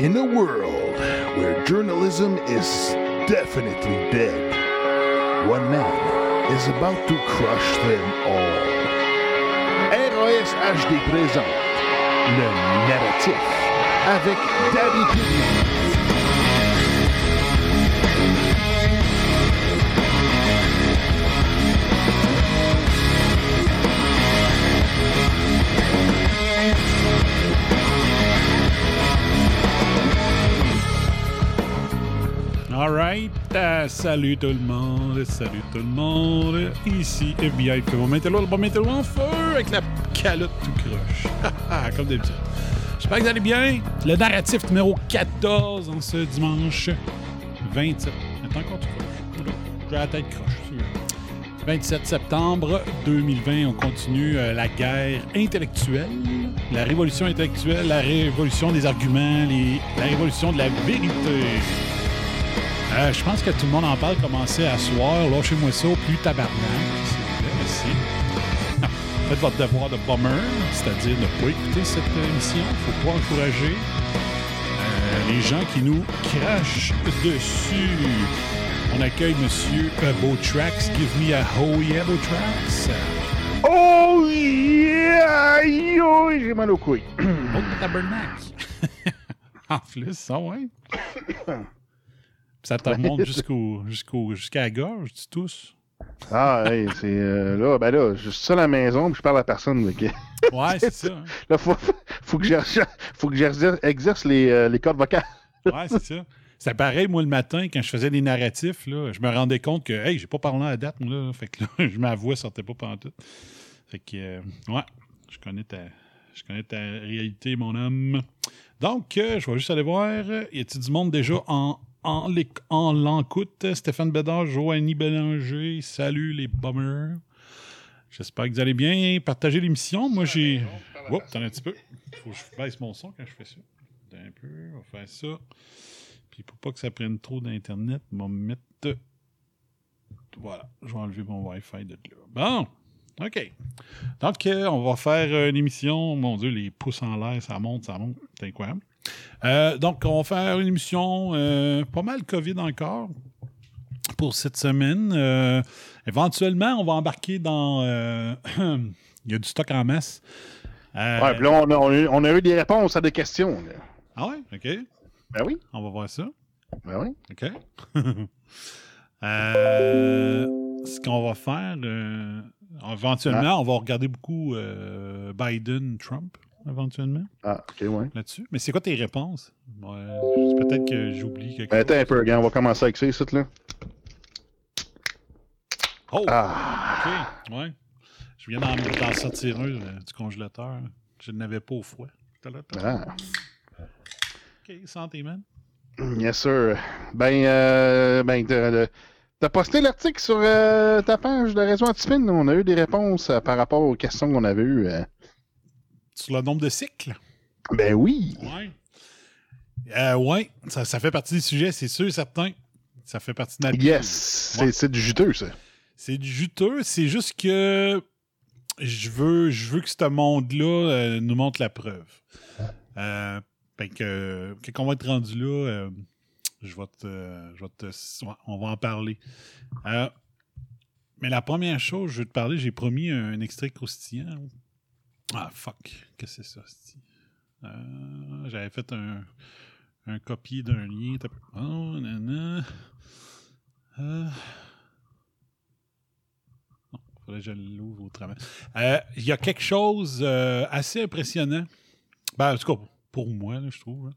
In a world where journalism is definitely dead, one man is about to crush them all. ROS HD présente le narratif avec Daddy Pignon. Alright, euh, salut tout le monde, salut tout le monde. Ici FBI fait mon météo, le bon météo en feu avec la calotte tout croche. Comme d'habitude. J'espère que vous allez bien. Le narratif numéro 14 en ce dimanche 27. Attends encore tout croche. J'ai la tête croche. c'est vrai. 27 septembre 2020, on continue euh, la guerre intellectuelle, la révolution intellectuelle, la révolution des arguments, les- la révolution de la vérité. Euh, je pense que tout le monde en parle. Commencez à soir. Lâchez-moi ça au plus tabarnak. s'il vous plaît. Merci. Faites votre devoir de bomber, c'est-à-dire ne pas écouter cette émission. Il ne faut pas encourager euh, les gens qui nous crachent dessus. On accueille Monsieur euh, Beautrax. Give me a oh yeah, Beautrax. Oh yeah! Yo, j'ai mal aux couilles. Oh, tabarnak. en plus, ça, ouais. Ça te remonte jusqu'au, jusqu'au, jusqu'à la gorge, tu tous. Ah, hey, c'est euh, là, ben là, je suis seul à la maison, puis je parle à personne. donc, Ouais, c'est ça. hein. Là, faut, faut que j'exerce, les, euh, les cordes vocales. Ouais, c'est ça. C'est pareil, moi, le matin, quand je faisais des narratifs, là, je me rendais compte que, hey, j'ai pas parlé à la date, moi, là. Fait que là, je, sortait pas pendant tout. Fait que, euh, ouais, je connais ta, je connais ta réalité, mon homme. Donc, euh, je vais juste aller voir. Y a-t-il du monde déjà en, en, en l'encoute? Stéphane Bédard, Joanie Bélanger, salut les bummers. J'espère que vous allez bien. Partagez l'émission. Moi, j'ai. Oups, t'en as un petit peu? Faut que je baisse mon son quand je fais ça. Un peu, on va faire ça. Puis pour pas que ça prenne trop d'Internet, on va me mettre. Voilà, je vais enlever mon Wi-Fi de là. Bon, OK. Donc, euh, on va faire une émission. Mon Dieu, les pouces en l'air, ça monte, ça monte. C'est incroyable. Euh, donc, on va faire une émission euh, pas mal COVID encore pour cette semaine. Euh, éventuellement, on va embarquer dans. Il y a du stock en masse. Ouais, puis là, on a, on a eu- des réponses à des questions. là. ah ouais, OK. Ben oui, On va voir ça. ben oui. OK. Ce qu'on va faire, éventuellement, on va regarder beaucoup Biden-Trump, éventuellement, Ah, ok, ouais. là-dessus. Mais c'est quoi tes réponses? Ouais, Peut-être que j'oublie quelque Ben, chose. attends un peu, gars, on va commencer avec ça, là. Oh! Ah, OK, ouais. Je viens d'en sortir un euh, du congélateur. Je n'avais pas au fouet. ah. OK, santé, man. Yes, sir. Ben, euh, ben, t'as posté l'article sur euh, ta page de Réseau Antispin. On a eu des réponses euh, par rapport aux questions qu'on avait eues. Sur le nombre de cycles? Ben oui. Ouais. Euh, ouais, ça, ça fait partie des sujets, c'est sûr, certain. Ça fait partie de notre Yes. C'est Ouais. c'est du juteux, ça. C'est du juteux, c'est juste que je veux, je veux que ce monde-là euh, nous montre la preuve. Euh, fait que quand on va être rendu là, euh, je vais te, je vais te- on va en parler. Mais la première chose, je veux te parler, j'ai promis un, extrait croustillant. Ah fuck, qu'est-ce que c'est ça? Euh, J'avais fait un, un copier d'un lien. Oh, nanana. Euh, faudrait que je l'ouvre autrement. Euh, Il y a quelque chose euh, assez impressionnant. Ben, en tout cas, pour moi, là, je trouve. là.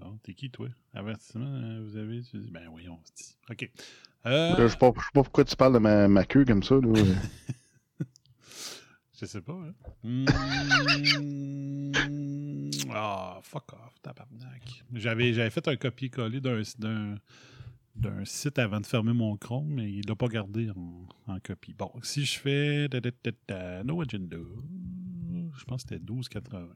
Bon, t'es qui, toi? Avertissement, euh, vous avez... Ben oui, on se dit. OK. Je sais pas, je sais pas pourquoi tu parles de ma, ma queue comme ça. Là. je sais pas. Hein? Hmm. Ah, fuck off, tabarnak. J'avais, j'avais fait un copier-coller d'un, d'un, d'un site avant de fermer mon Chrome, mais il l'a pas gardé en, copie. Bon, si je fais No Agenda, je pense que c'était 12,80.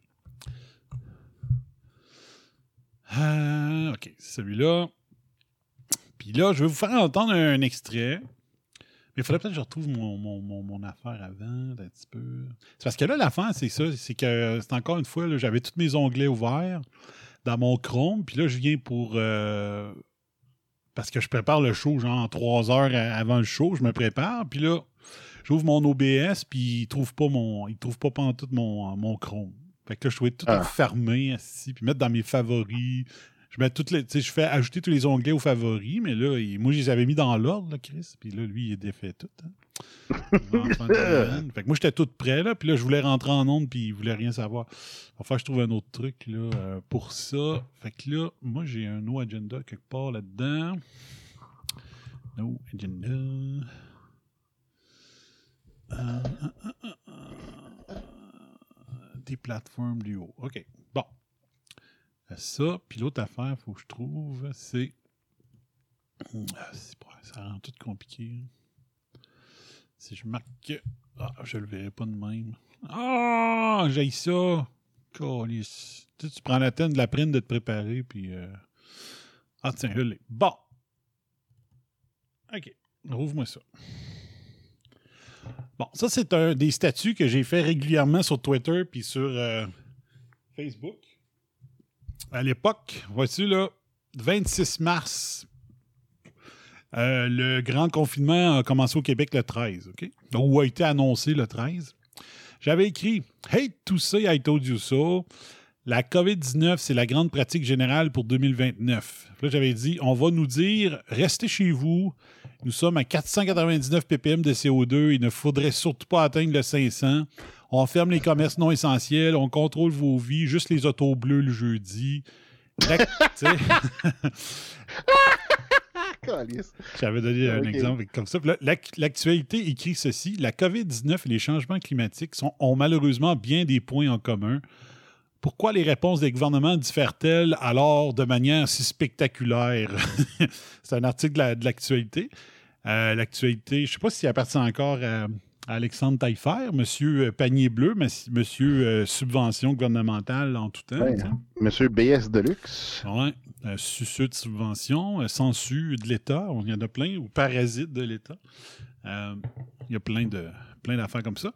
Ah, ok, c'est celui-là. Puis là, je vais vous faire entendre un extrait. Il faudrait peut-être que je retrouve mon, mon, mon, mon affaire avant, un petit peu. C'est parce que là, l'affaire, c'est ça. C'est que c'est encore une fois, là, j'avais tous mes onglets ouverts dans mon Chrome. Puis là, je viens pour. euh, parce que je prépare le show, genre trois heures avant le show, je me prépare. Puis là, j'ouvre mon OBS, puis il trouve pas mon. Il trouve pas pantoute mon, mon Chrome. Fait que là, je trouvais tout Ah. fermé, assis, puis mettre dans mes favoris. Je mets toutes les. Je fais ajouter tous les onglets aux favoris, mais là, il- moi, je les avais mis dans l'ordre, là, Chris. Puis là, lui, il défait tout. hein. Fait que moi, j'étais tout prêt, là. Puis là, je voulais rentrer en onde, puis il voulait rien savoir. Va falloir que je trouve un autre truc, là, euh, pour ça. Fait que là, moi, j'ai un no agenda quelque part là-dedans. No agenda. Euh, euh, des plateformes du haut. OK. Bon. Ça, puis l'autre affaire, il faut que je trouve, c'est. Ah, ça rend tout compliqué. Si je marque. Ah, je le verrai pas de même. Ah, j'ai ça. Tu, sais, tu prends la peine de la prendre de te préparer, puis. euh, Ah, tiens, je. Bon. OK. Rouvre-moi ça. Bon, ça, c'est un des statuts que j'ai fait régulièrement sur Twitter puis sur euh, Facebook. À l'époque, voici là, 26 mars, euh, le grand confinement a commencé au Québec le 13, OK? Ou a été annoncé le 13. J'avais écrit Hey, to say I told you so. La COVID-19, c'est la grande pratique générale pour 2029. Là, j'avais dit On va nous dire restez chez vous. Nous sommes à 499 ppm de CO2. Il ne faudrait surtout pas atteindre le 500. On ferme les commerces non essentiels. On contrôle vos vies. Juste les autos bleues le jeudi. J'avais donné un exemple comme ça. L'actualité écrit ceci La COVID-19 et les changements climatiques sont- ont malheureusement bien des points en commun. Pourquoi les réponses des gouvernements diffèrent-elles alors de manière si spectaculaire? C'est un article de la- de l'actualité. Euh, L'actualité, je ne sais pas s'il appartient encore à Alexandre Taillefer, Monsieur Panier Bleu, Monsieur euh, Subvention gouvernementale en tout temps. Ouais. Monsieur BS Deluxe. Oui, euh, suceux de subvention, euh, sensu de l'État, on- il y en a plein, ou parasites de l'État. Euh, Il y a plein de plein d'affaires comme ça.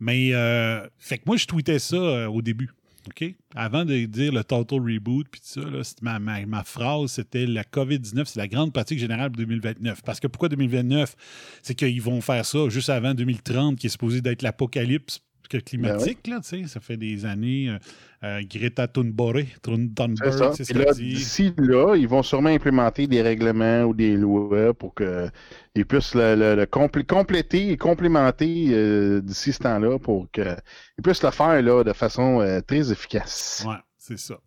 Mais, euh, fait que moi, je tweetais ça euh, au début. OK? Avant de dire le total reboot, puis ça, là, ma, ma- phrase, c'était la COVID-19, c'est la grande pratique générale pour 2029. Parce que pourquoi 2029? C'est qu'ils vont faire ça juste avant 2030, qui est supposé d'être l'apocalypse que climatique, là, tu sais. Ça fait des années. euh, euh, Greta Thunberg, Thunberg, c'est ce d'ici là, ils vont sûrement implémenter des règlements ou des lois pour qu'ils puissent le, le- le complé- compléter et complémenter euh, d'ici ce temps-là pour qu'ils puissent le faire là, de façon euh, très efficace. Ouais, c'est ça.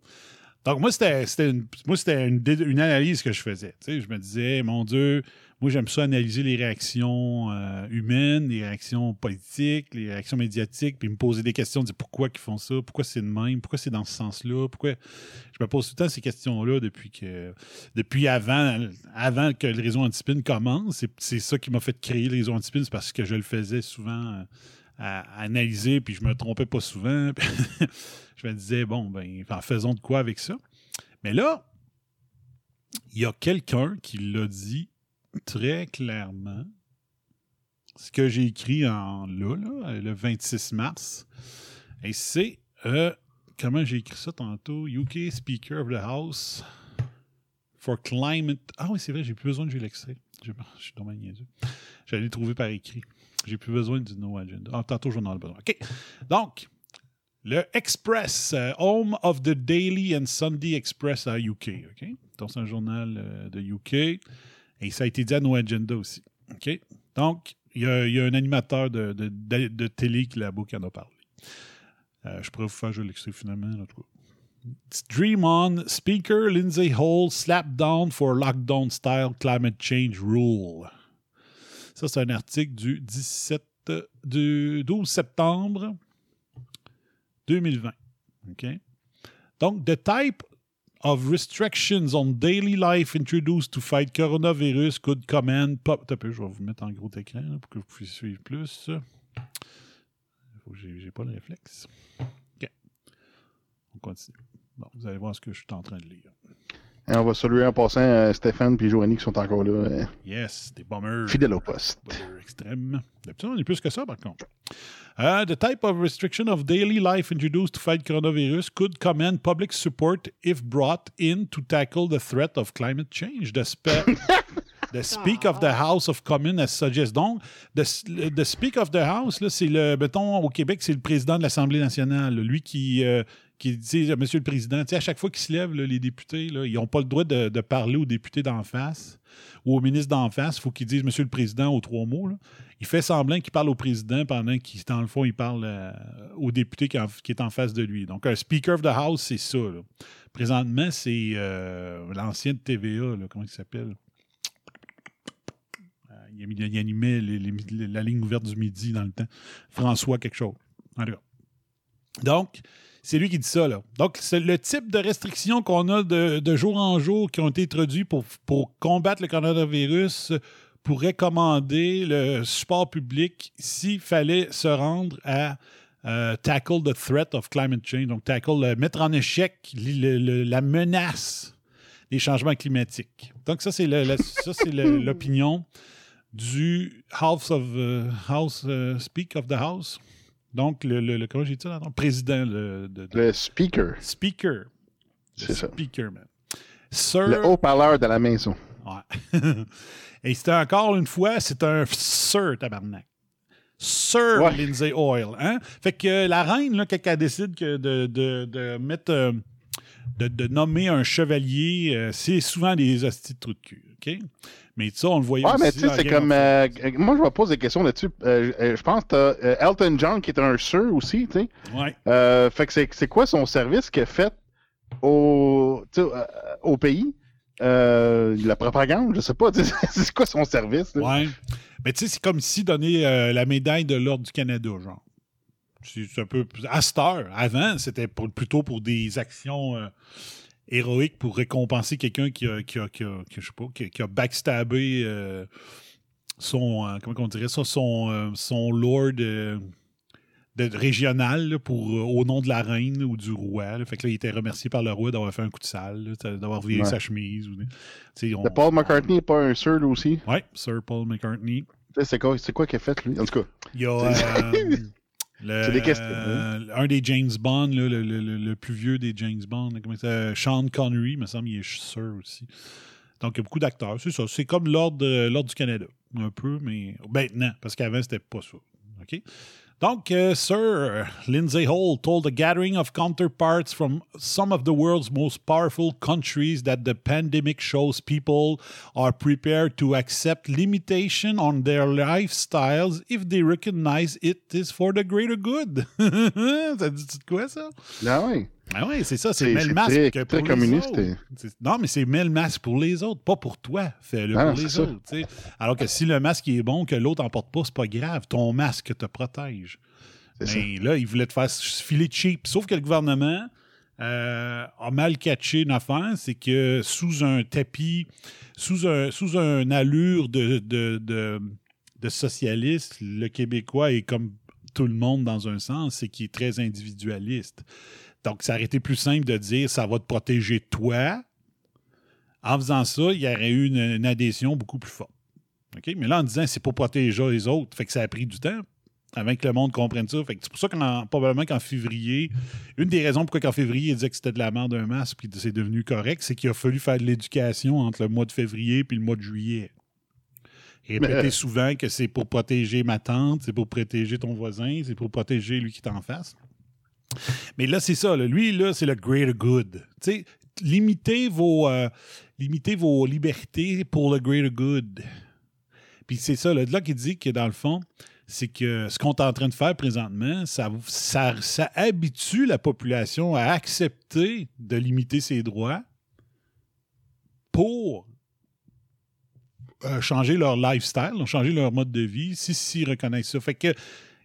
Donc, moi, c'était une, moi, c'était une, une analyse que je faisais. Tu sais, je me disais, mon Dieu, moi, j'aime ça analyser les réactions euh, humaines, les réactions politiques, les réactions médiatiques, puis me poser des questions, dire pourquoi ils font ça, pourquoi c'est de même, pourquoi c'est dans ce sens-là, pourquoi. Je me pose tout le temps ces questions-là depuis que depuis avant, avant que le réseau Antispin commence. C'est- ça qui m'a fait créer le réseau Antispin, c'est parce que je le faisais souvent. euh, à, analyser, puis je me trompais pas souvent. je me disais, bon, ben, faisons de quoi avec ça? Mais là, il y a quelqu'un qui l'a dit très clairement. Ce que j'ai écrit en là, le 26 mars. Et c'est. euh, comment j'ai écrit ça tantôt? UK Speaker of the House for Climate. Ah oui, c'est vrai, j'ai plus besoin de l'extrait. Je, je suis dommage niaiseux. J'allais trouver par écrit. J'ai plus besoin du no agenda. Ah, tantôt, j'en ai besoin. OK. Donc, le Express, euh, Home of the Daily and Sunday Express à UK. OK? Donc, c'est un journal euh, de UK. Et ça a été dit à No Agenda aussi. OK? Donc, il y, a- un animateur de, télé qui là-bas qui en a parlé. Euh, je pourrais vous faire jouer finalement. Dream on, Speaker Lindsay Hall slap down for lockdown style climate change rule. Ça, c'est un article du 17, euh, du 12 septembre 2020. OK? Donc, the type of restrictions on daily life introduced to fight coronavirus could command pop. Peu, je vais vous mettre en gros écran pour que vous puissiez suivre plus. J'ai pas le réflexe. OK. On continue. Bon, vous allez voir ce que je suis en train de lire. On va saluer en passant euh, Stéphane et Joanie qui sont encore là. euh, Yes, des bombers. fidèles au poste. Bomber extrême. D'habitude, on est plus que ça, par contre. Uh, the type of restriction of daily life introduced to fight coronavirus could command public support if brought in to tackle the threat of climate change. The, spe- the Speak of the House of Commons as suggest. Donc, the, the Speak of the House, là, c'est le, mettons, au Québec, c'est le président de l'Assemblée nationale. Lui qui, euh, qui dit, euh, Monsieur le Président, à chaque fois qu'ils se lèvent, les députés, ils n'ont pas le droit de, parler aux députés d'en face ou au ministre d'en face. Il faut qu'ils disent Monsieur le Président aux trois mots. Il fait semblant qu'il parle au président pendant qu'il, dans le fond, il parle euh, au député qui, est en face de lui. Donc, un Speaker of the House, c'est ça. Présentement, c'est euh, l'ancien de TVA, comment il s'appelle? Euh, il, animait la ligne ouverte du midi dans le temps. François quelque chose. En. Donc, c'est lui qui dit ça. Là. Donc, c'est le type de restrictions qu'on a de, de jour en jour qui ont été introduites pour, pour combattre le coronavirus pourrait commander le support public s'il fallait se rendre à euh, tackle the threat of climate change, donc tackle, euh, mettre en échec le- le- la menace des changements climatiques. Donc ça, c'est l'opinion du House of euh, House Speak of the House. Donc, le, le- le- comment j'ai dit ça? Président le- de, de- Le speaker, Speaker. C'est ça. Speaker, man. Sir. le haut-parleur de la maison. Ouais. Et c'était encore une fois, c'est un Sir tabarnak. Sir Ouais. Lindsay Oil. Hein? Fait que la reine, là, quand elle décide que de, de- de mettre. euh, de, de nommer un chevalier, euh, c'est souvent des hosties de trous de cul. OK? Mais ça, on le voyait Ouais, aussi mais tu sais, c'est comme. euh, moi, je me pose des questions là-dessus. Euh, euh, je pense que Elton John qui est un sir aussi, tu sais. Ouais. Fait que c'est quoi son service qu'il a fait au, au pays? Euh, la propagande, je sais pas. C'est quoi son service? là? Ouais. Mais tu sais, c'est comme si donner euh, la médaille de l'Ordre du Canada, genre. C'est c'est un peu. À cette heure, avant, c'était plutôt pour des actions euh, héroïques pour récompenser quelqu'un qui a, qui a, qui a- qui a- je sais pas, qui a, backstabé euh, son. euh, comment on dirait ça? Son, euh, son lord. de, régional là, pour, au nom de la reine ou du roi. là. Fait que là, il était remercié par le roi d'avoir fait un coup de salle, d'avoir viré Ouais. sa chemise. ou- tu sais, on- Le Paul McCartney n'est pas un sir, lui aussi? Ouais, Sir Paul McCartney. C'est quoi, quoi qu'il a fait, lui? En tout cas, Il y a euh, C'est des questions, euh, un des James Bond, là, le, le- le- le plus vieux des James Bond, s'appelle? Sean Connery, il me semble, il est Sir aussi. Donc, il y a beaucoup d'acteurs. C'est ça. C'est comme l'ordre euh, l'Ordre du Canada. Un peu, mais maintenant, parce qu'avant, c'était pas ça. OK? Donc, euh, Sir Lindsay Hall told a gathering of counterparts from some of the world's most powerful countries that the pandemic shows people are prepared to accept limitation on their lifestyles if they recognize it is for the greater good. de quoi, ça? ah ouais. Ah oui, c'est ça, c'est mets le masque très- pour très les communiste, autres. Non, mais c'est mets le masque pour les autres, pas pour toi. Fais-le Ah, pour les ça. autres. Alors que si le masque est bon, que l'autre n'en porte pas, c'est pas grave. Ton masque te protège. Ça. Mais là, il voulait te faire filer cheap. Sauf que le gouvernement euh, a mal catché une affaire, c'est que sous un tapis, sous un sous une allure de, de, de, de socialiste, le Québécois est comme tout le monde dans un sens, c'est qu'il est très individualiste. Donc, ça aurait été plus simple de dire ça va te protéger toi. En faisant ça, il y aurait eu une, une adhésion beaucoup plus forte. Mais là, en disant c'est pour protéger les autres, fait que ça a pris du temps avant que le monde comprenne ça. Fait que c'est pour ça qu'on probablement qu'en février, une des raisons pourquoi qu'en février, il disait que c'était de la merde un masque puis que c'est devenu correct, c'est qu'il a fallu faire de l'éducation entre le mois de février puis le mois de juillet. Et répéter Mais- souvent que c'est pour protéger ma tante, c'est pour protéger ton voisin, c'est pour protéger lui qui est en face. Mais là, c'est ça. là. Lui, là, c'est le greater good. Tu sais, limitez vos, euh, vos libertés pour le greater good. Puis c'est ça, là, de là qu'il dit que dans le fond, c'est que ce qu'on est en train de faire présentement, ça, ça, ça habitue la population à accepter de limiter ses droits pour euh, changer leur lifestyle, changer leur mode de vie, si s'ils reconnaissent ça. Fait que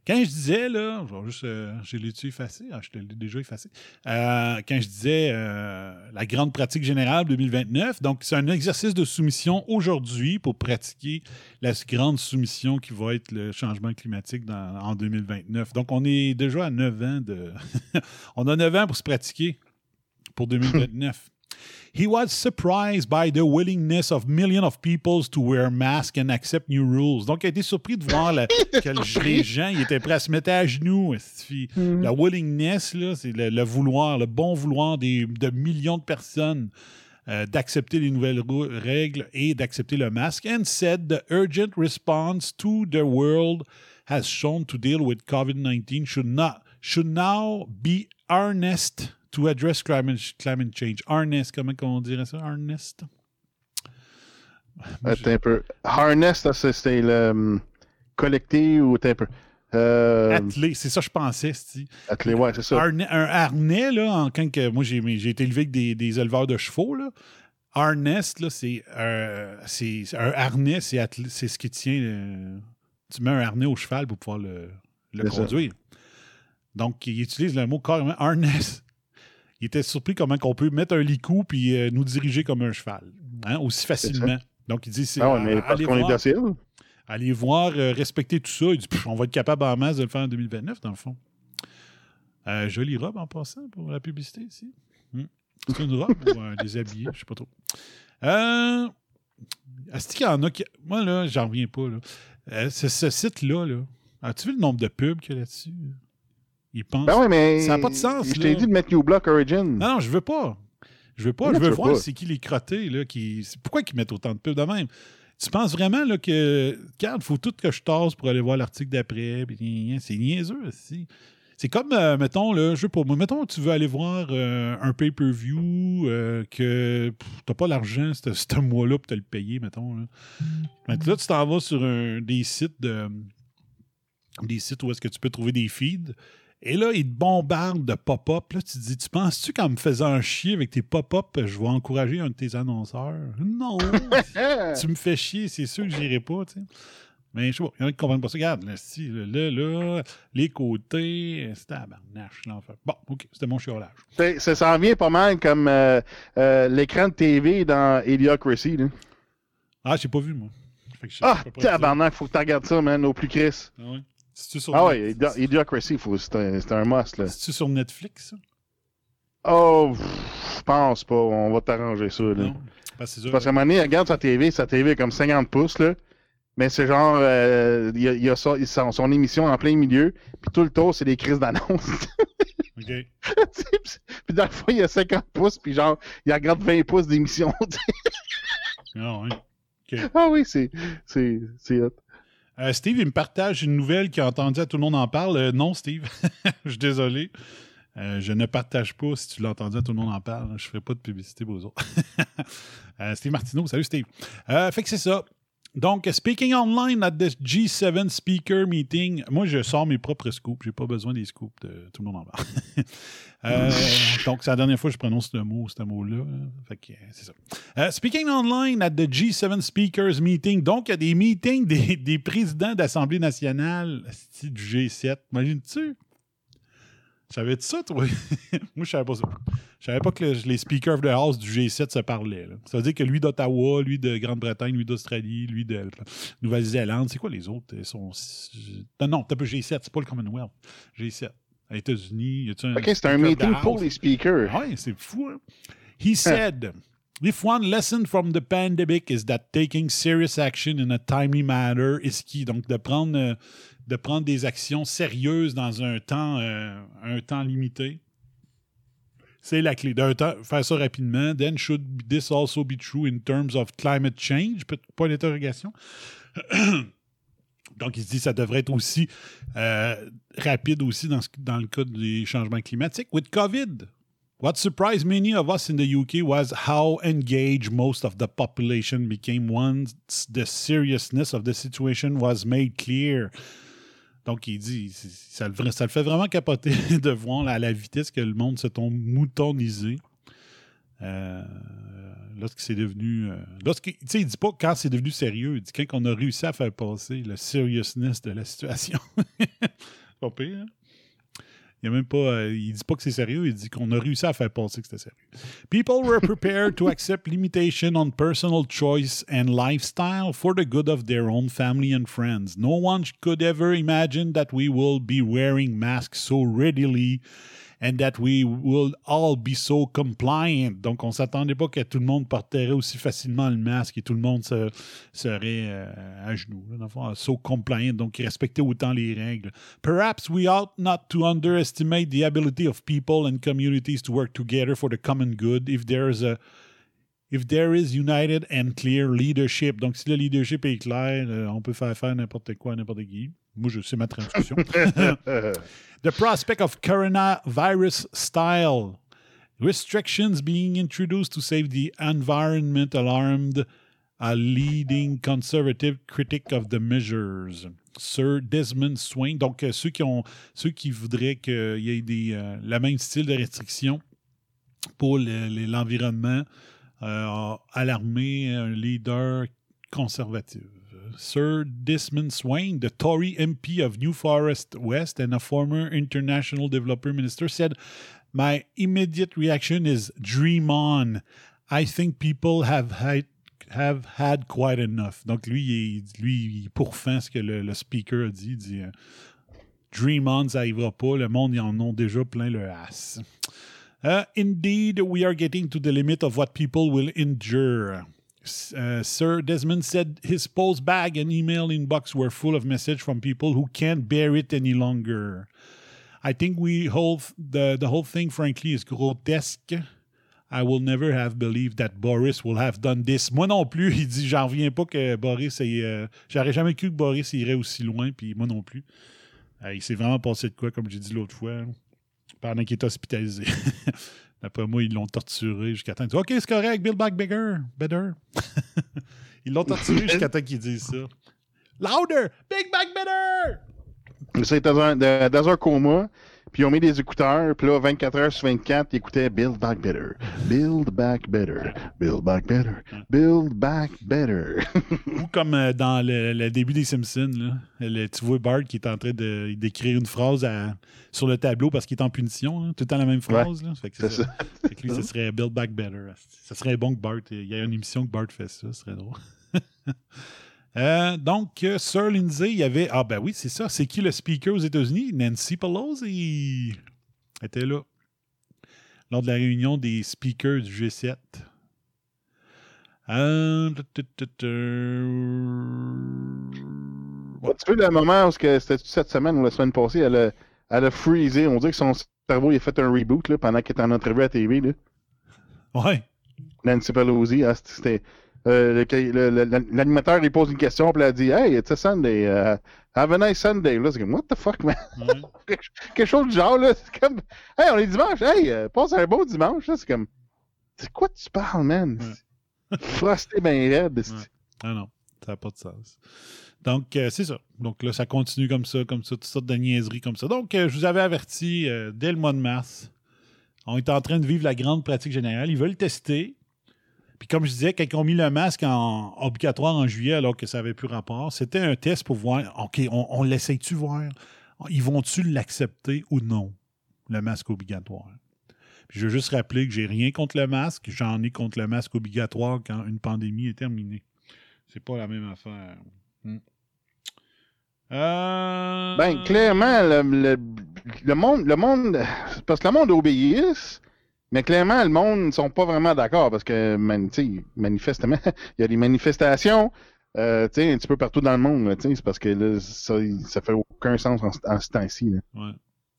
quand je disais, là, je vais juste, euh, je l'ai-tu effacé? Ah, je te l'ai déjà effacé. Euh, quand je disais euh, la grande pratique générale 2029, donc c'est un exercice de soumission aujourd'hui pour pratiquer la grande soumission qui va être le changement climatique dans- en 2029. Donc on est déjà à 9 ans de... on a 9 ans pour se pratiquer pour 2029. He was surprised by the willingness of millions of people to wear masks and accept new rules. Donc, il a été surpris de voir la- que les gens ils étaient prêts à se mettre à genoux. esti. La willingness, c'est le, le vouloir, le bon vouloir des, de millions de personnes euh, d'accepter les nouvelles règles et d'accepter le masque. And said the urgent response to the world has shown to deal with COVID-19 should not should now be harnessed to address climate, climate change. Harness, comment on dirait ça? Harnessed? Attends un peu. Harness, c'est le hum, collecté ou un peu. Euh, Attelé, c'est ça que je pensais, attelé, ouais, c'est ça. Un harnais, là, en quand que moi j'ai j'ai été élevé avec des, des éleveurs de chevaux, là. Harness, là, c'est un, c'est un harnais, c'est attelé- c'est ce qui tient. tu mets un harnais au cheval pour pouvoir le, le ça. conduire. Donc, il utilise le mot carrément harness. Il était surpris comment on peut mettre un licou puis euh, nous diriger comme un cheval, hein, aussi facilement. Donc, il dit c'est Ah mais euh, parce qu'on est docile. Allez voir, euh, respecter tout ça. Il dit, on va être capable en masse de le faire en 2029, dans le fond. Euh, jolie robe en passant pour la publicité ici. Hmm. C'est une robe ou un déshabillé, je sais pas trop. Euh, est-ce qu'il y en a qui. Moi, là, j'en reviens pas. Là. Ce, ce site-là, là, as-tu vu le nombre de pubs qu'il y a là-dessus? Il pense. Ben mais. Ça a pas de sens, Je t'ai dit de mettre New Block Origin. Non, non, je veux pas. Je veux pas. Je veux veux voir c'est qui les crottés, là, qui. Pourquoi ils mettent autant de pubs de même? Tu penses vraiment là, que. Regarde, faut tout que je tasse pour aller voir l'article d'après. C'est niaiseux, aussi. C'est comme, euh, mettons, là, je sais pas, mettons, tu veux aller voir euh, un pay-per-view euh, que t'as pas l'argent ce mois-là pour te le payer, mettons. Là, là tu t'en vas sur un- des sites de. Des sites où est-ce que tu peux trouver des feeds. Et là, ils te bombardent de pop-up. Là, tu te dis, tu penses-tu qu'en me faisant un chier avec tes pop-up, je vais encourager un de tes annonceurs? Non! tu me fais chier, c'est sûr que j'irai pas, tu sais. Mais je sais pas, il y en a qui comprennent pas ça. Regarde, là, si, là, là, là, les côtés, c'était à barnache, l'enfer. Bon, OK, c'était mon chiolage. Ça s'en vient pas mal comme euh, euh, l'écran de TV dans Idiocracy. Là. Ah, j'ai pas vu, moi. Fait que Ah, tabarnak, faut que tu regardes ça, man, au plus Chris. Ah ouais? C'est-tu sur, Ah Idi- Idiocracy, c'est un, c'est un must. C'est-tu sur Netflix, ça? Oh, je pense pas, on va t'arranger ça. Là. Non? Parce sûr. Qu'à un moment donné, il regarde sa TV, sa TV est comme 50 pouces, là. Mais c'est genre, euh, il y a, il y a ça- son, son émission en plein milieu, puis tout le tour, c'est des crises d'annonce. OK. puis dans le fond, il y a 50 pouces, puis genre, il regarde 20 pouces d'émission. Ah ouais. ah oui, c'est hot. Euh, Steve, il me partage une nouvelle qu'il a entendue à Tout le monde en parle. Euh, non, Steve, je suis désolé. Euh, je ne partage pas si tu l'as entendu à Tout le monde en parle. Je ne ferai pas de publicité pour eux autres. Steve Martineau, salut Steve. Fait que c'est ça. Donc, speaking online at the G7 speaker meeting, moi, je sors mes propres scoops. J'ai pas besoin des scoops de Tout le monde en parle. Euh, donc, c'est la dernière fois que je prononce le mot, ce mot-là. Fait que euh, c'est ça. Euh, speaking online at the G7 Speakers Meeting. Donc, il y a des meetings des, des présidents d'Assemblée nationale du G7. Imagines-tu? Savais-tu ça, toi? Moi, je savais pas ça. Je savais pas que le- les Speakers of the House du G7 se parlaient. là. Ça veut dire que lui d'Ottawa, lui de Grande-Bretagne, lui d'Australie, lui de Nouvelle-Zélande, c'est quoi les autres? Ils sont... Non, non, t'as pas G7, c'est pas le Commonwealth. G7. Les États-Unis, y a-tu un. Ok, c'est un meeting pour les speakers. Ah ouais, c'est fou. Hein? He said, If one lesson from the pandemic is that taking serious action in a timely manner is key. Donc, de prendre, euh, de prendre des actions sérieuses dans un temps, euh, un temps limité. C'est la clé. D'un faire ça rapidement. Then should this also be true in terms of climate change? Point d'interrogation. Donc, il se dit que ça devrait être aussi euh, rapide aussi dans, dans le cas des changements climatiques. With COVID, what surprised many of us in the UK was how engaged most of the population became once the seriousness of the situation was made clear. Donc, il dit, ça le fait vraiment capoter de voir à la vitesse que le monde se tombe moutonisé. Euh, lorsque c'est devenu. euh, lorsque, tu sais, il dit pas quand c'est devenu sérieux, il dit quand on a réussi à faire passer le seriousness de la situation. pas pire, hein? Il a même pas. euh, il dit pas que c'est sérieux, il dit qu'on a réussi à faire passer que c'était sérieux. People were prepared to accept limitation on personal choice and lifestyle for the good of their own family and friends. No one could ever imagine that we will be wearing masks so readily and that we will all be so compliant. Donc, on s'attendait pas que tout le monde porterait aussi facilement le masque et tout le monde se, serait euh, à genoux. Là, dans le fond, euh, so compliant, donc respecter autant les règles. Perhaps we ought not to underestimate the ability of people and communities to work together for the common good if there is a If there is united and clear leadership. Donc, si le leadership est clair, euh, on peut faire faire n'importe quoi, n'importe qui. Moi, je sais ma traduction. the prospect of coronavirus style restrictions being introduced to save the environment alarmed a leading conservative critic of the measures. Sir Desmond Swain. Donc, euh, ceux qui ont ceux qui voudraient qu'il y ait des, euh, le même style de restriction pour l'environnement euh, a alarmé un leader conservatif. Sir Desmond Swain, the Tory MP of New Forest West and a former international developer minister, said, My immediate reaction is dream on. I think people have had, have had quite enough. Donc, lui, il, lui, pourfend ce que le, speaker a dit. Dit Dream on, ça n'arrivera pas. Le monde, ils en ont déjà plein le as. Uh, indeed, we are getting to the limit of what people will endure. Uh, Sir Desmond said his post bag and email inbox were full of messages from people who can't bear it any longer. I think we hold the the whole thing, frankly, is grotesque. I will never have believed that Boris will have done this. Moi non plus, il dit, j'en reviens pas que Boris ait, euh, J'aurais jamais cru que Boris irait aussi loin, puis moi non plus. Euh, il s'est vraiment passé de quoi, comme j'ai dit l'autre fois, pendant qu'il est hospitalisé. D'après moi, ils l'ont torturé jusqu'à temps qu'il OK, c'est correct, build back bigger, better. ils l'ont torturé jusqu'à temps qu'ils disent ça. Louder! Big back better! C'est dans un coma. Puis ils ont mis des écouteurs, puis là, 24 heures sur 24, ils écoutaient Build Back Better, Build Back Better, Build Back Better, Build Back Better. Ou comme euh, dans le, début des Simpsons, là, tu vois Bart qui est en train d'écrire une phrase sur le tableau parce qu'il est en punition, tout le temps la même phrase. Là. Fait que c'est ça. Fait que lui, ce serait Build Back Better. Ça serait bon que Bart, il y a une émission que Bart fait ça, ce serait drôle. Euh, donc, euh, Sir Lindsay, il y avait. Ah, ben oui, c'est ça. C'est qui le speaker aux États-Unis? Nancy Pelosi était là. Lors de la réunion des speakers du G7. Euh, tu veux le moment où c'était cette semaine ou la semaine passée, elle a, elle a freezé. On dirait que son cerveau il a fait un reboot là, pendant qu'elle était en entrevue à TV. Là. Ouais. Nancy Pelosi, ah, c'était euh, l'animateur lui pose une question, puis elle dit Hey, it's a Sunday. Uh, have a nice Sunday. Là, c'est comme What the fuck, man? Quelque chose du genre, là. C'est comme Hey, on est dimanche. Hey, euh, passe un bon dimanche. C'est comme C'est quoi tu parles, man? Frosté bien raide. Ah non, ça n'a pas de sens. Donc, euh, c'est ça. Donc là, ça continue comme ça, comme ça, toutes sortes de niaiseries comme ça. Donc, je vous avais averti dès le mois de mars. On est en train de vivre la grande pratique générale. Ils veulent tester. Puis comme je disais, quand ils ont mis le masque en obligatoire en juillet alors que ça n'avait plus rapport, c'était un test pour voir, OK, on, on l'essaye-tu voir? Ils vont-tu l'accepter ou non, le masque obligatoire? Puis je veux juste rappeler que j'ai rien contre le masque, j'en ai contre le masque obligatoire quand une pandémie est terminée. C'est pas la même affaire. Hmm. Euh... Ben, clairement, le, le, monde, le monde, parce que le monde obéisse, mais clairement, le monde ne sont pas vraiment d'accord parce que, manifestement, il y a des manifestations euh, un petit peu partout dans le monde. C'est parce que là, ça, ça fait aucun sens en, ce temps-ci. Ouais,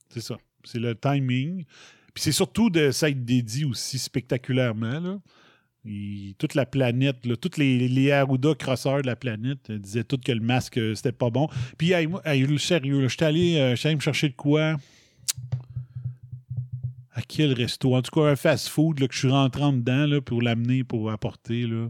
c'est ça. C'est le timing. Puis c'est surtout de s'être dédié aussi spectaculairement. Là. toute la planète, là, tous les, les crosseurs de la planète euh, disaient tout que le masque, euh, c'était pas bon. Puis, sérieux, je suis allé, allé, me chercher de quoi? À quel resto? En tout cas, un fast-food que je suis rentré en dedans là, pour l'amener, pour apporter. Là.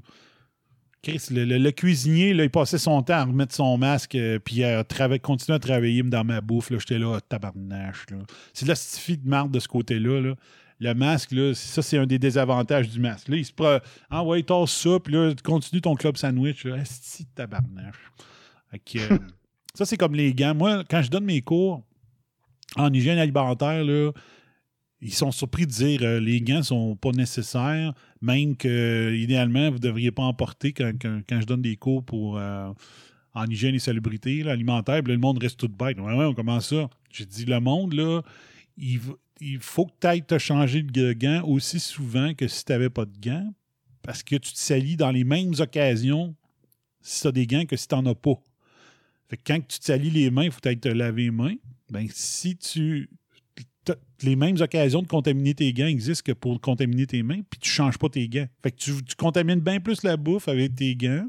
Chris, le, cuisinier, là, il passait son temps à remettre son masque euh, puis à continuer à travailler dans ma bouffe. J'étais là, oh, tabarnache. C'est de la stifie de marde de ce côté-là. Là. Le masque, là, ça, c'est un des désavantages du masque. Là, il se prend. Ah ouais, tasse ça, puis là, tu continues ton club sandwich. Là. de tabarnache. Euh, ça, c'est comme les gants. Moi, quand je donne mes cours en hygiène alimentaire, là, ils sont surpris de dire euh, les gants sont pas nécessaires, même que idéalement, vous ne devriez pas en porter quand, je donne des cours pour euh, en hygiène et salubrité alimentaire. le monde reste tout bête. Ouais, ouais, on commence ça. J'ai dit le monde, là, il, faut que tu ailles te changer de gants aussi souvent que si tu n'avais pas de gants, parce que tu te salis dans les mêmes occasions si tu as des gants que si tu n'en as pas. Fait que quand tu te salis les mains, il faut ailles te laver les mains. Ben, si tu. Les mêmes occasions de contaminer tes gants existent que pour contaminer tes mains, puis tu ne changes pas tes gants. Fait que tu, tu contamines bien plus la bouffe avec tes gants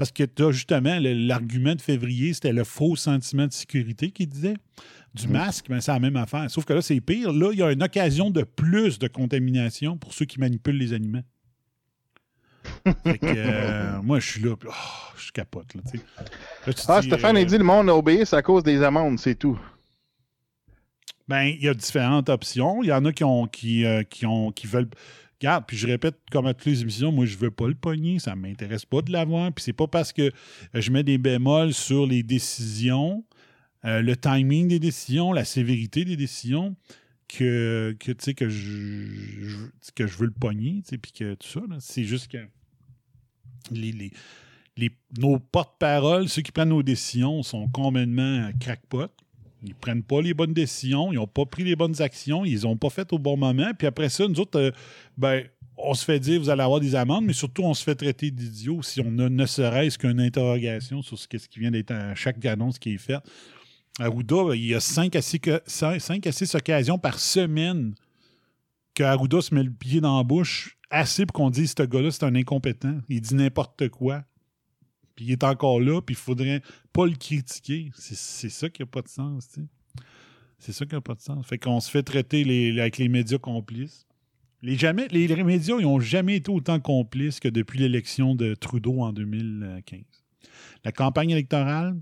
parce que tu as justement l'argument de février, c'était le faux sentiment de sécurité qui disait. Du masque, ben, c'est la même affaire. Sauf que là, c'est pire. Là, il y a une occasion de plus de contamination pour ceux qui manipulent les aliments. fait que, euh, moi, je suis là, oh, je capote. Là, ah, Stéphane a euh, dit le monde obéit à cause des amendes, c'est tout. Ben, il y a différentes options. Il y en a qui ont qui, euh, qui ont qui veulent Regarde, puis je répète comme à toutes les émissions, moi je veux pas le pogner, ça m'intéresse pas de l'avoir. Puis c'est pas parce que je mets des bémols sur les décisions, euh, le timing des décisions, la sévérité des décisions, que, que, que, je, que je veux le pogner, puis que tout ça. C'est juste que les, les, nos porte-paroles, ceux qui prennent nos décisions, sont complètement crackpot. Ils prennent pas les bonnes décisions, ils n'ont pas pris les bonnes actions, ils ont pas fait au bon moment. Puis après ça, nous autres, euh, ben, on se fait dire vous allez avoir des amendes, mais surtout on se fait traiter d'idiots si on a ne serait-ce qu'une interrogation sur ce, qui vient d'être à chaque annonce qui est faite. À Arruda, il y a 5 à 6, occasions par semaine que Arruda se met le pied dans la bouche assez pour qu'on dise ce gars-là, c'est un incompétent. Il dit n'importe quoi puis il est encore là, puis il faudrait pas le critiquer. C'est ça qui n'a pas de sens, tu sais. C'est ça qui n'a pas de sens. Fait qu'on se fait traiter les, avec les médias complices. Les, jamais, les, médias, ils n'ont jamais été autant complices que depuis l'élection de Trudeau en 2015. La campagne électorale,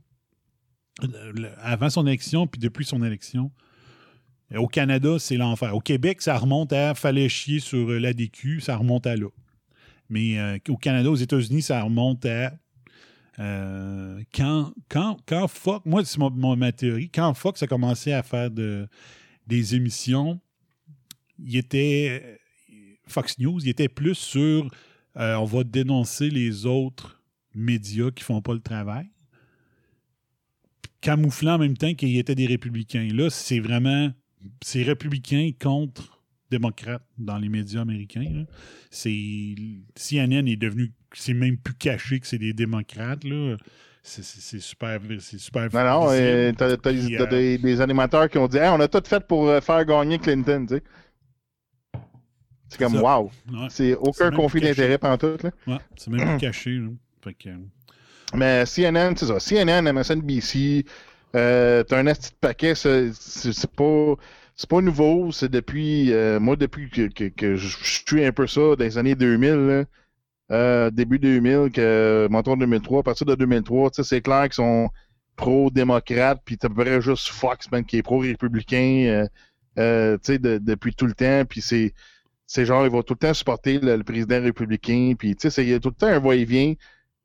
avant son élection, puis depuis son élection, au Canada, c'est l'enfer. Au Québec, ça remonte à fallait chier sur l'ADQ, ça remonte à là. Mais euh, au Canada, aux États-Unis, ça remonte à euh, quand, quand, quand Fox, moi, c'est mon, ma théorie, quand Fox a commencé à faire de, des émissions, il était, Fox News, il était plus sur euh, on va dénoncer les autres médias qui font pas le travail, camouflant en même temps qu'il y était des républicains. Là, c'est vraiment, c'est républicains contre démocrates dans les médias américains. C'est CNN est devenu c'est même plus caché que c'est des démocrates. Là. C'est, super, c'est super. Non, non, euh, t'as, euh, des, animateurs qui ont dit on a tout fait pour euh, faire gagner Clinton. Tu sais. C'est comme wow. C'est aucun conflit d'intérêt pendant tout. Là. Ouais, c'est même plus caché. Fait que... Mais CNN, c'est ça. CNN, MSNBC, euh, t'as un petit paquet, c'est, c'est pas c'est pas nouveau, c'est depuis moi depuis que, que, que, je suis un peu ça dans les années 2000 là, euh, début 2000, que, montant 2003, à partir de 2003, c'est clair qu'ils sont pro-démocrates, puis t'as près juste Fox, qui est pro-républicain, euh, euh, sais, depuis tout le temps, puis c'est, c'est genre, ils vont tout le temps supporter le, président républicain, puis tu sais, il y a tout le temps un va-et-vient,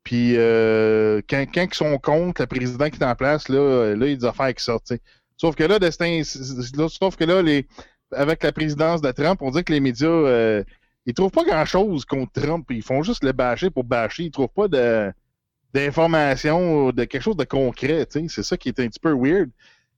puis quand, quand ils sont contre le président qui est en place, là, là il y a des affaires qui sortent, Sauf que là, destin, sauf que là, les, avec la présidence de Trump, on dit que les médias ils trouvent pas grand-chose contre Trump. Ils font juste le bâcher pour bâcher. Ils trouvent pas de d'informations, de quelque chose de concret. C'est ça qui est un petit peu weird.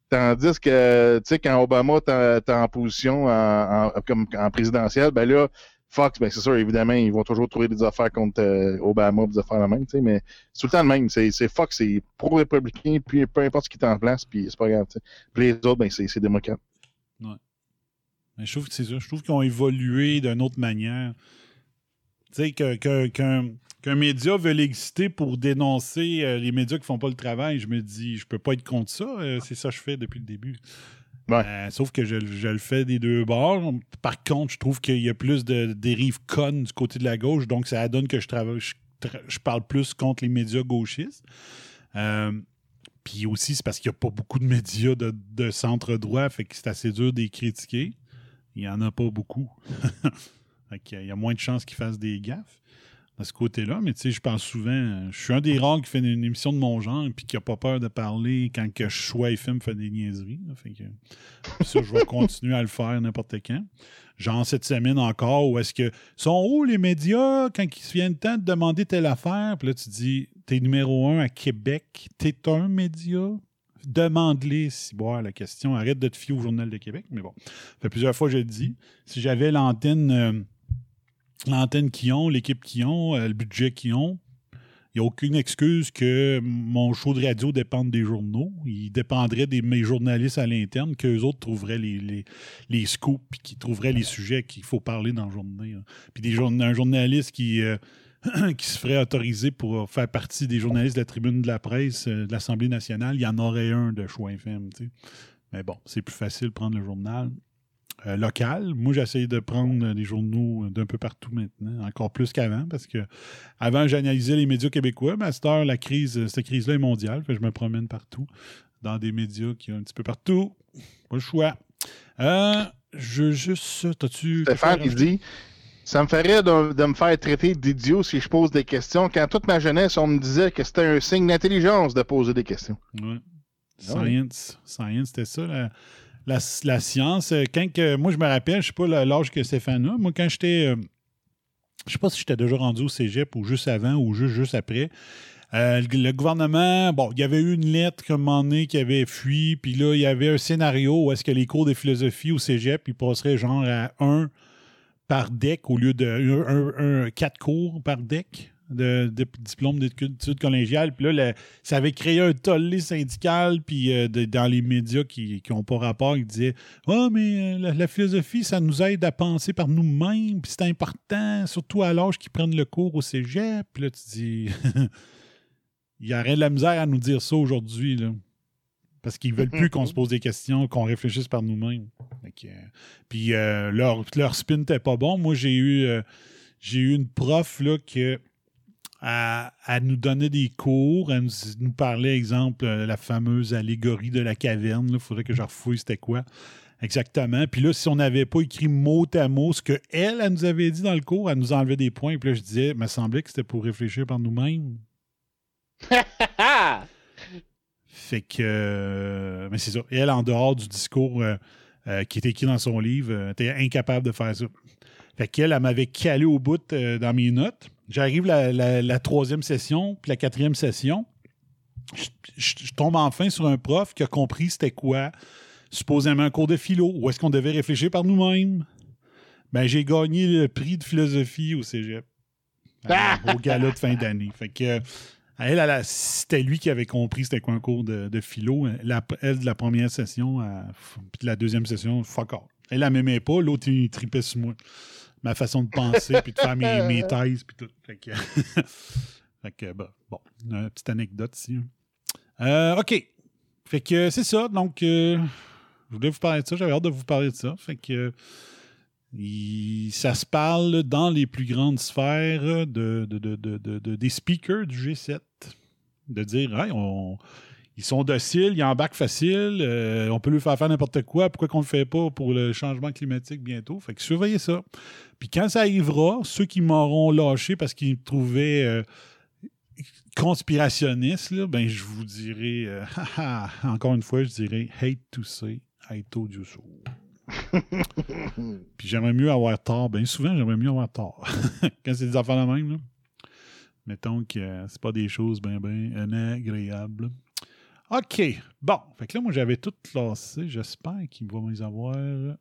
Tandis que, tu sais, quand Obama est en position en, comme, en présidentielle, ben là, Fox, ben c'est sûr, évidemment, ils vont toujours trouver des affaires contre euh, Obama, des affaires la même, mais c'est tout le temps le même. C'est, Fox, c'est pro-républicain, puis peu importe ce qui est en place, puis c'est pas grave, tu. Puis les autres, ben c'est, démocrate. Mais je trouve que c'est ça. Je trouve qu'ils ont évolué d'une autre manière. Tu sais, qu'un média veut l'exciter pour dénoncer euh, les médias qui font pas le travail, je me dis, je peux pas être contre ça. Euh, c'est ça que je fais depuis le début. Euh, sauf que je, le fais des deux bords. Par contre, je trouve qu'il y a plus de dérives connes du côté de la gauche, donc ça donne que je travaille, je, parle plus contre les médias gauchistes. Puis aussi, c'est parce qu'il n'y a pas beaucoup de médias de, de centre droit, fait que c'est assez dur de les critiquer il n'y en a pas beaucoup. il y a moins de chances qu'ils fassent des gaffes de ce côté-là. Mais tu sais, je pense souvent, je suis un des rares qui fait une émission de mon genre et qui n'a pas peur de parler quand que je choix et film fait des niaiseries. Ça, je vais continuer à le faire n'importe quand. Genre cette semaine encore, où est-ce que sont où les médias quand ils viennent le de demander telle affaire? Puis là, tu dis, t'es numéro un à Québec, t'es un média? Demande-les si boire la question. Arrête de te fier au Journal de Québec. Mais bon, ça fait plusieurs fois que je dis. Si j'avais l'antenne euh, l'antenne qu'ils ont, l'équipe qu'ils ont, euh, le budget qu'ils ont, il n'y a aucune excuse que mon show de radio dépende des journaux. Il dépendrait des mes journalistes à l'interne, qu'eux autres trouveraient les, les, les scoops, puis qu'ils trouveraient les sujets qu'il faut parler dans le journée. là. Puis des un journaliste qui, euh, qui se ferait autoriser pour faire partie des journalistes de la tribune de la presse euh, de l'Assemblée nationale, il y en aurait un de choix sais. Mais bon, c'est plus facile de prendre le journal euh, local. Moi, j'essaie de prendre euh, des journaux d'un peu partout maintenant, encore plus qu'avant, parce que avant, j'analysais les médias québécois, mais à cette heure, la crise, euh, cette crise-là est mondiale. Fait que je me promène partout, dans des médias qui ont un petit peu partout. Pas le choix. Euh, je juste. T'as-tu. Stéphane, il dit Ça me ferait de, de me faire traiter d'idiot si je pose des questions. Quand toute ma jeunesse, on me disait que c'était un signe d'intelligence de poser des questions. Ouais. Ah. Science. Science, c'était ça. La, la- la science. Euh, Quand que- moi, je me rappelle, je sais pas l'âge que Stéphane a. Moi, quand j'étais. euh, je sais pas si j'étais déjà rendu au cégep ou juste avant ou juste, juste après. Euh, le, gouvernement, bon, il y avait eu une lettre comme un moment donné qui avait fui, puis là, il y avait un scénario où est-ce que les cours de philosophie au cégep, ils passeraient genre à un par deck au lieu de quatre cours par deck de, de diplôme d'études collégiales. Puis là, ça avait créé un tollé syndical, puis euh, dans les médias qui n'ont pas rapport, ils disaient Ah, mais euh, la, philosophie, ça nous aide à penser par nous-mêmes, puis c'est important, surtout à l'âge qu'ils prennent le cours au cégep. Puis là, tu dis Il y aurait de la misère à nous dire ça aujourd'hui. Parce qu'ils veulent plus qu'on se pose des questions, qu'on réfléchisse par nous-mêmes. Euh, Puis euh, leur, leur spin n'était pas bon. Moi, j'ai eu, euh, j'ai eu une prof là, que à, à nous donner des cours, à nous, nous parler, exemple, la fameuse allégorie de la caverne. Il faudrait que je refouille c'était quoi exactement. Puis là, si on n'avait pas écrit mot à mot ce qu'elle, elle, elle nous avait dit dans le cours, elle nous enlevait des points. Puis là, je disais, il me semblait que c'était pour réfléchir par nous-mêmes. Fait que. euh, mais c'est ça. Elle, en dehors du discours euh, euh, qui était écrit dans son livre, était incapable de faire ça. Fait qu'elle, elle m'avait calé au bout dans mes notes. J'arrive la, la- la troisième session, puis la quatrième session. Je, je- je tombe enfin sur un prof qui a compris c'était quoi, supposément un cours de philo, où est-ce qu'on devait réfléchir par nous-mêmes. Ben, j'ai gagné le prix de philosophie au cégep. Euh, au gala de fin d'année. Fait que. Euh, elle, c'était lui qui avait compris c'était quoi un cours de, de philo. La- elle, de la première session, puis de la deuxième session, fuck off. Elle, elle m'aimait pas, l'autre, il tripait sur moi. Ma façon de penser, puis de faire mes, mes thèses, puis tout. Fait que, fait que, bah, bon, une petite anecdote ici. Euh, OK. Fait que c'est ça. Donc, euh, je voulais vous parler de ça. J'avais hâte de vous parler de ça. Fait que il- ça se parle dans les plus grandes sphères de, de- de- de- de- de- des speakers du G7. De dire, Hey, ils sont dociles, ils embarquent facile, euh, on peut lui faire faire n'importe quoi, pourquoi qu'on ne le fait pas pour le changement climatique bientôt? Fait que surveillez ça. Puis quand ça arrivera, ceux qui m'auront lâché parce qu'ils me trouvaient euh, conspirationniste, ben, je vous dirais, euh, encore une fois, je dirais hate to say I told you so. Puis j'aimerais mieux avoir tort. Bien souvent, j'aimerais mieux avoir tort. Quand c'est des affaires de même. Mettons que euh, c'est pas des choses bien, bien agréables. OK. Bon. Fait que là, moi, j'avais tout classé. J'espère qu'il va les avoir euh,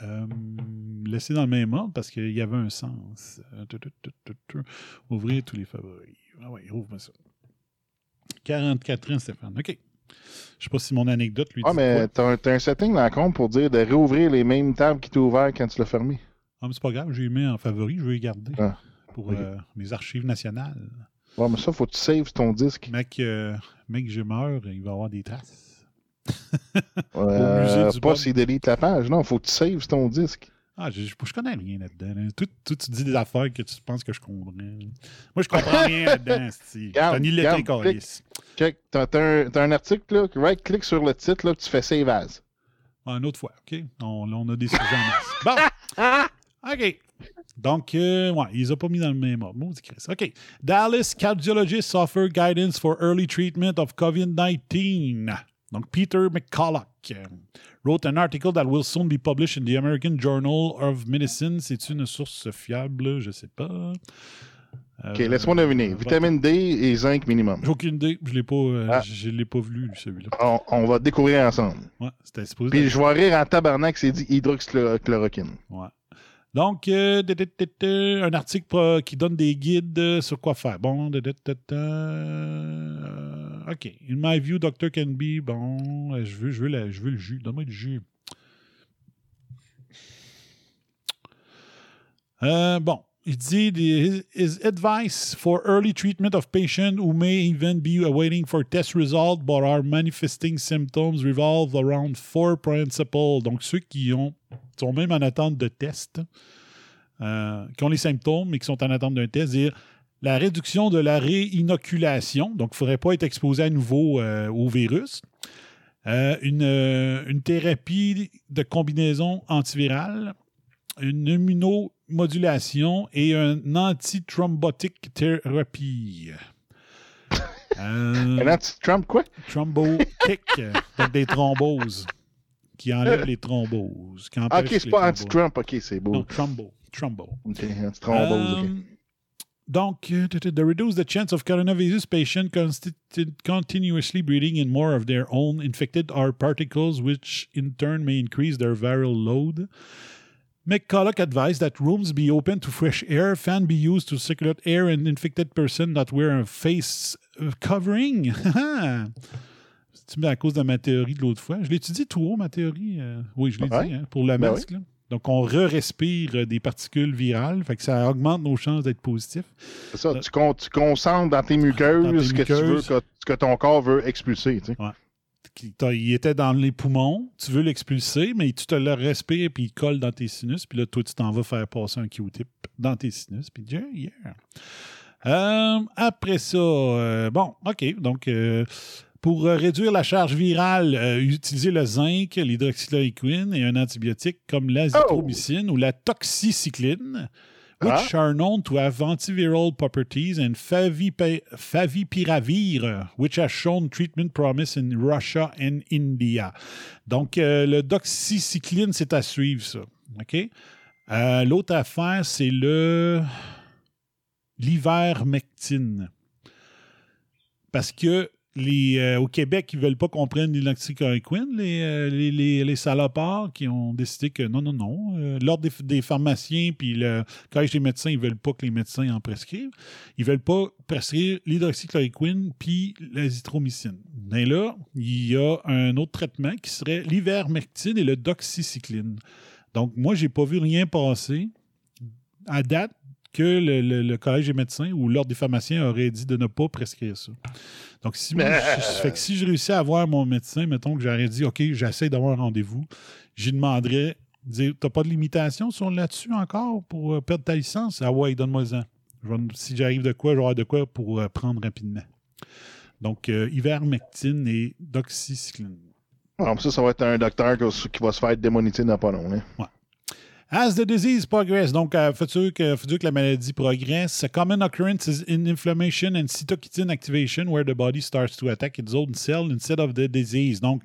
dans le même ordre parce qu'il y avait un sens. Ouvrir tous les favoris. Ah oui, ouvre-moi ça. 44 ans, Stéphane. OK. Je sais pas si mon anecdote lui Ah, dit mais quoi. t'as un, un setting dans le compte pour dire de réouvrir les mêmes tables qui t'ont ouvert quand tu l'as fermé. Ah, mais c'est pas grave, je les mets en favori, je vais les garder Ah, pour euh, mes archives nationales. Ouais, mais ça, faut que tu saves ton disque. Mec, euh, mec, je meurs, il va y avoir des traces. Euh, pas s'il délite la page. Non, faut que tu saves ton disque. Ah, je, je, je connais rien là-dedans. là. Tout, tout, tu dis des affaires que tu penses que je comprends. Moi, je comprends rien là-dedans, c'est Letté, Carlis. Check. T'as un, t'as un article, là, right-click sur le titre, là, tu fais Save As. Une autre fois, OK? On, là, on a des sujets en masse. Bon, OK. Donc, euh, ouais, il les a pas mis dans le même ordre. Maudit Christ. OK. Dallas cardiologists offer guidance for early treatment of COVID-19. Donc, Peter McCulloch euh, wrote an article that will soon be published in the American Journal of Medicine. C'est une source fiable? Je sais pas. Ok, laisse-moi deviner. Vitamine D et zinc minimum. J'ai aucune idée. Je l'ai pas, euh, Ah. je l'ai pas vu, celui-là. On, on va découvrir ensemble. Ouais, c'était supposé. Puis je vais rire en tabarnak, c'est dit hydroxychloroquine. Ouais. Donc, euh, un article qui donne des guides euh, sur quoi faire. Bon, euh, OK. In my view, doctor can be. Bon, euh, je veux, je veux, la- je veux le jus. Donne-moi le jus. Euh, bon. Il dit his, advice for early treatment of patients who may even be awaiting for test results but are manifesting symptoms revolve around four principles. Donc, ceux qui ont sont même en attente de test, euh, qui ont les symptômes mais qui sont en attente d'un test, dire la réduction de la réinoculation, donc il ne faudrait pas être exposé à nouveau euh, au virus, Euh, une, euh, une thérapie de combinaison antivirale, une immunomodulation et un antithrombotic thérapie. Euh, Un anti-Trump, quoi? Thrombo kick, euh, donc des thromboses, qui enlèvent les thromboses. Qui ok, c'est pas anti-Trump, ok, c'est beau. Non, thrombo. Thrombo. Ok, anti-thrombose, ok. Um, Donc, uh, to, reduce the chance of coronavirus patients continuously breathing in more of their own infected air particles, which in turn may increase their viral load. McCulloch advised that rooms be open to fresh air, fan be used to circulate air, and infected person not wear a face uh, covering. C'est à cause de ma théorie de l'autre fois. Je dit tout haut, ma théorie? euh, oui, je l'ai Ouais? dit, hein, pour le Ben masque. Donc, on re-respire euh, des particules virales, fait que ça augmente nos chances d'être positifs. C'est ça, tu, con- tu concentres dans tes muqueuses Dans tes ce que tu veux, muqueuses. que, ton corps veut expulser, tu sais. Qui- Il était dans les poumons, tu veux l'expulser, mais tu te le respires, puis il colle dans tes sinus, puis là, toi, tu t'en vas faire passer un Q-tip dans tes sinus, puis yeah, yeah. Euh, après ça, euh, bon, OK, donc... euh, pour réduire la charge virale, euh, utiliser le zinc, l'hydroxychloroquine et un antibiotique comme l'azithromycine ou la toxycycline, which are known to have antiviral properties, and favipi- favipiravir, which has shown treatment promise in Russia and India. Donc, euh, le doxycycline, c'est à suivre, ça. OK? Euh, L'autre affaire, c'est le l'ivermectine. Parce que euh, au Québec, ils ne veulent pas qu'on prenne l'hydroxychloroquine, les, euh, les, les, les salopards qui ont décidé que non, non, non. Euh, L'Ordre des, pharmaciens puis le Collège des médecins, ils ne veulent pas que les médecins en prescrivent. Ils ne veulent pas prescrire l'hydroxychloroquine puis l'azithromycine. Mais là, il y a un autre traitement qui serait l'ivermectine et le doxycycline. Donc, moi, je n'ai pas vu rien passer à date que le, le- le Collège des médecins ou l'Ordre des pharmaciens aurait dit de ne pas prescrire ça. Donc, si, moi, je- fait que si je réussis à voir mon médecin, mettons que j'aurais dit OK, j'essaie d'avoir un rendez-vous, j'y demanderais dire T'as pas de limitation sur là-dessus encore pour euh, perdre ta licence? Ah ouais, donne-moi-en. Si j'arrive de quoi, j'aurai de quoi pour euh, prendre rapidement. Donc, euh, ivermectine et doxycycline. Alors, ça, ça va être un docteur qui va se faire démoniter dans pas long. hein. As the disease progresses, donc à futur que, que la maladie progresse, common occurrence is in inflammation and cytokinin activation where the body starts to attack its own cell instead of the disease. Donc,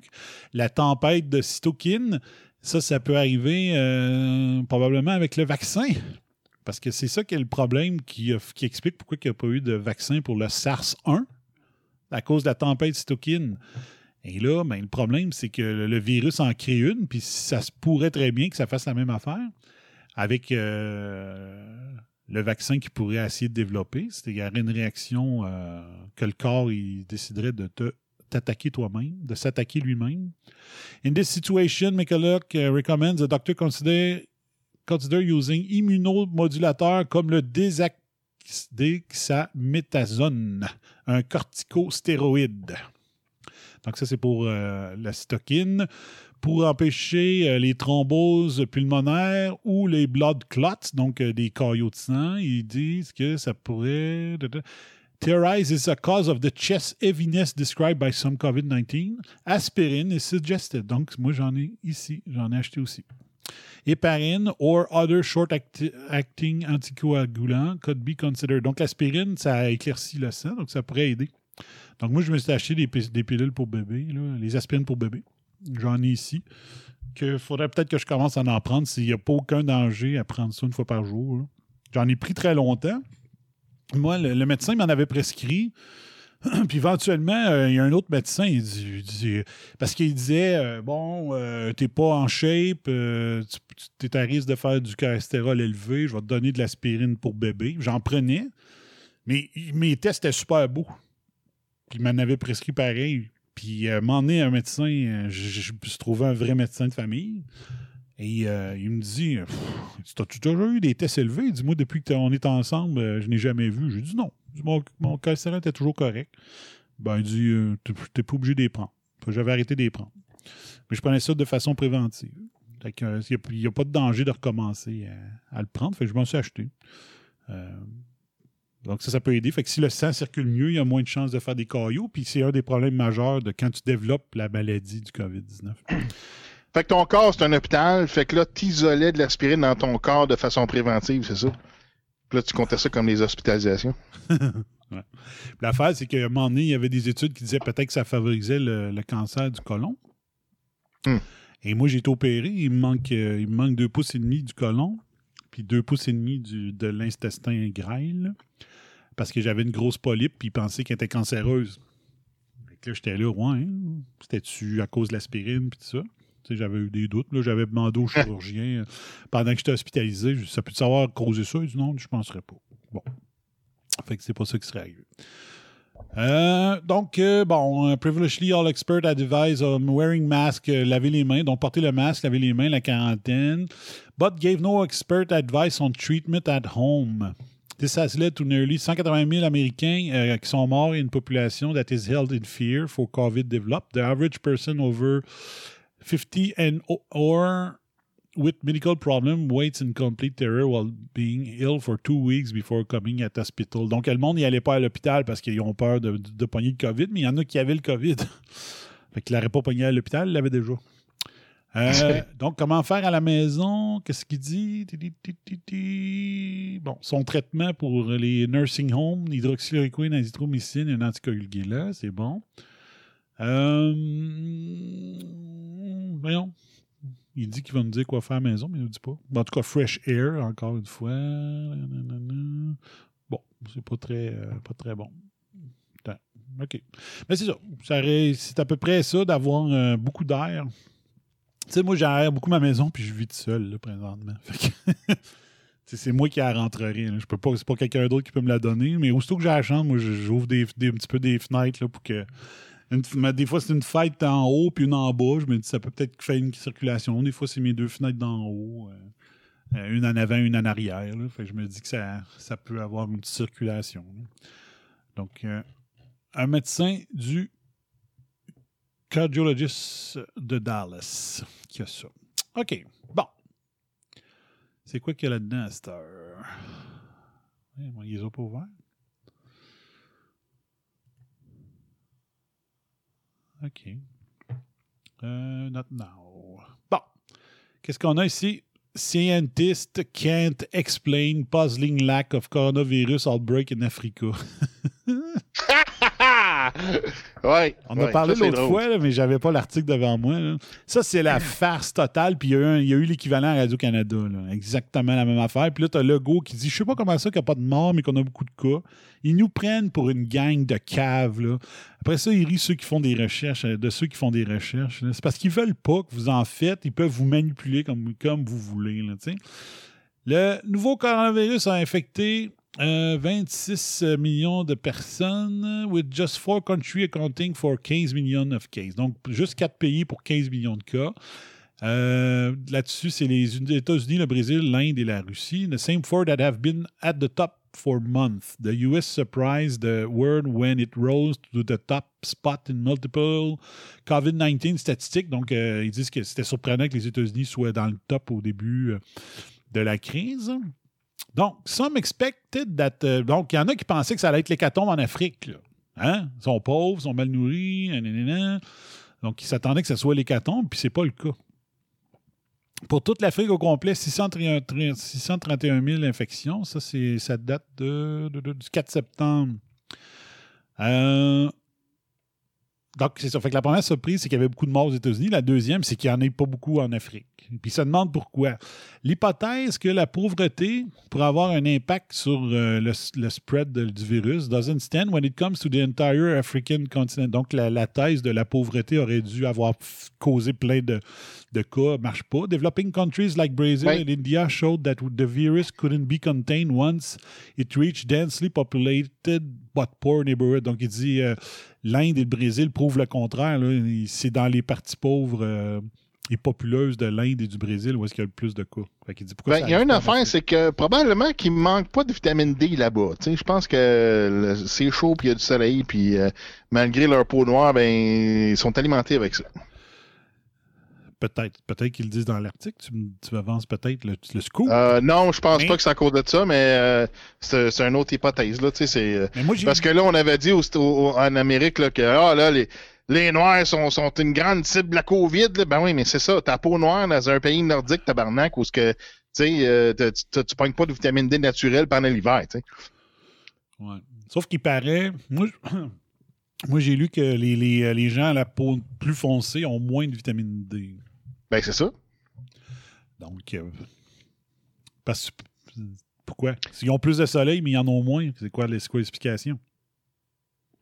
la tempête de cytokines, ça, ça peut arriver euh, probablement avec le vaccin. Parce que c'est ça qui est le problème qui, explique pourquoi il n'y a pas eu de vaccin pour le SARS-1 à cause de la tempête cytokine. Et là, ben, le problème, c'est que le, virus en crée une, puis ça se pourrait très bien que ça fasse la même affaire avec euh, le vaccin qu'il pourrait essayer de développer. C'est-à-dire qu'il y aurait une réaction euh, que le corps il déciderait de te t'attaquer toi-même, de s'attaquer lui-même. In this situation, McCulloch uh, recommends the doctor consider, consider using immunomodulateurs comme le dexaméthasone, un corticostéroïde. Donc, ça, c'est pour euh, la cytokine. Pour empêcher euh, les thromboses pulmonaires ou les blood clots, donc euh, des caillots de sang, ils disent que ça pourrait. Theorize is a cause of the chest heaviness described by some COVID-19. Aspirin is suggested. Donc, moi, j'en ai ici. J'en ai acheté aussi. Heparin or other short-acting anticoagulants could be considered. Donc, l'aspirine, ça éclaircit le sang, donc ça pourrait aider. Donc, moi, je me suis acheté des, pi- des pilules pour bébé, là, les aspirines pour bébé. J'en ai ici. Que faudrait peut-être que je commence à en prendre s'il n'y a pas aucun danger à prendre ça une fois par jour. J'en ai pris très longtemps. moi, le, médecin m'en avait prescrit. Puis éventuellement, euh, il y a un autre médecin, il dit, parce qu'il disait euh, Bon, euh, t'es pas en shape, tu es à risque de faire du cholestérol élevé, je vais te donner de l'aspirine pour bébé. J'en prenais, mais mes tests étaient super beaux. Puis il m'en avait prescrit pareil. Puis un moment donné, un médecin, je, je, me suis trouvé un vrai médecin de famille. Et euh, il me dit tu as déjà eu des tests élevés? Dis-moi, depuis qu'on est ensemble, euh, je n'ai jamais vu. Je lui dis non. Mon, mon cholestérol était toujours correct. Ben, il dit euh, n'es pas obligé les prendre. J'avais arrêté les prendre. Mais je prenais ça de façon préventive. Il n'y a, pas de danger de recommencer à, le prendre. Fait je m'en suis acheté. Donc, ça, ça peut aider. Fait que si le sang circule mieux, il y a moins de chances de faire des caillots. Puis c'est un des problèmes majeurs de quand tu développes la maladie du COVID-19. Fait que ton corps, c'est un hôpital. Fait que là, t'isolais de l'aspirine dans ton corps de façon préventive, c'est ça? Puis là, tu comptais ça comme les hospitalisations. ouais. L'affaire, c'est qu'à un moment donné, il y avait des études qui disaient peut-être que ça favorisait le, cancer du côlon. Hmm. Et moi, j'ai été opéré. Il me, manque, euh, il manque deux pouces et demi du côlon, puis deux pouces et demi du, de l'intestin grêle, parce que j'avais une grosse polype, puis il pensait qu'elle était cancéreuse. Là, j'étais là, ouais, hein? c'était-tu à cause de l'aspirine, puis tout ça? J'avais eu des doutes. J'avais demandé au chirurgien euh, pendant que j'étais hospitalisé, ça peut savoir causer ça? Il dit non, je ne penserais pas. Bon. Fait que c'est pas ça qui serait arrivé. Euh, donc, euh, bon, privilegedly all expert advise on wearing mask, laver les mains, donc porter le masque, laver les mains, la quarantaine, but gave no expert advice on treatment at home. This has led to nearly 180 000 Américains qui sont morts et une population that is held in fear for COVID developed. The average person over 50 and or with medical problem waits in complete terror while being ill for two weeks before coming at hospital. Donc, le monde n'y allait pas à l'hôpital parce qu'ils ont peur de, de, pogner le COVID, mais il y en a qui avaient le COVID. fait qu'il n'aurait pas pogné à l'hôpital, il l'avait déjà. Euh, donc, comment faire à la maison? Qu'est-ce qu'il dit? Bon, son traitement pour les nursing homes, hydroxychloroquine, azithromycine et un anticoagulant, c'est bon. Euh, voyons. Il dit qu'il va nous dire quoi faire à la maison, mais il ne nous dit pas. En tout cas, Fresh Air, encore une fois. Bon, c'est pas très, euh, pas très bon. OK. Mais c'est ça. c'est à peu près ça d'avoir beaucoup d'air. Tu sais, moi, j'aère beaucoup ma maison, puis je vis tout seul, là, présentement. c'est moi qui la rentrerai. Je peux pas, c'est pas quelqu'un d'autre qui peut me la donner, mais aussitôt que j'ai la chambre, moi, j'ouvre des, un petit peu des fenêtres là, pour que des fois, c'est une fête en haut puis une en bas. Je me dis, ça peut peut-être faire une circulation. Des fois, c'est mes deux fenêtres d'en haut. Euh, euh, une en avant, une en arrière. je me dis que ça, ça peut avoir une circulation. Donc, euh, un médecin du cardiologist de Dallas qui a ça. OK. Bon. C'est quoi qu'il y a là-dedans à cette heure? ils. OK. Euh, not now. Bon. Qu'est-ce qu'on a ici? Scientists can't explain puzzling lack of coronavirus outbreak in Africa. ouais, On a parlé l'autre fois, mais j'avais pas l'article devant moi. Ça, c'est la farce totale. Puis il y a eu, l'équivalent à Radio-Canada. Exactement la même affaire. Puis là, tu as Legault qui dit Je sais pas comment ça qu'il n'y a pas de mort, mais qu'on a beaucoup de cas. Ils nous prennent pour une gang de caves. Là. Après ça, ils rient ceux qui font des recherches, euh, de ceux qui font des recherches. C'est parce qu'ils veulent pas que vous en faites. Ils peuvent vous manipuler comme, comme vous voulez. Là, le nouveau coronavirus a infecté 26 euh, millions de personnes, with just four countries accounting for 15 millions of cases. Donc, juste quatre pays pour 15 millions de cas. Euh, là-dessus, c'est les États-Unis, le Brésil, l'Inde et la Russie. The same four that have been at the top for months. The US surprised the world when it rose to the top spot in multiple COVID-19 statistiques. Donc, euh, ils disent que c'était surprenant que les États-Unis soient dans le top au début de la crise. Donc, some expected that. Euh, donc, il y en a qui pensaient que ça allait être l'hécatombe en Afrique. Hein? Ils sont pauvres, ils sont mal nourris, Donc, ils s'attendaient que ce soit l'hécatombe, puis c'est pas le cas. Pour toute l'Afrique au complet, 631, 000 infections. Ça, ça date de, du 4 septembre. Euh, donc, c'est ça. Fait que la première surprise, c'est qu'il y avait beaucoup de morts aux États-Unis. La deuxième, c'est qu'il n'y en ait pas beaucoup en Afrique. Puis, se demande pourquoi. L'hypothèse que la pauvreté pourrait avoir un impact sur euh, le, le, spread de, du virus doesn't stand when it comes to the entire African continent. Donc, la, la thèse de la pauvreté aurait dû avoir causé plein de, de cas marche pas. Developing countries like Brazil Oui. and India showed that the virus couldn't be contained once it reached densely populated but poor neighborhoods. Donc, il dit euh, l'Inde et le Brésil prouvent le contraire. C'est dans les parties pauvres euh, et populeuses de l'Inde et du Brésil où est-ce qu'il y a le plus de cas. Fait qu'il dit pourquoi Ben, il y a une affaire, c'est que probablement qu'il manque pas de vitamine D là-bas. Je pense que c'est chaud, puis il y a du soleil, puis euh, malgré leur peau noire, ben, ils sont alimentés avec ça. Peut-être. Peut-être qu'ils le disent dans l'Arctique. Tu, avances peut-être le, le scoop. Euh, non, je pense pas que c'est à cause de ça, mais euh, c'est une autre hypothèse. Là, euh, Mais moi, j'ai parce que là, on avait dit au- au- en Amérique là, que ah, là, les, les Noirs sont, sont une grande cible de la COVID. là. Ben oui, mais c'est ça. Ta peau noire dans un pays nordique, tabarnak, où ce que, euh, tu pognes pas de vitamine D naturelle pendant l'hiver. Ouais. Sauf qu'il paraît. Moi, moi, j'ai lu que les, les, les gens à la peau plus foncée ont moins de vitamine D. Ben c'est ça. Donc, euh, parce pourquoi? S'ils ont plus de soleil, mais ils en ont moins, c'est quoi, l'explication?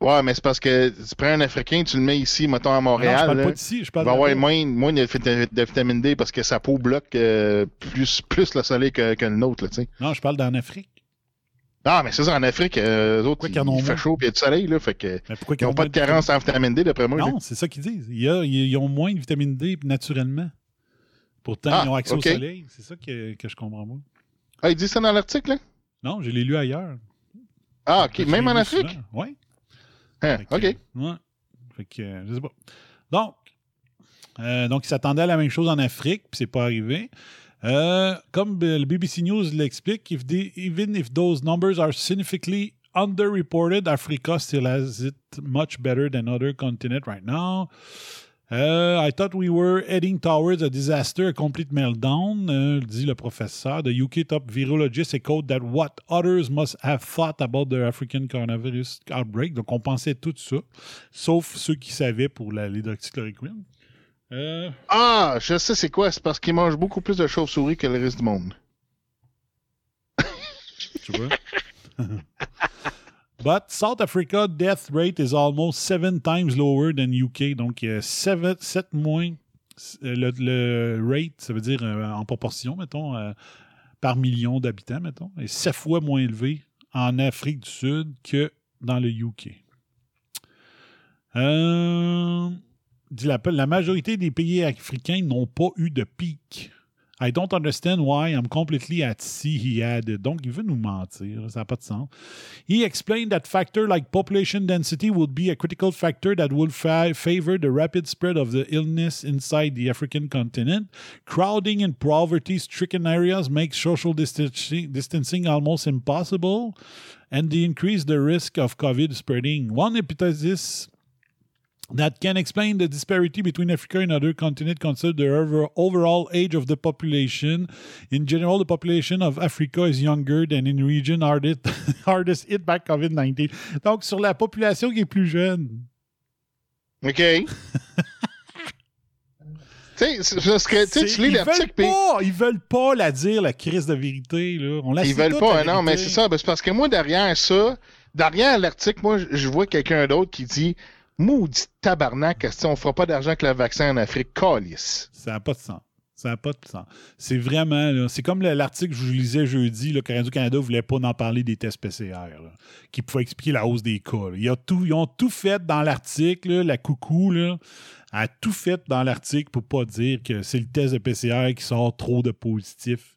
Ouais, mais c'est parce que tu prends un Africain, tu le mets ici, mettons à Ah non, je Montréal. parle là, pas d'ici, je il parle va avoir moins, moins de, vita- de vitamine D parce que sa peau bloque euh, plus, plus le soleil que, que le nôtre. Tu sais. Non, je parle d'en Afrique. Ah, mais c'est ça, en Afrique, euh, eux autres, il, il fait chaud et il y a du soleil, là, fait que, Mais pourquoi ils n'ont ont pas de carence en vitamine D, d'après moi. Non, c'est ça qu'ils disent. Ils ont moins de vitamine D naturellement. Pourtant, Ah, ils ont accès au soleil. C'est ça que, que je comprends pas. Ah, il dit ça dans l'article, là? Non, je l'ai lu ailleurs. Ah, ok, même en Afrique? Oui. Hein, ok. Ouais. Fait que, euh, je sais pas. Donc, euh, donc, ils s'attendaient à la même chose en Afrique, puis c'est pas arrivé. Euh, comme le BBC News l'explique, if they- even if those numbers are significantly underreported, Africa still has it much better than other continents right now. Uh, I thought we were heading towards a disaster, a complete meltdown, euh, dit le professeur. The UK top virologist echoed that what others must have thought about the African coronavirus outbreak. Donc, on pensait tout ça, sauf ceux qui savaient pour la l'hydroxychloroquine. Euh, Ah, je sais c'est quoi, c'est parce qu'ils mangent beaucoup plus de chauves-souris que le reste du monde. tu vois? But South Africa death rate is almost seven times lower than UK. Donc, euh, 7 moins. euh, Le, le rate, ça veut dire euh, en proportion, mettons, par million d'habitants, mettons, est 7 fois moins élevé en Afrique du Sud que dans le UK. La, la majorité des pays africains n'ont pas eu de pic. I don't understand why I'm completely at sea, he added. Donc, il veut nous mentir. Ça n'a pas de sens. He explained that factor like population density would be a critical factor that would fa- favor the rapid spread of the illness inside the African continent. Crowding in poverty-stricken areas makes social distancing, distancing almost impossible, and they increase the risk of COVID spreading. One hypothesis that can explain the disparity between Africa and other continents consider the over- overall age of the population. In general, the population of Africa is younger than in region hardest, hardest hit by COVID-19. Donc, sur la population qui est plus jeune. OK. tu sais, parce que tu lis ils l'article, veulent puis pas, ils veulent pas la dire, la crise de vérité. Là. On la ils veulent pas, hein, non, mais c'est ça. ben, c'est parce que moi, derrière ça, derrière l'article, moi, je vois quelqu'un d'autre qui dit Maudit tabarnak, si on fera pas d'argent avec le vaccin en Afrique, calice. Ça n'a pas de sens. Ça n'a pas de sens. C'est vraiment, c'est comme le- l'article que je lisais jeudi, là, que Radio-Canada ne voulait pas en parler des tests PCR, qui pouvaient expliquer la hausse des cas. ils ont tout fait dans l'article, la coucou, là, a tout fait dans l'article pour pas dire que c'est le test de PCR qui sort trop de positifs.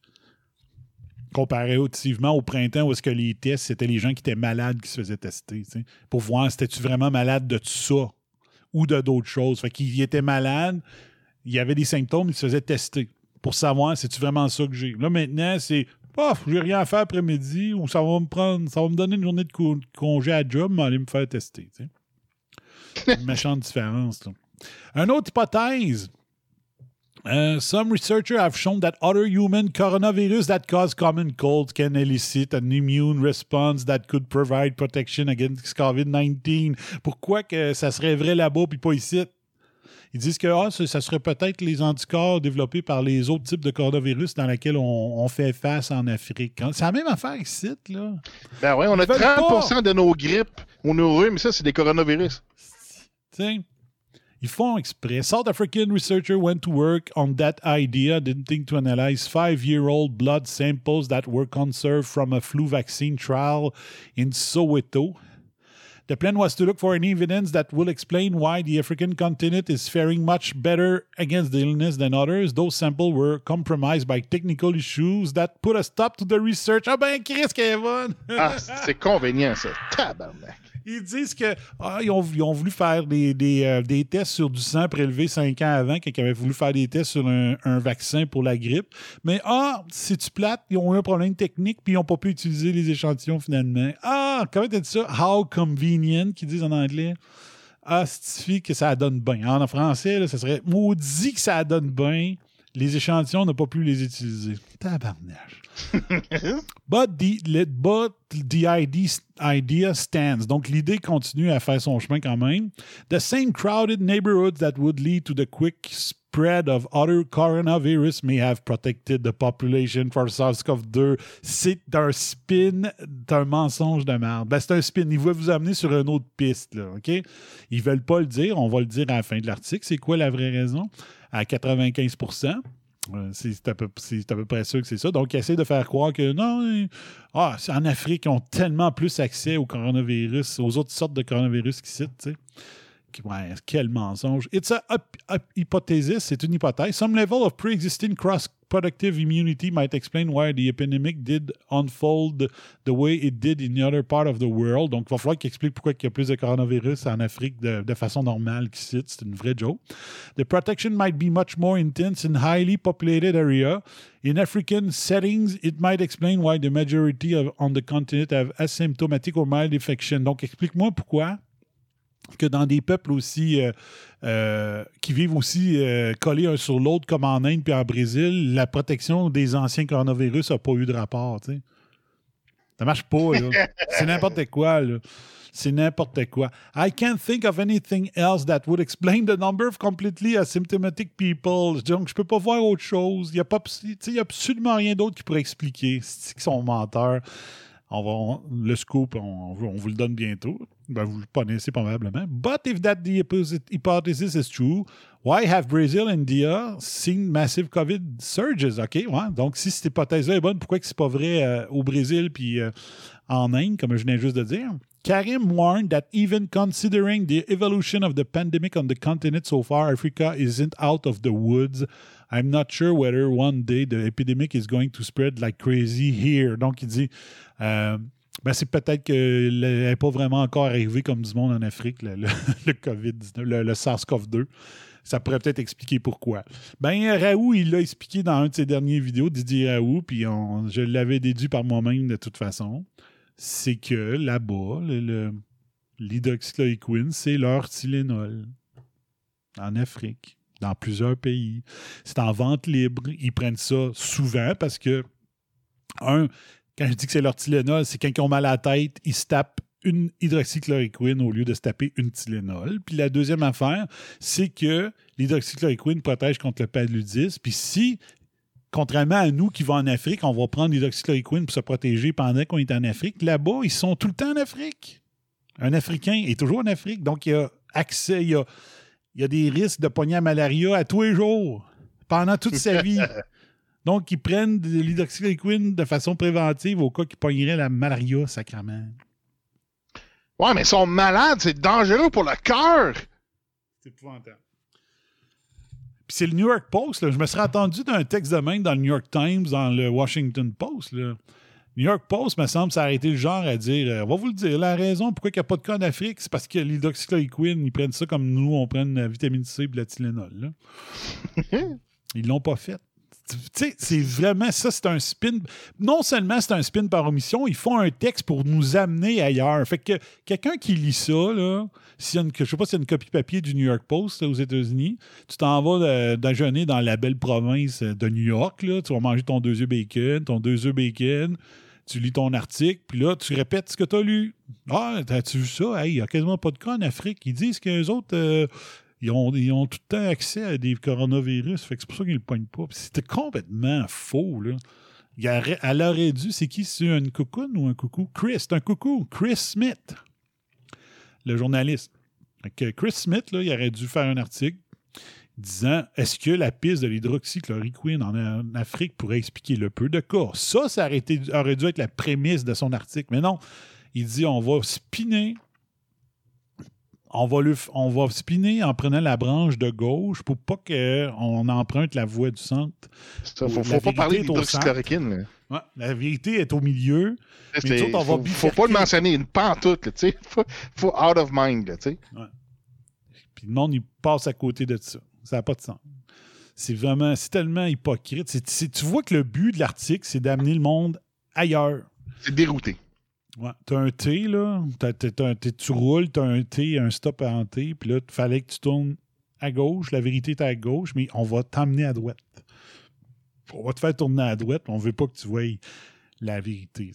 Comparativement au printemps où est-ce que les tests, c'était les gens qui étaient malades qui se faisaient tester, pour voir si tu vraiment malade de tout ça ou de d'autres choses? Fait qu'ils étaient malades, il y avait des symptômes, ils se faisaient tester pour savoir si c'est vraiment ça que j'ai? Là, maintenant, c'est Paf, j'ai rien à faire après-midi ou ça va me prendre, ça va me donner une journée de co- congé à job, mais aller me faire tester. Une méchante différence. là. Une autre hypothèse Uh, some researchers have shown that other human coronavirus that cause common colds can elicit an immune response that could provide protection against COVID-19. Pourquoi que ça serait vrai là-bas puis pas ici? Ils disent que ah, ça serait peut-être les anticorps développés par les autres types de coronavirus dans lesquels on, fait face en Afrique. Hein? C'est la même affaire ici, là. Ben oui, on a 30% de nos grippes ou nos rhumes, ça, c'est des coronavirus. Tiens. Ils font exprès. South African researcher went to work on that idea, didn't think to analyze five-year-old blood samples that were conserved from a flu vaccine trial in Soweto. The plan was to look for any evidence that will explain why the African continent is faring much better against the illness than others. Those samples were compromised by technical issues that put a stop to the research. Ah ben, Chris Kevin! ah, c'est convenient, ça. Tabarnak. Ils disent qu'ils ah, ont, voulu faire euh, des, tests sur du sang prélevé cinq ans avant, qu'ils avaient voulu faire des tests sur un, vaccin pour la grippe. Mais ah, si tu plates, ils ont eu un problème technique puis ils n'ont pas pu utiliser les échantillons finalement. Ah, comment t'as dit ça? How convenient, qu'ils disent en anglais. Ah, que ça donne bien. En français, ça serait maudit que ça donne bien. Les échantillons, n'ont pas pu les utiliser. Tabarnage. But the, but the idea, stands. Donc, l'idée continue à faire son chemin quand même. The same crowded neighborhoods that would lead to the quick spread of other coronavirus may have protected the population for SARS-CoV-2. C'est un spin d'un mensonge de merde. Ben, c'est un spin. Ils veulent vous amener sur une autre piste, là, OK? Ils veulent pas le dire. On va le dire à la fin de l'article. C'est quoi la vraie raison? À 95 c'est à, peu, près sûr que c'est ça. Donc, ils essaient de faire croire que non, ah, en Afrique, ils ont tellement plus accès au coronavirus, aux autres sortes de coronavirus citent. Tu sais. Quel mensonge. It's a, hypothesis, c'est une hypothèse. Some level of pre-existing cross-productive immunity might explain why the epidemic did unfold the way it did in the other part of the world. Donc, il va falloir qu'il explique pourquoi il y a plus de coronavirus en Afrique de, de façon normale qu'ici. C'est une vraie joke. The protection might be much more intense in highly populated area. In African settings, it might explain why the majority of, on the continent have asymptomatic or mild infection. Donc, explique-moi pourquoi que dans des peuples aussi euh, euh, qui vivent aussi euh, collés un sur l'autre, comme en Inde puis en Brésil, la protection des anciens coronavirus n'a pas eu de rapport. Ça Ça marche pas. C'est n'importe quoi. C'est n'importe quoi. I can't think of anything else that would explain the number of completely asymptomatic people. Donc, je peux pas voir autre chose. Il n'y a, a, absolument rien d'autre qui pourrait expliquer. C'est qu'ils sont menteurs. On va, le scoop, on, vous le donne bientôt. Ben, vous connaissez probablement. But if that the hypothesis is true, why have Brazil and India seen massive COVID surges? OK, ouais. Donc, si cette hypothèse-là est bonne, pourquoi que c'est pas vrai euh, au Brésil puis euh, en Inde, comme je viens juste de dire? Karim warned that even considering the evolution of the pandemic on the continent so far, Africa isn't out of the woods. I'm not sure whether one day the epidemic is going to spread like crazy here. Donc, il dit, euh, ben c'est peut-être qu'elle n'est pas vraiment encore arrivée comme du monde en Afrique, le, le, COVID-19, le, SARS-CoV-2. Ça pourrait peut-être expliquer pourquoi. Ben, Raoult, il l'a expliqué dans un de ses dernières vidéos, Didier Raoult, puis je l'avais déduit par moi-même de toute façon. C'est que là-bas, l'hydroxychloroquine, c'est leur Tylenol en Afrique dans plusieurs pays. C'est en vente libre. Ils prennent ça souvent parce que, un, quand je dis que c'est leur Tylenol, c'est quand ils ont mal à la tête, ils se tapent une hydroxychloroquine au lieu de se taper une Tylenol. Puis la deuxième affaire, c'est que l'hydroxychloroquine protège contre le paludisme. Puis si, contrairement à nous qui vont en Afrique, on va prendre l'hydroxychloroquine pour se protéger pendant qu'on est en Afrique, là-bas, ils sont tout le temps en Afrique. Un Africain est toujours en Afrique, donc il y a accès, il y a, il y a des risques de pogner à malaria à tous les jours, pendant toute sa vie. Donc, ils prennent de l'hydroxychloroquine de façon préventive au cas qu'ils pogneraient la malaria, sacrament. Ouais, mais ils sont malades, c'est dangereux pour le cœur. C'est épouvantable. Puis c'est le New York Post. Je me serais attendu d'un texte de même dans le New York Times, dans le Washington Post. Là. New York Post, me semble, ça a arrêté le genre à dire euh, on va vous le dire, la raison pourquoi il n'y a pas de cas en Afrique, c'est parce que l'hydroxychloroquine, ils prennent ça comme nous, on prend la vitamine C et la Tylenol. Là. ils l'ont pas fait. C'est vraiment ça, c'est un spin. Non seulement c'est un spin par omission, ils font un texte pour nous amener ailleurs. Fait que quelqu'un qui lit ça, là, s'il y a une, je sais pas s'il y a une copie papier du New York Post aux États-Unis, tu t'en vas euh, déjeuner dans la belle province de New York, là, tu vas manger ton deux œufs bacon, ton deux œufs bacon, tu lis ton article, puis là, tu répètes ce que tu as lu. Ah, as-tu vu ça? il n'y a quasiment pas de cas en Afrique. Ils disent que les autres, euh, ils, ont, tout le temps accès à des coronavirus. C'est pour ça qu'ils ne le poignent pas. C'était complètement faux, là. Elle aurait dû, c'est qui? C'est un cocoon ou un coucou? Chris, c'est un coucou. Chris Smith, le journaliste. Chris Smith, il aurait dû faire un article disant est-ce que la piste de l'hydroxychloroquine en, Afrique pourrait expliquer le peu de cas? Ça, ça aurait, aurait dû être la prémisse de son article. Mais non, il dit on va spinner. On va, on va spinner en prenant la branche de gauche pour pas qu'on emprunte la voie du centre. Il ne faut, pas parler d'hydroxychloroquine. Ouais, la vérité est au milieu. Il ne faut, pas le mentionner, une pantoute. Il faut, faut out of mind. Ouais. Puis le monde, il passe à côté de ça. Ça n'a pas de sens. C'est vraiment, c'est tellement hypocrite. tu vois que le but de l'article, c'est d'amener le monde ailleurs. C'est dérouté. Ouais. Tu as un T, là? tu roules, tu as un T, un stop en T, puis là, il fallait que tu tournes à gauche. La vérité est à gauche, mais on va t'amener à droite. On va te faire tourner à droite, on veut pas que tu vois la vérité.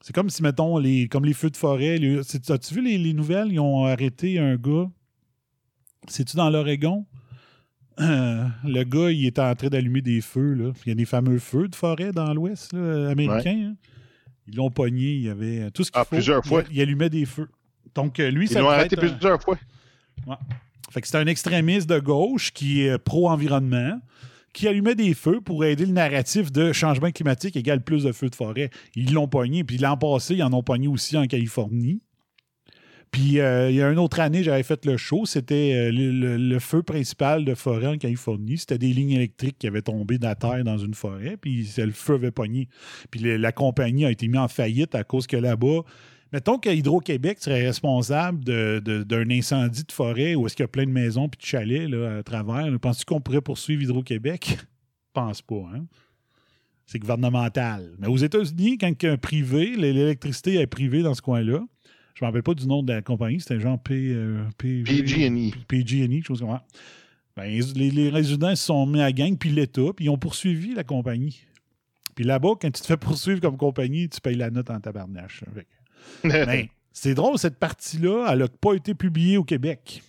C'est comme si, mettons, les, comme les feux de forêt. As-tu vu les, les, nouvelles? Ils ont arrêté un gars. C'est-tu dans l'Oregon? le gars, il était en train d'allumer des feux. Là. Il y a des fameux feux de forêt dans l'Ouest américain. Hein? Ils l'ont pogné. Il y avait tout ce qu'il ah, faut. plusieurs fois. Il, allumait des feux. Donc, euh, lui, Ils l'ont arrêté plusieurs fois. Fait que c'est un extrémiste de gauche qui est pro-environnement, qui allumait des feux pour aider le narratif de changement climatique égale plus de feux de forêt. Ils l'ont pogné. Puis l'an passé, ils en ont pogné aussi en Californie. Puis euh, il y a une autre année, j'avais fait le show. C'était euh, le, feu principal de forêt en Californie. C'était des lignes électriques qui avaient tombé de la terre dans une forêt. Puis le feu avait pogné. Puis la compagnie a été mise en faillite à cause que là-bas, mettons que Hydro-Québec serait responsable d'un incendie de forêt où est-ce qu'il y a plein de maisons puis de chalets là, à travers. Penses-tu qu'on pourrait poursuivre Hydro-Québec? pense pas, hein? C'est gouvernemental. Mais aux États-Unis, quand un privé, l'électricité est privée dans ce coin-là, je ne me rappelle pas du nom de la compagnie, c'était genre P, euh, P, PG&E. PG&E, chose comme ça. Ben, les, résidents se sont mis à gang, puis l'État, puis ils ont poursuivi la compagnie. Puis là-bas, quand tu te fais poursuivre comme compagnie, tu payes la note en tabarnache. ben, c'est drôle, cette partie-là, elle n'a pas été publiée au Québec.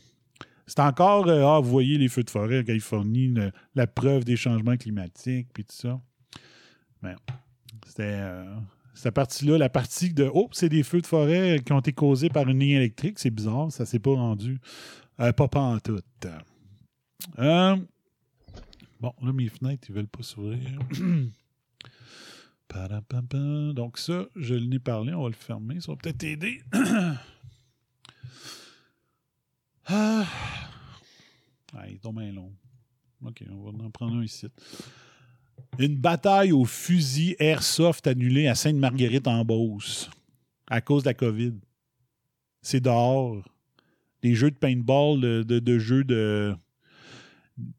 C'est encore, euh, ah, vous voyez les feux de forêt en Californie, la preuve des changements climatiques, puis tout ça. Ben, c'était. Euh, cette partie-là, la partie de Oh, c'est des feux de forêt qui ont été causés par une ligne électrique, c'est bizarre, ça s'est pas rendu. Euh, pas en tout. Euh, bon, là, mes fenêtres, ils veulent pas s'ouvrir. Donc, ça, je l'ai parlé, on va le fermer. Ça va peut-être aider. ah. ah, il est tombé long. OK, on va en prendre un ici. Une bataille au fusil airsoft annulée à Sainte-Marguerite en Beauce à cause de la COVID. C'est dehors. Des jeux de paintball, de, jeux de.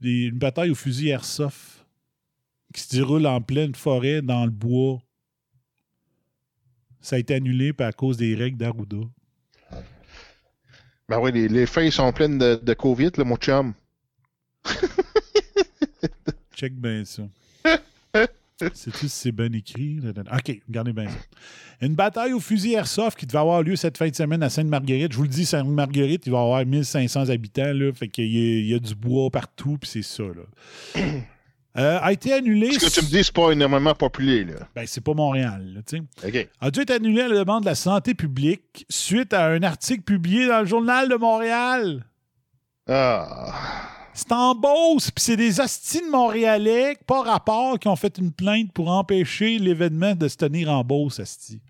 une bataille au fusil airsoft qui se déroule en pleine forêt, dans le bois. Ça a été annulé à cause des règles d'Arruda. Ben oui, les, feuilles sont pleines de, COVID, le mon. Check bien ça. C'est-tu si c'est bien écrit? OK, regardez bien ça. Une bataille au fusil airsoft qui devait avoir lieu cette fin de semaine à Sainte-Marguerite. Je vous le dis, Sainte-Marguerite, il va y avoir 1500 habitants. Là, fait qu'il y, a du bois partout, puis c'est ça. Là. Euh, a été annulé. Ce que tu me dis, c'est pas énormément populaire. Là. Ben, c'est pas Montréal. Là, OK. A dû être annulé à la demande de la santé publique suite à un article publié dans le Journal de Montréal. Ah. C'est en Beauce, puis c'est des astines montréalais, pas rapport, qui ont fait une plainte pour empêcher l'événement de se tenir en Beauce, asti.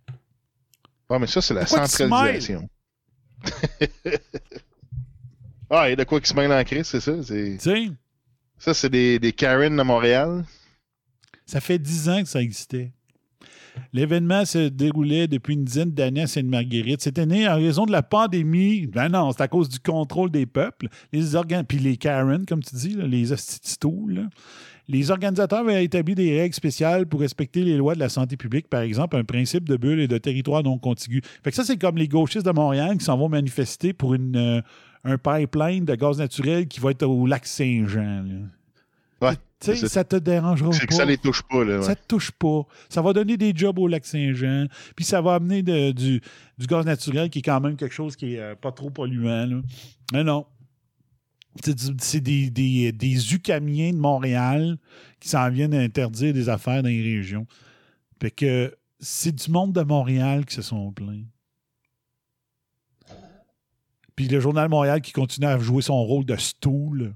Ah, mais ça, c'est la centralisation. ah, il y a de quoi qui se mêle en crise, c'est ça? C'est... Ça, c'est des, des Karen de Montréal. Ça fait dix ans que ça existait. L'événement se déroulait depuis une dizaine d'années à Sainte-Marguerite. C'était né en raison de la pandémie. Ben non, c'est à cause du contrôle des peuples. Les organes, puis les Karen, comme tu dis, les hostitous, Les organisateurs avaient établi des règles spéciales pour respecter les lois de la santé publique, par exemple, un principe de bulle et de territoire non contigu. Fait que ça, c'est comme les gauchistes de Montréal qui s'en vont manifester pour euh, un pipeline de gaz naturel qui va être au lac Saint-Jean. Ouais. Ça te dérangera C'est que ça pas. les touche pas, là. ouais. Ça te touche pas. Ça va donner des jobs au lac Saint-Jean. Puis ça va amener de- du, du gaz naturel qui est quand même quelque chose qui est euh, pas trop polluant. là. Mais non. C'est des, des, des Ucamiens de Montréal qui s'en viennent interdire des affaires dans les régions. Fait que c'est du monde de Montréal qui se sont plaints. Puis le Journal de Montréal qui continue à jouer son rôle de stool.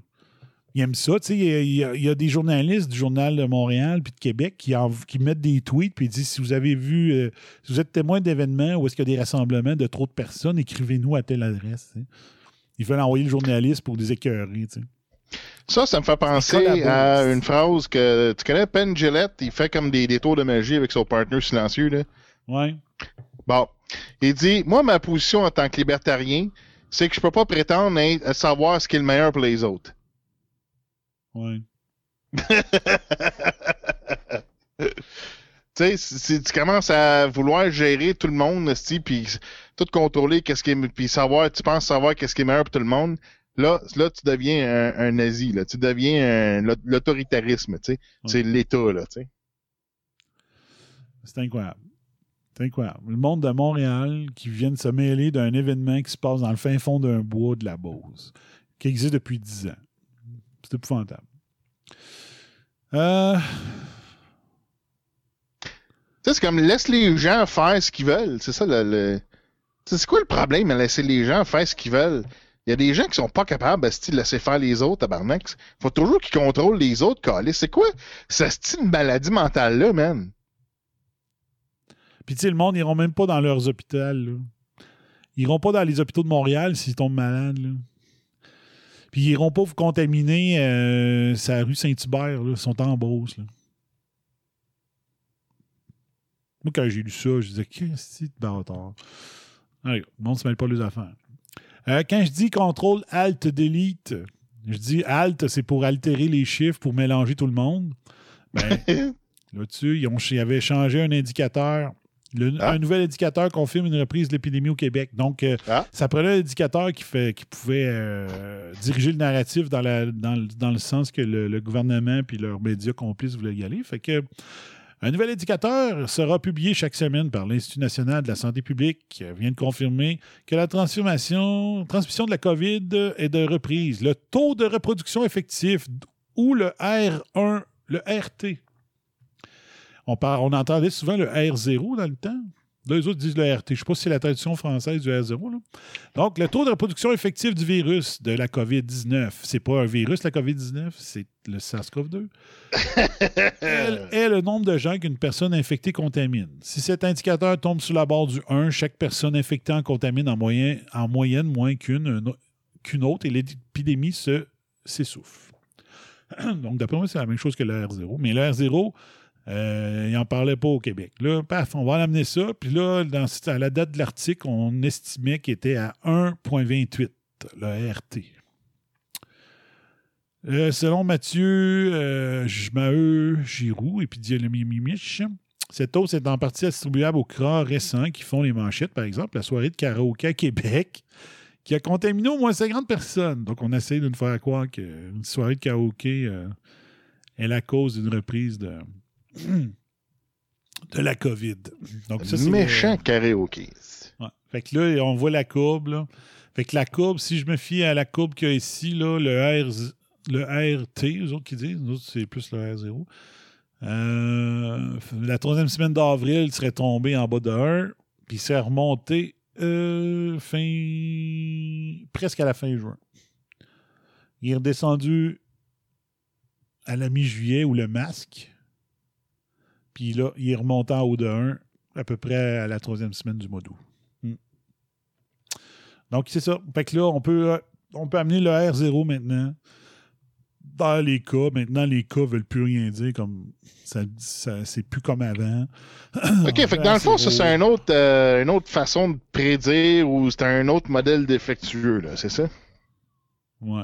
Il aime ça. Tu sais, il y a- il y, a- des journalistes du Journal de Montréal puis de Québec qui, en- qui mettent des tweets puis ils disent si vous avez vu, euh, si vous êtes témoin d'événements ou est-ce qu'il y a des rassemblements de trop de personnes, écrivez-nous à telle adresse. Ils veulent envoyer le journaliste pour des écœurer. tu sais. Ça, ça me fait penser à une phrase que tu connais Penn Gillette, il fait comme des, des tours de magie avec son partner silencieux. Là. Ouais. Bon. Il dit Moi, ma position en tant que libertarien, c'est que je peux pas prétendre à savoir ce qui est le meilleur pour les autres. Ouais. Tu sais, si tu commences à vouloir gérer tout le monde, puis tout contrôler, qu'est-ce qui est, puis savoir, tu penses savoir qu'est-ce qui est meilleur pour tout le monde, là, là tu deviens un, un nazi, là, tu deviens l'autoritarisme, tu sais, c'est l'État, là, tu sais. C'est incroyable. C'est incroyable. Le monde de Montréal qui vient de se mêler d'un événement qui se passe dans le fin fond d'un bois de la Beauce, qui existe depuis 10 ans. C'est épouvantable. Euh, c'est comme laisse les gens faire ce qu'ils veulent. C'est ça le. C'est quoi le problème à laisser les gens faire ce qu'ils veulent? Il y a des gens qui sont pas capables de laisser faire les autres, tabarnak. Faut toujours qu'ils contrôlent les autres, calés. C'est quoi ce style maladie mentale-là, man? Puis, tu sais, le monde, ils iront même pas dans leurs hôpitaux. là. Ils iront pas dans les hôpitaux de Montréal s'ils tombent malades. là. Puis, ils iront pas vous contaminer euh, sa rue Saint-Hubert. Ils sont en Beauce. là. Moi, quand j'ai lu ça, je disais, qu'est-ce que c'est de bâtard? Allez, le monde se mêle pas les affaires. Euh, quand je dis contrôle alt delete, je dis alt, c'est pour altérer les chiffres, pour mélanger tout le monde. Ben, Là-dessus, ils, ont, ils avaient changé un indicateur. Le- Ah. Un nouvel indicateur confirme une reprise de l'épidémie au Québec. Donc, euh, Ah. ça prenait un indicateur qui, fait, qui pouvait euh, diriger le narratif dans, la- dans le, dans le sens que le, le gouvernement puis leurs médias complices voulaient y aller. Fait que un nouvel indicateur sera publié chaque semaine par l'Institut national de la santé publique qui vient de confirmer que la transformation, transmission de la COVID est de reprise. Le taux de reproduction effectif ou le R1, le RT, on, entendait souvent le R0 dans le temps. Là, autres disent le RT. Je ne sais pas si c'est la traduction française du R0. là. Donc, le taux de reproduction effectif du virus de la COVID-19, c'est pas un virus, la COVID-19, c'est le SARS-CoV-2, est, le nombre de gens qu'une personne infectée contamine. Si cet indicateur tombe sous la barre du 1, chaque personne infectée contamine en, moyen- en moyenne moins qu'une un- qu'une autre et l'épidémie se s'essouffle. Donc, d'après moi, c'est la même chose que le R0. Mais le R0, euh, il n'en parlait pas au Québec. Là, paf, on va l'amener ça. Puis là, à la date de l'article, on estimait qu'il était à 1,28, le RT. Euh, selon Mathieu euh, Maheu Giroux, épidémiologiste, cette hausse est en partie attribuable aux cas récents qui font les manchettes, par exemple, la soirée de karaoké à Québec, qui a contaminé au moins 50 personnes. Donc, on essaie de nous faire croire qu'une soirée de karaoké euh, est la cause d'une reprise de, de la COVID. Donc, ça. Méchant karaoké. Ouais. Fait que là, on voit la courbe. Là. Fait que la courbe, si je me fie à la courbe qu'il y a ici, là, le, R, le RT, eux autres qui disent, nous autres, c'est plus le R0. Euh, la troisième semaine d'avril, il serait tombé en bas de 1, puis il serait remonté euh, fin, presque à la fin juin. Il est redescendu à la mi-juillet où le masque, puis là, il est remonté en haut de 1 à peu près à la troisième semaine du mois d'août. Hmm. Donc, c'est ça. Fait que là, on peut, euh, on peut amener le R0 maintenant. dans les cas, maintenant, les cas veulent plus rien dire, comme ça, ça c'est plus comme avant. OK, fait que dans le fond, ça, c'est un autre, euh, une autre façon de prédire ou c'est un autre modèle défectueux, là, c'est ça? Ouais.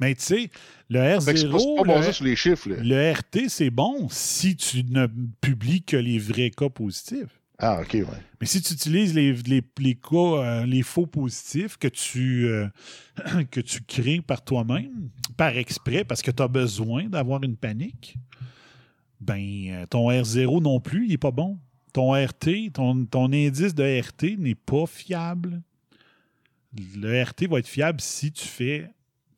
Mais tu sais, le R0. C'est pas, basé sur les chiffres. Le RT, c'est bon si tu ne publies que les vrais cas positifs. Ah, OK, ouais. Mais si tu utilises les, les, les cas, euh, les faux positifs que tu, euh, que tu crées par toi-même, par exprès, parce que tu as besoin d'avoir une panique, ben, euh, ton R0 non plus, il n'est pas bon. Ton RT, ton, ton indice de RT n'est pas fiable. Le RT va être fiable si tu fais,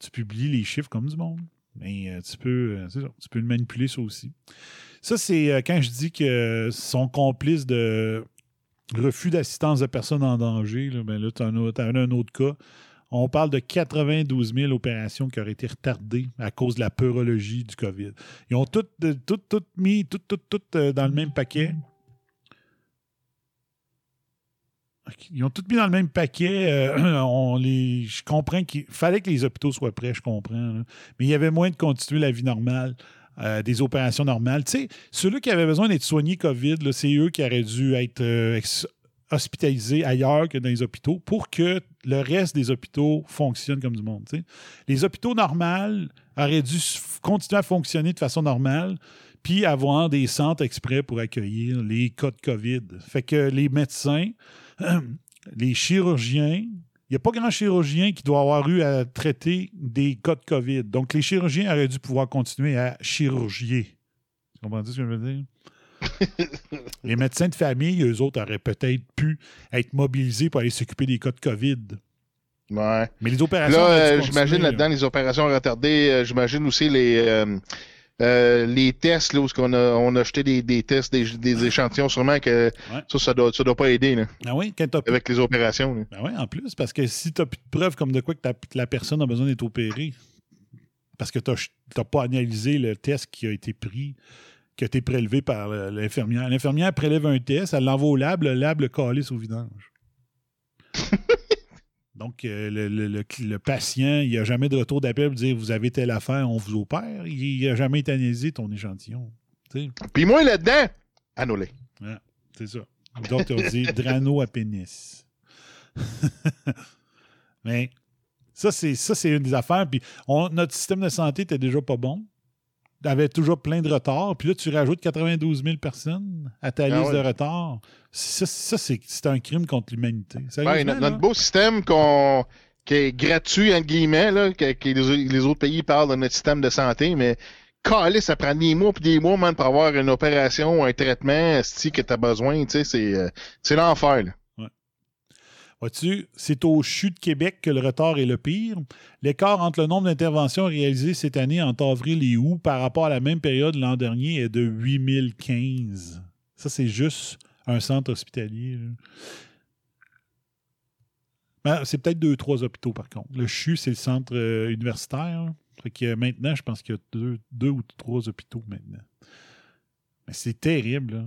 tu publies les chiffres comme du monde. Mais tu, peux, tu peux le manipuler ça aussi. Ça, c'est euh, quand je dis que son complice de refus d'assistance de personnes en danger. Là, ben là, tu as, un autre cas. On parle de 92 000 opérations qui auraient été retardées à cause de la peurologie du COVID. Ils ont toutes tout, mis tout, tout, tout, euh, dans le même paquet. Ils ont tout mis dans le même paquet. Euh, on les, je comprends qu'il fallait que les hôpitaux soient prêts, je comprends. Mais il y avait moins de continuer la vie normale. Euh, des opérations normales. Tu sais, ceux-là qui avaient besoin d'être soignés COVID, c'est eux qui auraient dû être euh, hospitalisés ailleurs que dans les hôpitaux pour que le reste des hôpitaux fonctionne comme du monde. Les hôpitaux normaux auraient dû continuer à fonctionner de façon normale puis avoir des centres exprès pour accueillir les cas de COVID. Fait que les médecins, les chirurgiens, il n'y a pas grand chirurgien qui doit avoir eu à traiter des cas de COVID. Donc, les chirurgiens auraient dû pouvoir continuer à chirurgier. Tu comprends ce que je veux dire? les médecins de famille, eux autres, auraient peut-être pu être mobilisés pour aller s'occuper des cas de COVID. Ouais. Mais les opérations. Là, euh, j'imagine là-dedans les opérations retardées. Euh, j'imagine aussi les. Euh, euh, les tests, là, où on a, on a acheté des, des tests, des, des, échantillons, sûrement que ça, ça doit, ça doit pas aider. Là, ah oui, avec les opérations. Ah oui, en plus, parce que si tu n'as plus de preuves comme de quoi que la personne a besoin d'être opérée, parce que tu n'as pas analysé le test qui a été pris, qui a été prélevé par l'infirmière. L'infirmière prélève un test, elle l'envoie au lab, le lab le calisse au vidange. Donc, euh, le, patient, il n'a jamais de retour d'appel pour dire Vous avez telle affaire, on vous opère. Il n'a jamais été analysé ton échantillon. Puis moi, là-dedans, annulé. c'est ça. D'autres ont dit Drano à pénis. Mais ça, c'est ça, c'est une des affaires. Puis notre système de santé était déjà pas bon avait toujours plein de retards, puis là, tu rajoutes 92 000 personnes à ta ah liste de retards. Ça, c'est un crime contre l'humanité. notre, beau système qui est gratuit, entre guillemets, là, que, les, autres pays parlent de notre système de santé, mais calé, ça prend des mois puis des mois, man, pour avoir une opération, un traitement, si que tu as besoin, tu sais, c'est euh, l'enfer, Vois-tu, c'est au CHU de Québec que le retard est le pire? L'écart entre le nombre d'interventions réalisées cette année entre avril et août par rapport à la même période l'an dernier est de 8015. Ça, c'est juste un centre hospitalier. Ben, c'est peut-être deux, trois hôpitaux, par contre. Le CHU, c'est le centre euh, universitaire. que maintenant, je pense qu'il y a deux, deux, ou trois hôpitaux maintenant. Mais c'est terrible. Là.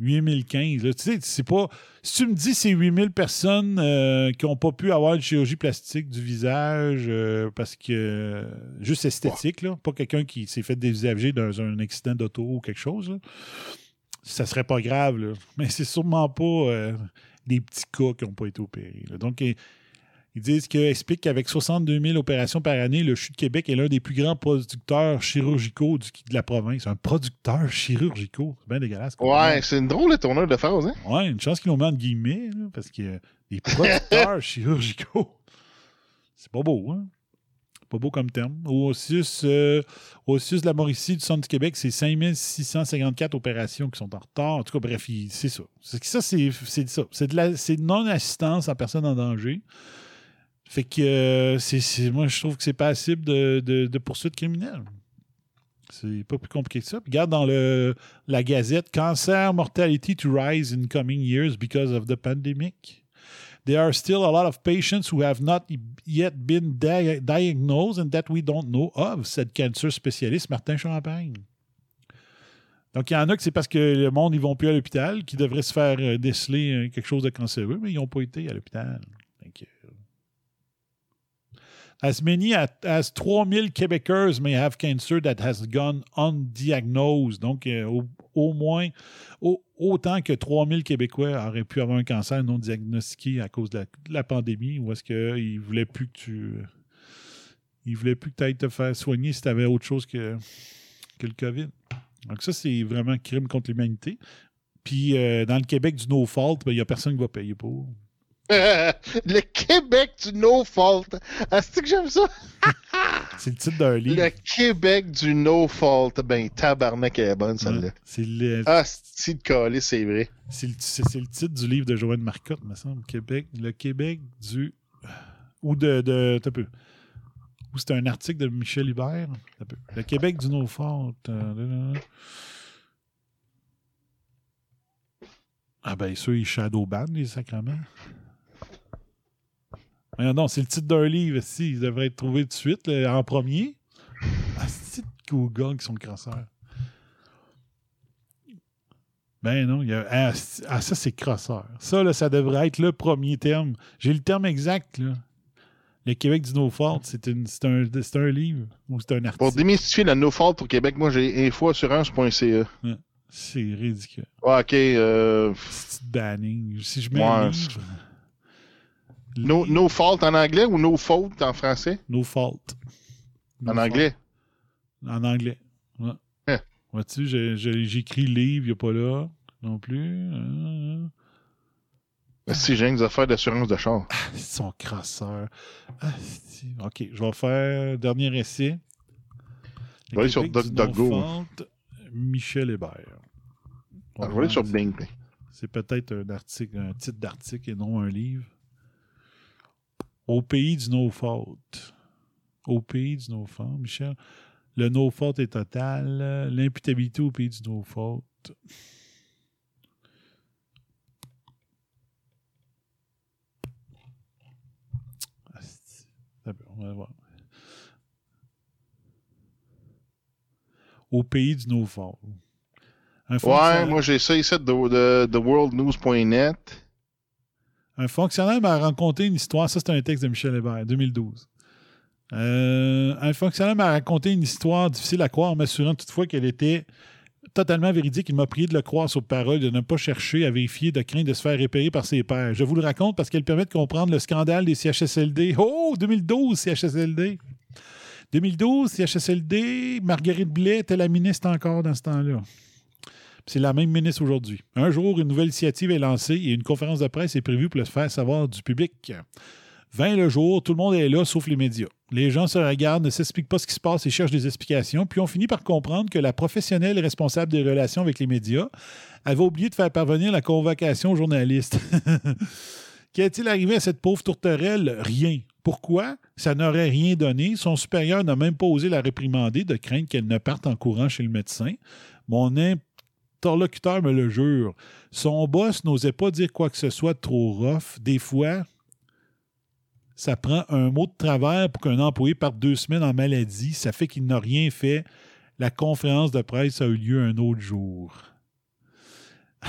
8015. Tu sais, c'est pas. Si tu me dis c'est 8000 personnes euh, qui n'ont pas pu avoir une chirurgie plastique du visage euh, parce que. juste esthétique, là, pas quelqu'un qui s'est fait dévisager dans un accident d'auto ou quelque chose, ça serait pas grave. Là. Mais c'est sûrement pas euh, des petits cas qui n'ont pas été opérés. Donc, ils disent que, expliquent qu'avec 62 000 opérations par année, le CHU de Québec est l'un des plus grands producteurs chirurgicaux de la province. Un producteur chirurgicaux. C'est bien dégueulasse. Ouais, c'est une drôle de tourneur de phrase, hein? Ouais, une chance qu'ils l'ont mis en guillemets, parce que des producteurs chirurgicaux. C'est pas beau, hein? Pas beau comme terme. Au CIUS, euh, de la Mauricie du centre du Québec, c'est 5654 opérations qui sont en retard. En tout cas, bref, c'est ça. Ça, c'est ça. C'est de non-assistance à personne en danger. Fait que euh, c'est, moi, je trouve que c'est passible de, de, de poursuite criminelle. C'est pas plus compliqué que ça. Puis regarde dans le, la gazette Cancer mortality to rise in coming years because of the pandemic. There are still a lot of patients who have not yet been diagnosed and that we don't know of, said cancer spécialiste Martin Champagne. Donc, il y en a que c'est parce que le monde, ils vont plus à l'hôpital, qui devraient se faire euh, déceler euh, quelque chose de cancéreux, mais ils n'ont pas été à l'hôpital. As many as 3000 Quebecers may have cancer that has gone undiagnosed. Donc, euh, au, moins, au, autant que 3000 Québécois auraient pu avoir un cancer non diagnostiqué à cause de la, pandémie, ou est-ce qu'ils ne voulaient plus que tu. Ils voulaient plus que tu ailles te faire soigner si tu avais autre chose que, que le COVID. Donc, ça, c'est vraiment crime contre l'humanité. Puis, euh, dans le Québec du no fault, il ben, n'y a personne qui va payer pour. Le Québec du no fault. Ah, c'est que j'aime ça? c'est le titre d'un livre. Le Québec du no fault. Ben, tabarnak, elle est bonne, celle-là. Ouais, c'est le... Ah, c'est de coller, c'est vrai. C'est le, le, titre du livre de Joanne Marcotte, me semble. Québec, le Québec du. Ou de. de peu. Ou c'est un article de Michel Hubert. Le Québec du no fault. Ah ben, ceux, ils shadowban, les sacrements. Non, c'est le titre d'un livre, si, il devrait être trouvé tout de suite, en premier. Ah, c'est Google qui sont crosseurs. Ben non, il y a, ah, ah ça c'est crosseur. Ça, là, ça devrait être le premier terme. J'ai le terme exact, là. Le Québec du No Fault, c'est un, un, livre ou c'est un article? Pour démystifier le No Fault au Québec, moi j'ai infoassurance.ca. Ouais. C'est ridicule. ok. Euh... banning. Si je mets un livre... No, no, fault en anglais ou no fault en français? No fault. en anglais? En anglais. Ouais. Eh. Vois-tu, j'écris livre, il n'y a pas là non plus. Ah. Si j'ai une affaire d'assurance de char. Ah, ils sont crasseurs. Ah, ok, je vais faire dernier essai. Je vais aller sur DuckDuckGo. Michel Hébert. On va aller sur Bing. C'est peut-être un article, un titre d'article et non un livre. Au pays du no fault. Au pays du no fault, Michel. Le no fault est total. L'imputabilité au pays du no fault. On va voir. Au pays du no fault. Ouais, moi j'ai ça ici de, de worldnews.net. Un fonctionnaire m'a raconté une histoire. Ça, c'est un texte de Michel Hébert, 2012. Euh, un fonctionnaire m'a raconté une histoire difficile à croire m'assurant toutefois qu'elle était totalement véridique. Il m'a prié de le croire sur parole, de ne pas chercher à vérifier, de craindre de se faire repérer par ses pairs. Je vous le raconte parce qu'elle permet de comprendre le scandale des CHSLD. Oh, 2012, CHSLD. 2012, CHSLD, Marguerite Blais était la ministre encore dans ce temps-là. C'est la même ministre aujourd'hui. Un jour, une nouvelle initiative est lancée et une conférence de presse est prévue pour le faire savoir du public. 20 le jour, tout le monde est là, sauf les médias. Les gens se regardent, ne s'expliquent pas ce qui se passe et cherchent des explications, puis on finit par comprendre que la professionnelle responsable des relations avec les médias avait oublié de faire parvenir la convocation aux journalistes. Qu'est-il arrivé à cette pauvre tourterelle? Rien. Pourquoi? Ça n'aurait rien donné. Son supérieur n'a même pas osé la réprimander de crainte qu'elle ne parte en courant chez le médecin. Mon interlocuteur me le jure. Son boss n'osait pas dire quoi que ce soit de trop rough. Des fois, ça prend un mot de travers pour qu'un employé parte deux semaines en maladie. Ça fait qu'il n'a rien fait. La conférence de presse a eu lieu un autre jour.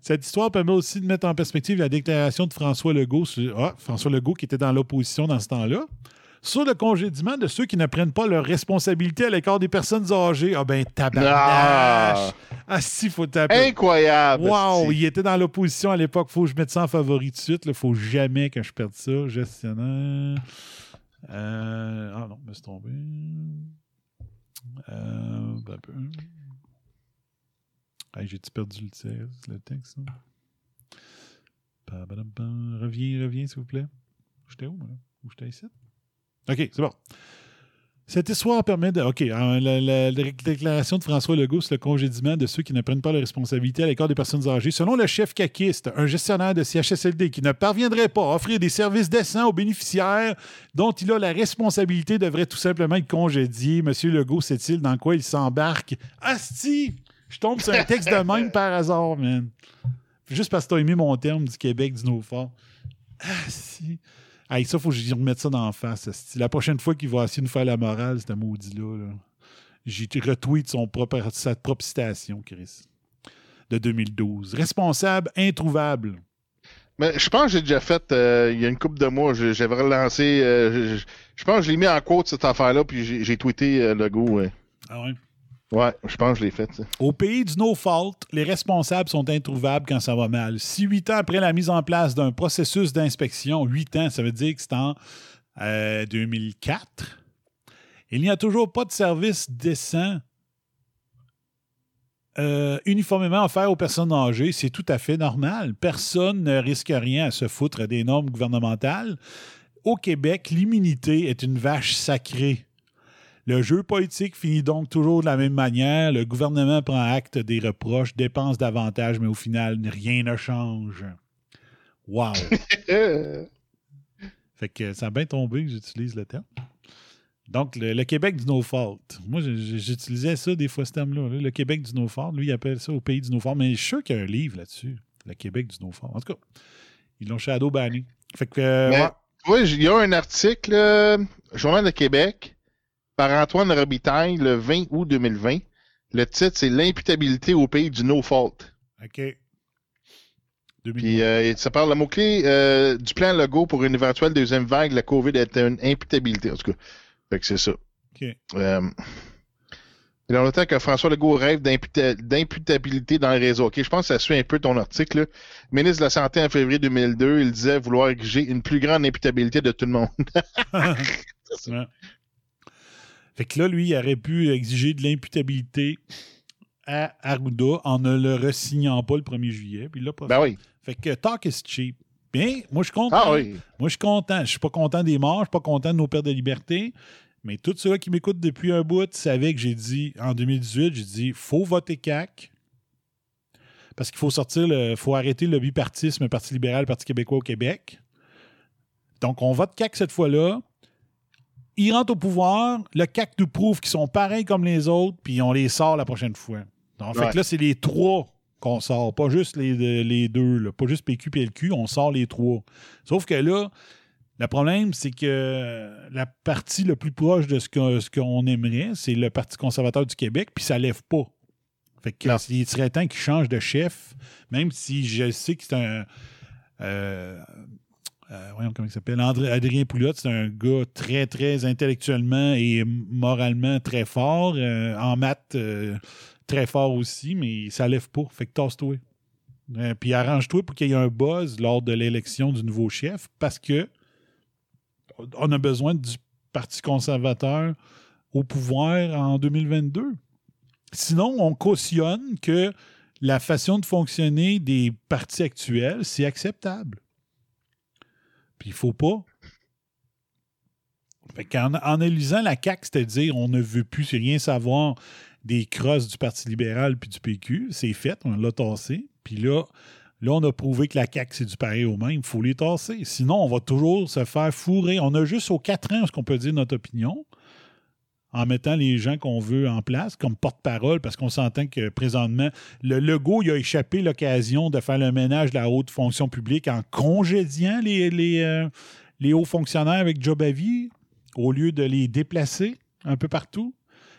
Cette histoire permet aussi de mettre en perspective la déclaration de François Legault, ah, François Legault qui était dans l'opposition dans ce temps-là, sur le congédiement de ceux qui ne prennent pas leurs responsabilités à l'écart des personnes âgées. Ah ben, tabarnache! Ah, si, faut taper. Incroyable! Wow! Il était dans l'opposition à l'époque. Faut que je mette ça en favori de suite. Il faut jamais que je perde ça. Gestionnaire. Euh... Ah non, me suis tombé. Euh... Ben, J'ai-tu perdu le, texte? Reviens, reviens, s'il vous plaît. J'étais où, moi? Où j'étais ici? OK, c'est bon. Cette histoire permet de. OK, la, déclaration de François Legault sur le congédiement de ceux qui ne prennent pas leurs responsabilités à l'écart des personnes âgées. Selon le chef caquiste, un gestionnaire de CHSLD qui ne parviendrait pas à offrir des services décents aux bénéficiaires dont il a la responsabilité devrait tout simplement être congédié. Monsieur Legault sait-il dans quoi il s'embarque? Asti! Je tombe sur un texte de même par hasard, man. Juste parce que tu as aimé mon terme du Québec, du No-Fort. Asti! Hey, ça, faut que je remette ça dans la face. La prochaine fois qu'il va essayer de nous faire la morale, un maudit-là, -là, j'ai retweet son propre, sa propre citation, Chris, de 2012. Responsable introuvable. Mais je pense que j'ai déjà fait, euh, il y a une couple de mois, j'avais relancé, euh, je, je pense que je l'ai mis en quote cette affaire-là, puis j'ai j'ai tweeté euh, le go. Ouais. Ah ouais? Ouais, je pense que je l'ai fait. ça. Au pays du no fault, les responsables sont introuvables quand ça va mal. Si huit ans après la mise en place d'un processus d'inspection, huit ans, ça veut dire que c'est en euh, 2004, il n'y a toujours pas de service décent euh, uniformément offert aux personnes âgées, c'est tout à fait normal. Personne ne risque rien à se foutre des normes gouvernementales. Au Québec, l'immunité est une vache sacrée. Le jeu politique finit donc toujours de la même manière. Le gouvernement prend acte des reproches, dépense davantage, mais au final, rien ne change. Wow! Fait que ça a bien tombé que j'utilise le terme. Donc, le, le Québec du no fault. Moi, j'utilisais ça des fois, ce terme-là. là. Le Québec du no fault. Lui, il appelle ça au pays du no fault. Mais je suis sûr qu'il y a un livre là-dessus. Le Québec du no fault. En tout cas, ils l'ont shadow banni. Fait que, euh, ouais. vois, il y a un article, euh, Journal de Québec, par Antoine Robitaille, le 20 août 2020. Le titre, c'est L'imputabilité au pays du no fault. OK. 2000. Puis euh, ça parle le mot-clé euh, du plan Legault pour une éventuelle deuxième vague, la COVID est une imputabilité. En tout cas, fait que c'est ça. OK. Euh, le temps que François Legault rêve d'imputa- d'imputabilité dans le réseau. OK, je pense que ça suit un peu ton article. là. Ministre de la Santé en février 2002, il disait vouloir exiger une plus grande imputabilité de tout le monde. Ouais. Fait que là, lui, il aurait pu exiger de l'imputabilité à Arruda en ne le ressignant pas le 1er juillet. Puis là, pas ben oui. Fait que talk is cheap. Bien, moi, je suis content. Ah oui. Moi, je suis content. Je suis pas content des morts, je suis pas content de nos pertes de liberté. Mais tous ceux qui m'écoutent depuis un bout savaient que j'ai dit, en 2018, j'ai dit, faut voter CAC. Parce qu'il faut sortir, le, faut arrêter le bipartisme, Parti libéral, Parti québécois au Québec. Donc, on vote CAC cette fois-là. Ils rentrent au pouvoir. Le CAC nous prouve qu'ils sont pareils comme les autres, puis on les sort la prochaine fois. Donc, fait que là, c'est les trois qu'on sort, pas juste les, les deux, là. pas juste PQ et LQ, on sort les trois. Sauf que là, le problème, c'est que la partie le plus proche de ce que- ce qu'on aimerait, c'est le Parti conservateur du Québec, puis ça lève pas. Fait que il serait temps qu'il change de chef, même si je sais que c'est un. euh, euh, voyons comment il s'appelle. Adrien Pouliot, c'est un gars très, très intellectuellement et moralement très fort. euh, en maths, euh, très fort aussi, mais ça lève pas. Fait que tasse-toi. Puis arrange-toi pour qu'il y ait un buzz lors de l'élection du nouveau chef parce que on a besoin du Parti conservateur au pouvoir en 2022. Sinon, on cautionne que la façon de fonctionner des partis actuels, c'est acceptable. Puis il faut pas. Qu'en en élisant la CAQ, c'est-à-dire on ne veut plus rien savoir des crosses du Parti libéral puis du PQ, c'est fait, on l'a tassé. Puis là, là, on a prouvé que la CAQ, c'est du pareil au même, il faut les tasser. Sinon, on va toujours se faire fourrer. On a juste aux quatre ans ce qu'on peut dire notre opinion en mettant les gens qu'on veut en place comme porte-parole, parce qu'on s'entend que présentement, le logo, il a échappé l'occasion de faire le ménage de la haute fonction publique en congédiant les, les, euh, les hauts fonctionnaires avec job à vie au lieu de les déplacer un peu partout.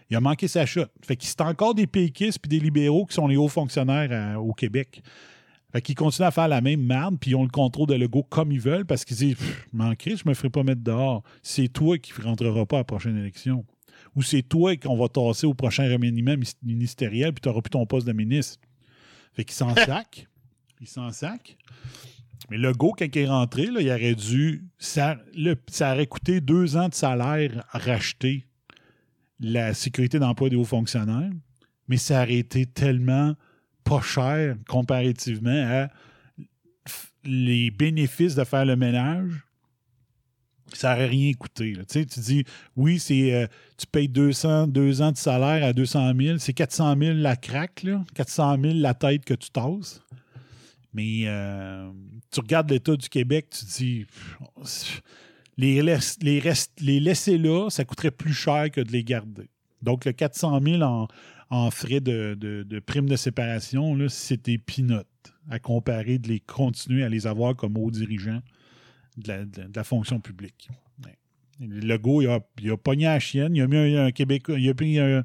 Il a manqué sa shot. Fait que c'est encore des péquistes puis des libéraux qui sont les hauts fonctionnaires euh, au Québec. Fait qu'ils continuent à faire la même merde, puis ils ont le contrôle de logo comme ils veulent parce qu'ils disent Pff, Manquerait, je me ferai pas mettre dehors. C'est toi qui rentreras pas à la prochaine élection. Ou c'est toi qu'on va tasser au prochain remaniement ministériel, puis tu n'auras plus ton poste de ministre. Fait qu'ils s'en sac. Ils s'en sac. Mais le go, quand il est rentré, là, il aurait dû. Ça, le- ça aurait coûté deux ans de salaire à racheter la sécurité d'emploi des hauts fonctionnaires, mais ça aurait été tellement pas cher comparativement à les bénéfices de faire le ménage. Ça n'aurait rien coûté. Tu dis, oui, c'est euh, tu payes 200, deux ans de salaire à 200 000, c'est 400 000 la craque, là, 400 000 la tête que tu tasses. Mais euh, tu regardes l'État du Québec, tu dis, les, laisser là, ça coûterait plus cher que de les garder. Donc, le 400 000 en, en frais de, de, de prime de séparation, c'était peanuts à comparer de les continuer à les avoir comme hauts dirigeants de la, fonction publique. Le Legault, il a, il a pogné à la chienne, il a mis un, Québécois, il a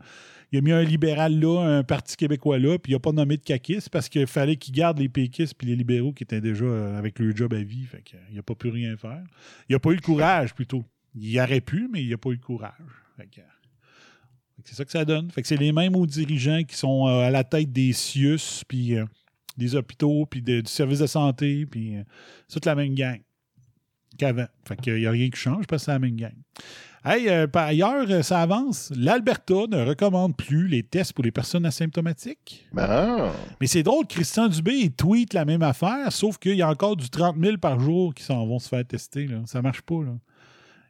il mis un libéral là, un parti québécois là, puis il n'a pas nommé de caquistes parce qu'il fallait qu'il garde les péquistes puis les libéraux qui étaient déjà euh, avec le job à vie. Fait qu'il n'a pas pu rien faire. Il n'a pas eu le courage, plutôt. Il aurait pu, mais il n'a pas eu le courage. c'est ça que ça donne. Fait que c'est les mêmes hauts dirigeants qui sont euh, à la tête des CIUS, puis euh, des hôpitaux, puis du service de santé, puis toute la même gang qu'avant. Fait qu'il n'y a rien qui change parce que c'est la même gang. Hey, euh, par ailleurs, euh, ça avance. L'Alberta ne recommande plus les tests pour les personnes asymptomatiques. Ben. Mais c'est drôle, Christian Dubé, il tweet la même affaire, sauf qu'il y a encore du 30 000 par jour qui s'en vont se faire tester. Là. Ça marche pas. Là.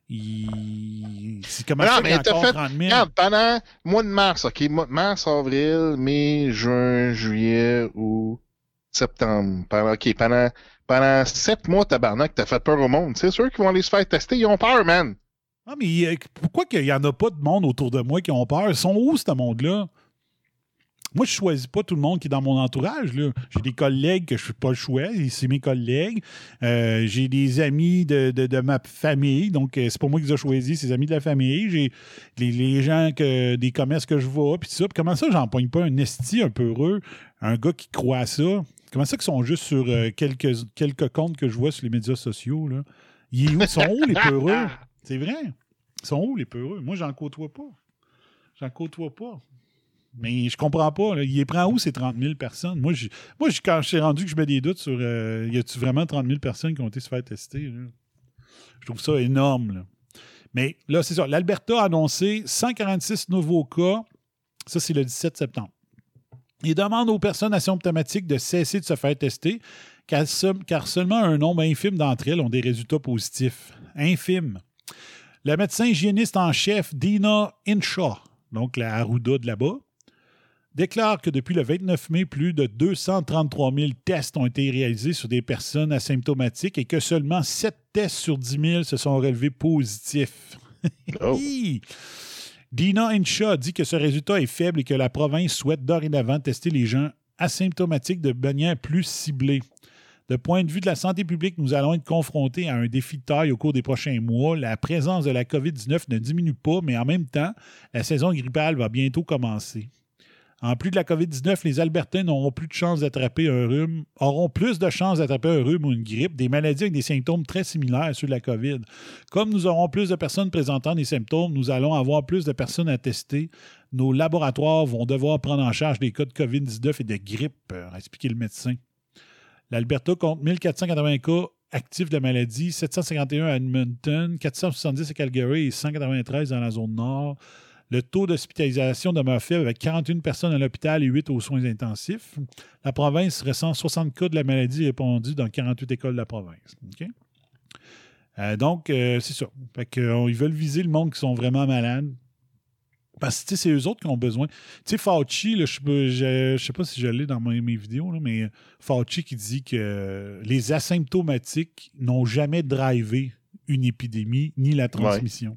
Il... C'est comment ça qu'il y a encore 30 000? Regarde, pendant mois de mars, OK, mars, avril, mai, juin, juillet ou septembre. Pendant, OK, pendant, pendant sept mois, tabarnak, t'as fait peur au monde. C'est sûr qu'ils vont aller se faire tester. Ils ont peur, man. Ah, mais euh, pourquoi qu'il n'y en a pas de monde autour de moi qui ont peur? Ils sont où, ce monde-là? Moi, je choisis pas tout le monde qui est dans mon entourage. J'ai des collègues que je ne suis pas le choix, c'est mes collègues. Euh, j'ai des amis de, ma famille, donc euh, c'est pas moi qui les ai choisis, c'est les amis de la famille. J'ai les, gens que des commerces que je vois, puis ça. comment ça, j'en pogne pas un esti un peu heureux, un gars qui croit à ça? Comment ça qu'ils sont juste sur quelques, quelques comptes que je vois sur les médias sociaux? Là? Ils sont où les peureux? C'est vrai. Ils sont où les peureux? Moi, j'en côtoie pas. J'en côtoie pas. Mais je comprends pas. Il les prend où ces 30 000 personnes? Moi, moi quand je suis rendu que je mets des doutes sur euh, y a-tu vraiment 30 000 personnes qui ont été se faire tester? Je trouve ça énorme. Mais là, c'est ça. L'Alberta a annoncé 146 nouveaux cas. Ça, c'est le 17 septembre. Il demande aux personnes asymptomatiques de cesser de se faire tester, car, car seulement un nombre infime d'entre elles ont des résultats positifs. Infime. Le médecin hygiéniste en chef, Dina Inshaw, donc la Arruda de là-bas, déclare que depuis le 29 mai, plus de 233 000 tests ont été réalisés sur des personnes asymptomatiques et que seulement 7 tests sur 10 000 se sont relevés positifs. Oh. Dina Inshaw dit que ce résultat est faible et que la province souhaite dorénavant tester les gens asymptomatiques de manière plus ciblée. De point de vue de la santé publique, nous allons être confrontés à un défi de taille au cours des prochains mois. La présence de la COVID-19 ne diminue pas, mais en même temps, la saison grippale va bientôt commencer. En plus de la COVID-19, les Albertains n'auront plus de chances d'attraper un rhume, auront plus de chances d'attraper un rhume ou une grippe, des maladies avec des symptômes très similaires à ceux de la COVID. Comme nous aurons plus de personnes présentant des symptômes, nous allons avoir plus de personnes à tester. Nos laboratoires vont devoir prendre en charge des cas de COVID-19 et de grippe, a expliqué le médecin. L'Alberta compte 1480 cas actifs de la maladie, 751 à Edmonton, 470 à Calgary et 193 dans la zone nord. Le taux d'hospitalisation demeure faible avec 41 personnes à l'hôpital et 8 aux soins intensifs. La province ressent 60 cas de la maladie répandus dans 48 écoles de la province. Euh, donc, euh, c'est ça. Euh, ils veulent viser le monde qui sont vraiment malades. Parce que c'est eux autres qui ont besoin. Tu sais, Fauci, je ne sais pas si je l'ai dans mes, vidéos, mais Fauci qui dit que les asymptomatiques n'ont jamais drivé une épidémie ni la transmission.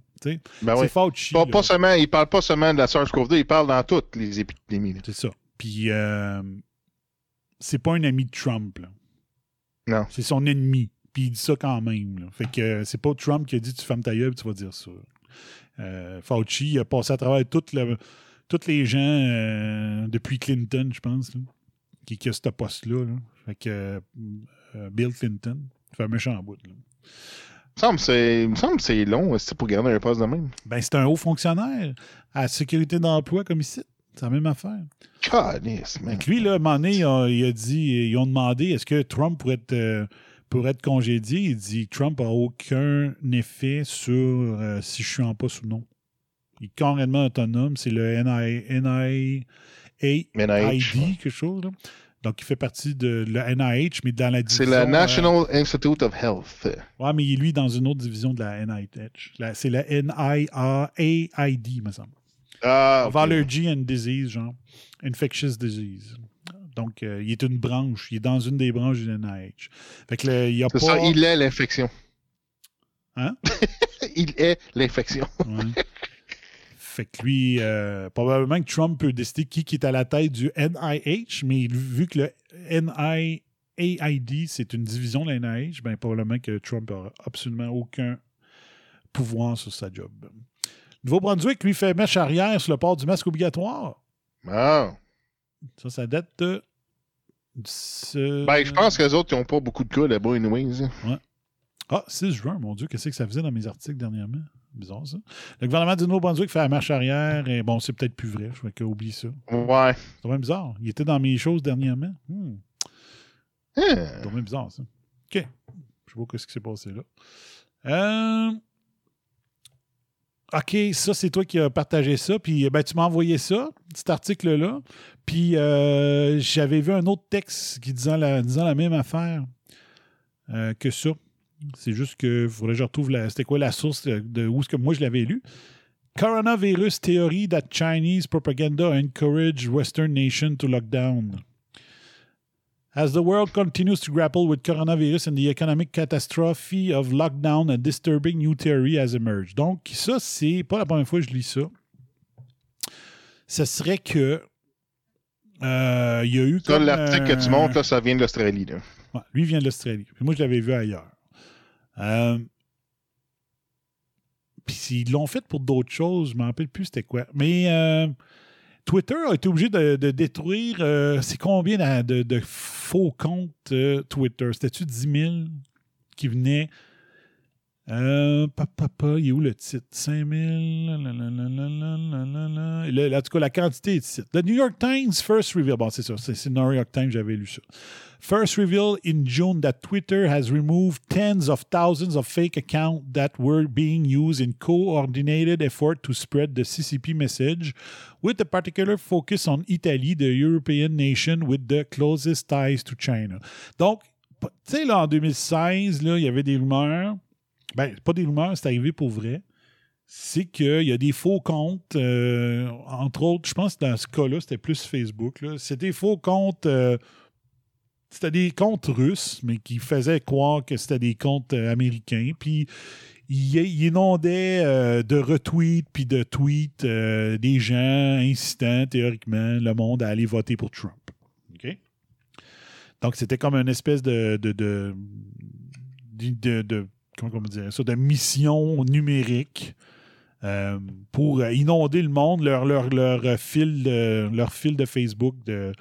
Ben c'est Fauci. Pas, seulement, il ne parle pas seulement de la SARS-CoV-2, il parle dans toutes les épidémies. C'est ça. Puis, euh, c'est pas un ami de Trump. Non. C'est son ennemi. Puis il dit ça quand même. Fait que c'est pas Trump qui a dit tu fermes ta gueule, tu vas dire ça. Euh, Fauci a passé à travers toutes les gens euh, depuis Clinton, je pense, qui, qui, a ce poste-là. Fait que euh, Bill Clinton fait un méchant bout. Là. Il me semble que c'est long pour garder un poste de même? Ben, c'est un haut fonctionnaire à la sécurité d'emploi comme ici. C'est la même affaire. lui, là, à un moment donné, il a, dit, ils ont demandé est-ce que Trump pourrait être pour être congédié, il dit Trump n'a aucun effet sur euh, si je suis en poste ou non. Il est carrément autonome. C'est le NIH, quelque chose. Donc, il fait partie de la NIH, mais dans la division... C'est la National Institute of Health. Oui, mais il est, lui, dans une autre division de la NIH. C'est la NIAID, me semble. Ah, okay. Allergy and Disease, genre. Infectious Disease. Donc, euh, il est une branche. Il est dans une des branches du NIH. Fait que il y a pas... ça, il est l'infection. Hein? il est l'infection. Fait que lui, euh, probablement que Trump peut décider qui, qui est à la tête du NIH, mais vu que le NIAID, c'est une division de la NIH, ben probablement que Trump n'aura absolument aucun pouvoir sur sa job. Nouveau-Brunswick, lui, fait mèche arrière sur le port du masque obligatoire. Ah. Ça, ça date de. ce- Ben, je pense que les autres, ils n'ont pas beaucoup de cas là-bas, anyways. Ah, 6 juin, mon Dieu, qu'est-ce que ça faisait dans mes articles dernièrement? Bizarre, ça. Le gouvernement du Nouveau-Brunswick fait la marche arrière, et bon, c'est peut-être plus vrai, je vais oublie ça. Ouais. C'est quand même bizarre. Il était dans mes choses dernièrement. Hmm, Hein. c'est quand même bizarre, ça. OK. Je sais pas ce qui s'est passé là. Euh, OK, ça, c'est toi qui as partagé ça. Puis, ben, tu m'as envoyé ça, cet article-là. Puis, euh, j'avais vu un autre texte qui disant la, disant la même affaire euh, que ça. C'est juste que faudrait que je retrouve la, c'était quoi la source de, où est-ce que moi je l'avais lu? Coronavirus theory that Chinese propaganda encourage Western nation to lock down. As the world continues to grapple with coronavirus and the economic catastrophe of lockdown, a disturbing new theory has emerged. Donc, ça, c'est pas la première fois que je lis ça. Ce serait que euh, il y a eu Ça, l'article que tu euh, montres, là, ça vient de l'Australie. Ouais, lui vient de l'Australie. Moi, je l'avais vu ailleurs. Euh, Puis s'ils l'ont fait pour d'autres choses, je ne me rappelle plus c'était quoi. Mais euh, Twitter a été obligé de, détruire. euh, c'est combien de, de- faux comptes Twitter? C'était-tu 10 000 qui venaient euh, papa, papa, il est où le titre? 5 000. la, la, la, la, la, la, la, la. Le- en tout cas, la quantité est ici. The New York Times first reveal. Bon, c'est ça. C'est c'est New York Times, j'avais lu ça. First reveal in June that Twitter has removed tens of thousands of fake accounts that were being used in coordinated effort to spread the CCP message, with a particular focus on Italy, the European nation with the closest ties to China. Donc, tu sais, là, en 2016, là, il y avait des rumeurs. Ben, pas des rumeurs, c'est arrivé pour vrai. C'est qu'il y a des faux comptes, euh, entre autres, je pense que dans ce cas-là, c'était plus Facebook. C'était des faux comptes. euh, c'était des comptes russes, mais qui faisaient croire que c'était des comptes euh, américains. Puis ils ils inondaient euh, de retweets puis de tweets des gens incitant théoriquement le monde à aller voter pour Trump. Donc c'était comme une espèce de- de- de- comment on dirait de mission numérique euh, pour euh, inonder le monde, leur, euh, fil, de, de Facebook de,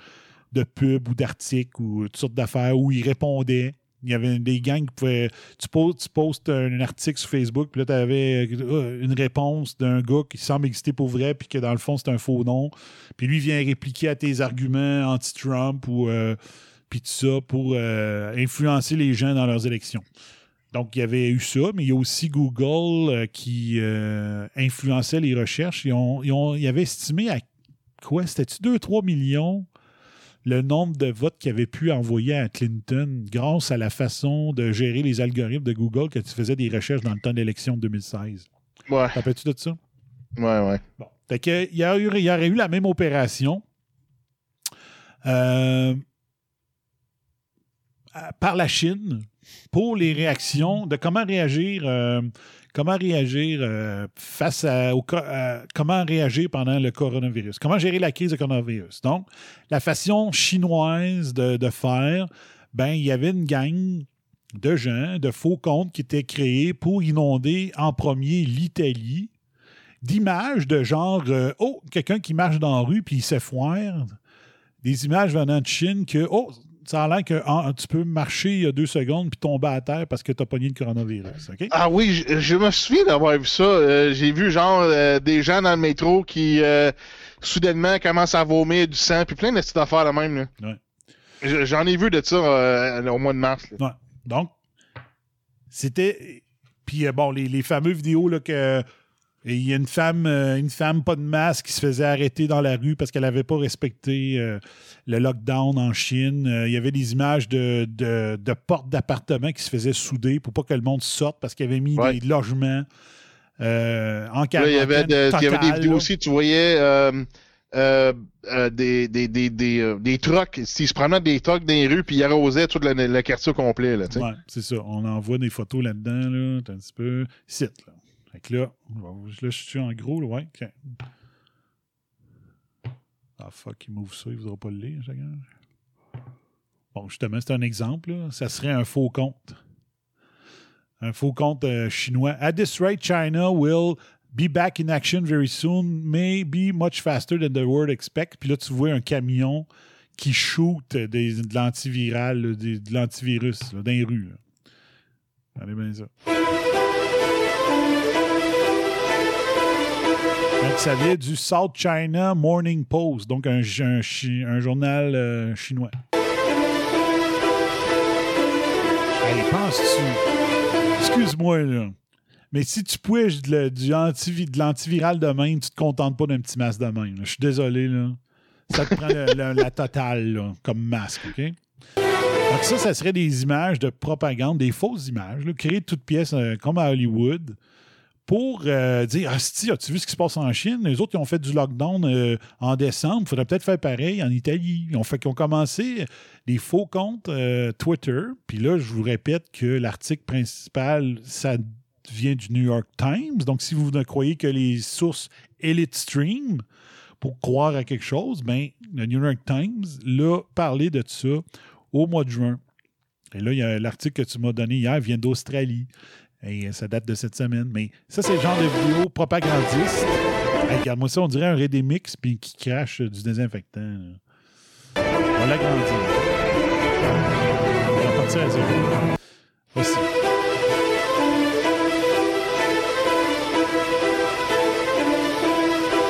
de pubs ou d'articles ou toutes sortes d'affaires où ils répondaient. Il y avait des gangs qui pouvaient. Tu postes, tu postes un, article sur Facebook, puis là, tu avais une réponse d'un gars qui semble exister pour vrai, puis que dans le fond, c'est un faux nom. Puis lui vient répliquer à tes arguments anti-Trump ou. puis tout ça pour influencer les gens dans leurs élections. Donc, il y avait eu ça, mais il y a aussi Google euh, qui euh, influençait les recherches. Ils, ont, ils, ont- ils avaient estimé à quoi? C'était-tu 2-3 millions le nombre de votes qu'ils avaient pu envoyer à Clinton grâce à la façon de gérer les algorithmes de Google quand tu faisais des recherches dans le temps de l'élection de 2016. Ouais, Te rappelles-tu de ça? ouais, ouais. Bon. Fait que, il, y a eu- il y aurait eu la même opération euh, par la Chine pour les réactions de comment réagir, euh, comment réagir euh, face au comment réagir pendant le coronavirus, comment gérer la crise du coronavirus. Donc, la façon chinoise de, faire, ben il y avait une gang de gens, de faux comptes qui étaient créés pour inonder en premier l'Italie d'images de genre euh, oh quelqu'un qui marche dans la rue puis il se foire des images venant de Chine que oh ça a l'air que ah, tu peux marcher il y a deux secondes puis tomber à terre parce que tu as pogné le coronavirus Ah oui, je, je me souviens d'avoir vu ça. Euh, J'ai vu genre euh, des gens dans le métro qui euh, soudainement commencent à vomir du sang, puis plein de petites affaires là même. Ouais. J'en ai vu de ça au mois de mars. Ouais. Donc, c'était. Puis, bon, les, les fameux vidéos là, que. Il y a une femme, euh, une femme pas de masque qui se faisait arrêter dans la rue parce qu'elle n'avait pas respecté euh, le lockdown en Chine. Euh, il y avait des images de, de, de portes d'appartements qui se faisaient souder pour pas que le monde sorte parce qu'il avait mis Ouais. des logements euh, en quarantaine il y avait, des vidéos là. aussi, tu voyais des, des, des, des, des trucks. Ils se promenaient des trucks dans les rues, puis ils arrosaient tout le, le quartier complet. Là. Ouais, c'est ça. On envoie des photos là-dedans, là. Un petit peu. Site, là. Fait que là, là, je suis en gros, ouais. Ah, fuck, il m'ouvre ça, il voudra pas le lire, chacun. Bon, justement, c'est un exemple, là. Ça serait un faux compte. Un faux compte euh, chinois. At this rate, China will Be back in action very soon, may be much faster than the world expect. Puis là, tu vois un camion qui shoot des, de l'antiviral, des- de l'antivirus dans les rues. Regardez bien ça. Donc, ça vient du South China Morning Post, donc un, journal euh, chinois. Allez, penses-tu? Excuse-moi, là. Mais si tu puiches de, de l'antiviral de tu te contentes pas d'un petit masque de même. Je suis désolé, là. Ça te prend la totale, là, comme masque, OK? Donc ça, ça serait des images de propagande, des fausses images, créées de toutes pièces, euh, comme à Hollywood, pour euh, dire Ah, si, as-tu vu ce qui se passe en Chine? Les autres, ils ont fait du lockdown euh, en décembre. Il faudrait peut-être faire pareil en Italie. Ils ont, fait, ont commencé des faux comptes euh, Twitter. Puis là, je vous répète que l'article principal, ça vient du New York Times. Donc, si vous ne croyez que les sources Elite Stream pour croire à quelque chose, ben, le New York Times l'a parlé de ça au mois de juin. Et là, l'article que tu m'as donné hier vient d'Australie. Et ça date de cette semaine. Mais ça, c'est le genre de vidéo propagandiste. Hey, Regarde-moi ça, on dirait un Redemix puis qui crache euh, du désinfectant. là. On l'agrandir. On va partir à zéro. Voici.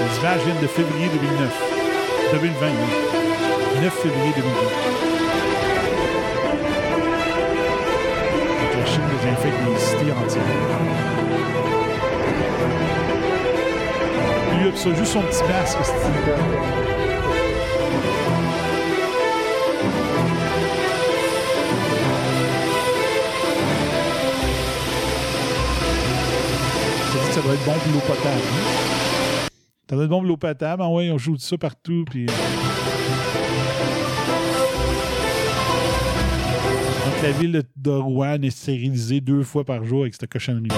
Les images viennent de février 2009. 2020, oui. 9 février 2020. Désinfecte les cités entières. Lui, ça juste son petit masque, c'est Ça doit être bon pour l'eau potable. hein? Ça doit être bon pour l'eau potable. Ah ouais, on joue de ça partout. Puis... La ville de- Rouen est stérilisée deux fois par jour avec cette cochonnerie.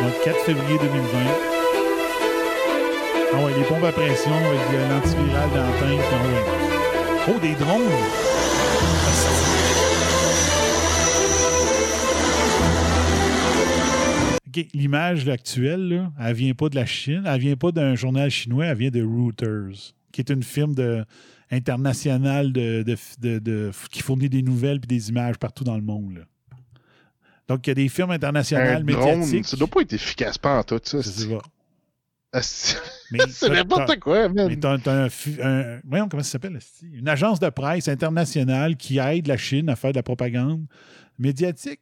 Donc, 4 février 2020. Ah ouais, les pompes à pression avec l'antiviral dans tank. Ah. Oh, des drones! L'image actuelle, là, elle vient pas de la Chine, elle vient pas d'un journal chinois, elle vient de Reuters, qui est une firme de, internationale de, de- de- de- qui fournit des nouvelles et des images partout dans le monde. là. Donc, il y a des firmes Un internationales drone, médiatiques. ça doit pas être efficace pas en tout, ça. C'est n'importe quoi, man. Mais t'as, t'as un, fi- un- voyons comment ça s'appelle, une agence de presse internationale qui aide la Chine à faire de la propagande médiatique.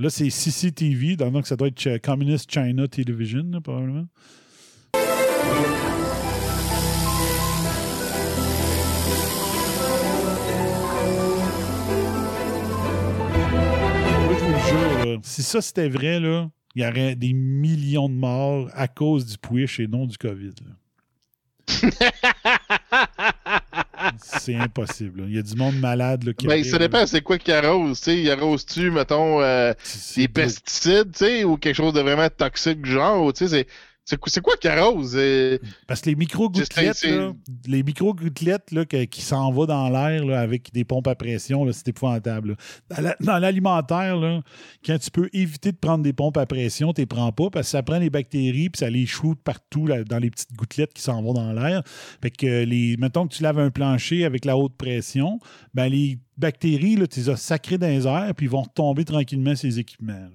Là, c'est CCTV, donc ça doit être Ch- Communist China Television, là, probablement. Si ça c'était vrai, là, il y aurait des millions de morts à cause du push et non du COVID. c'est impossible. là. Il y a du monde malade là, qui Ben, ça dépend, c'est quoi qui arrose, tu sais. Il arrose-tu, mettons, euh, des pesticides, tu sais, ou quelque chose de vraiment toxique du genre, tu sais, c'est- c'est quoi- euh? Parce que les micro-gouttelettes, les micro-gouttelettes qui s'en vont dans l'air avec des pompes à pression, c'est épouvantable. là. Dans la- Dans l'alimentaire, quand tu peux éviter de prendre des pompes à pression, tu les prends pas parce que ça prend les bactéries puis ça les shoot partout là, dans les petites gouttelettes qui s'en vont dans l'air. Fait que les, mettons que tu laves un plancher avec la haute pression, ben les bactéries, là, tu les as sacrées dans les airs puis ils vont retomber tranquillement ces équipements. là.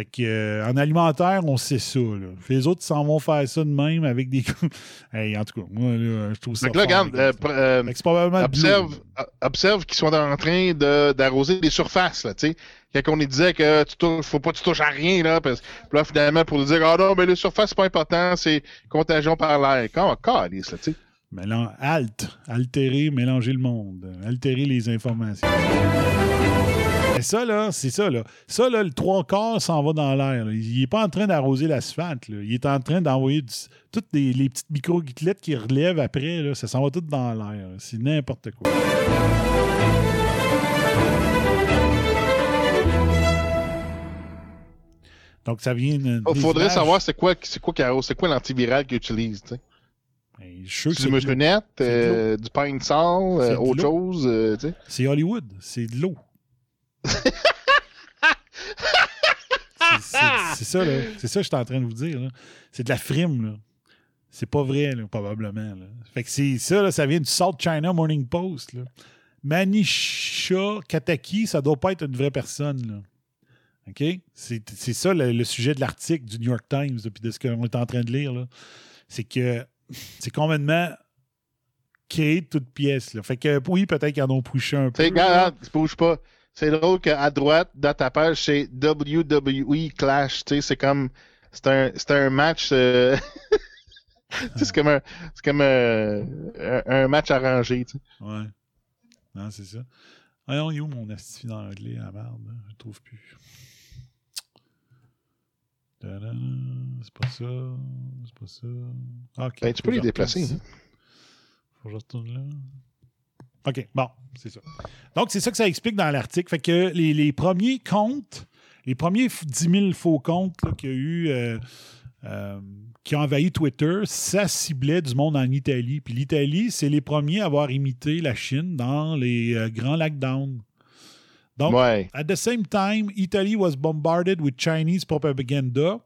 Fait que, euh, en alimentaire, on sait ça. Là. Les autres s'en vont faire ça de même avec des. hey, en tout cas, moi, là, je trouve ça. Donc là, regarde, euh, euh, c'est probablement observe, observe qu'ils sont en train de- d'arroser des surfaces, là, tu sais. Quand on disait que tu touches, faut pas que tu touches à rien, là, parce, puis là, finalement, pour nous dire, ah non, mais les surfaces, c'est pas important, c'est contagion par l'air. Quand calice, là, tu sais. Mélan- Alt, altérer, mélanger le monde, altérer les informations. Mais ça, là, c'est ça, là. Ça, là, le trois quarts s'en va dans l'air. Il n'est pas en train d'arroser l'asphalte. Il est en train d'envoyer du- toutes les, les petites micro-gouttelettes qui relèvent après. Là, ça s'en va tout dans l'air. C'est n'importe quoi. Donc, ça vient. Il oh, faudrait savoir c'est quoi, c'est quoi, c'est quoi l'antiviral qu'ils utilisent. Ben, du musclenette, euh, du pain de sal, euh, autre chose, euh. C'est Hollywood, c'est de l'eau. C'est ça, là. C'est ça que je suis en train de vous dire. C'est de la frime, là. C'est pas vrai, là, probablement. Là. Fait que c'est ça, là, ça vient du South China Morning Post. Là. Manisha Kataki, ça doit pas être une vraie personne. Là. OK? C'est ça le, sujet de l'article du New York Times, puis de ce qu'on est en train de lire. C'est que c'est complètement créé de toutes pièces. Là. Fait que oui, peut-être qu'ils en ont poussé un peu. Tu bouges pas. C'est drôle qu'à droite, dans ta page, c'est WWE Clash. C'est comme. C'est un, un match. Euh, c'est comme, un, comme euh, un, match arrangé. Tu sais. Ouais. Non, c'est ça. On est où mon astuce dans l'anglais à merde? Je ne trouve plus. C'est pas ça. C'est pas ça. Ah, ok. Ben, tu peux les déplacer. Hein? Faut que je retourne là. OK, bon, c'est ça. Donc, c'est ça que ça explique dans l'article. Fait que les, les, premiers comptes, les premiers 10 000 faux comptes qu'il y a eu, euh, euh, qui ont envahi Twitter, ça ciblait du monde en Italie. Puis l'Italie, c'est les premiers à avoir imité la Chine dans les euh, grands lockdowns. Donc, at the same time, Italy was bombarded with Chinese propaganda.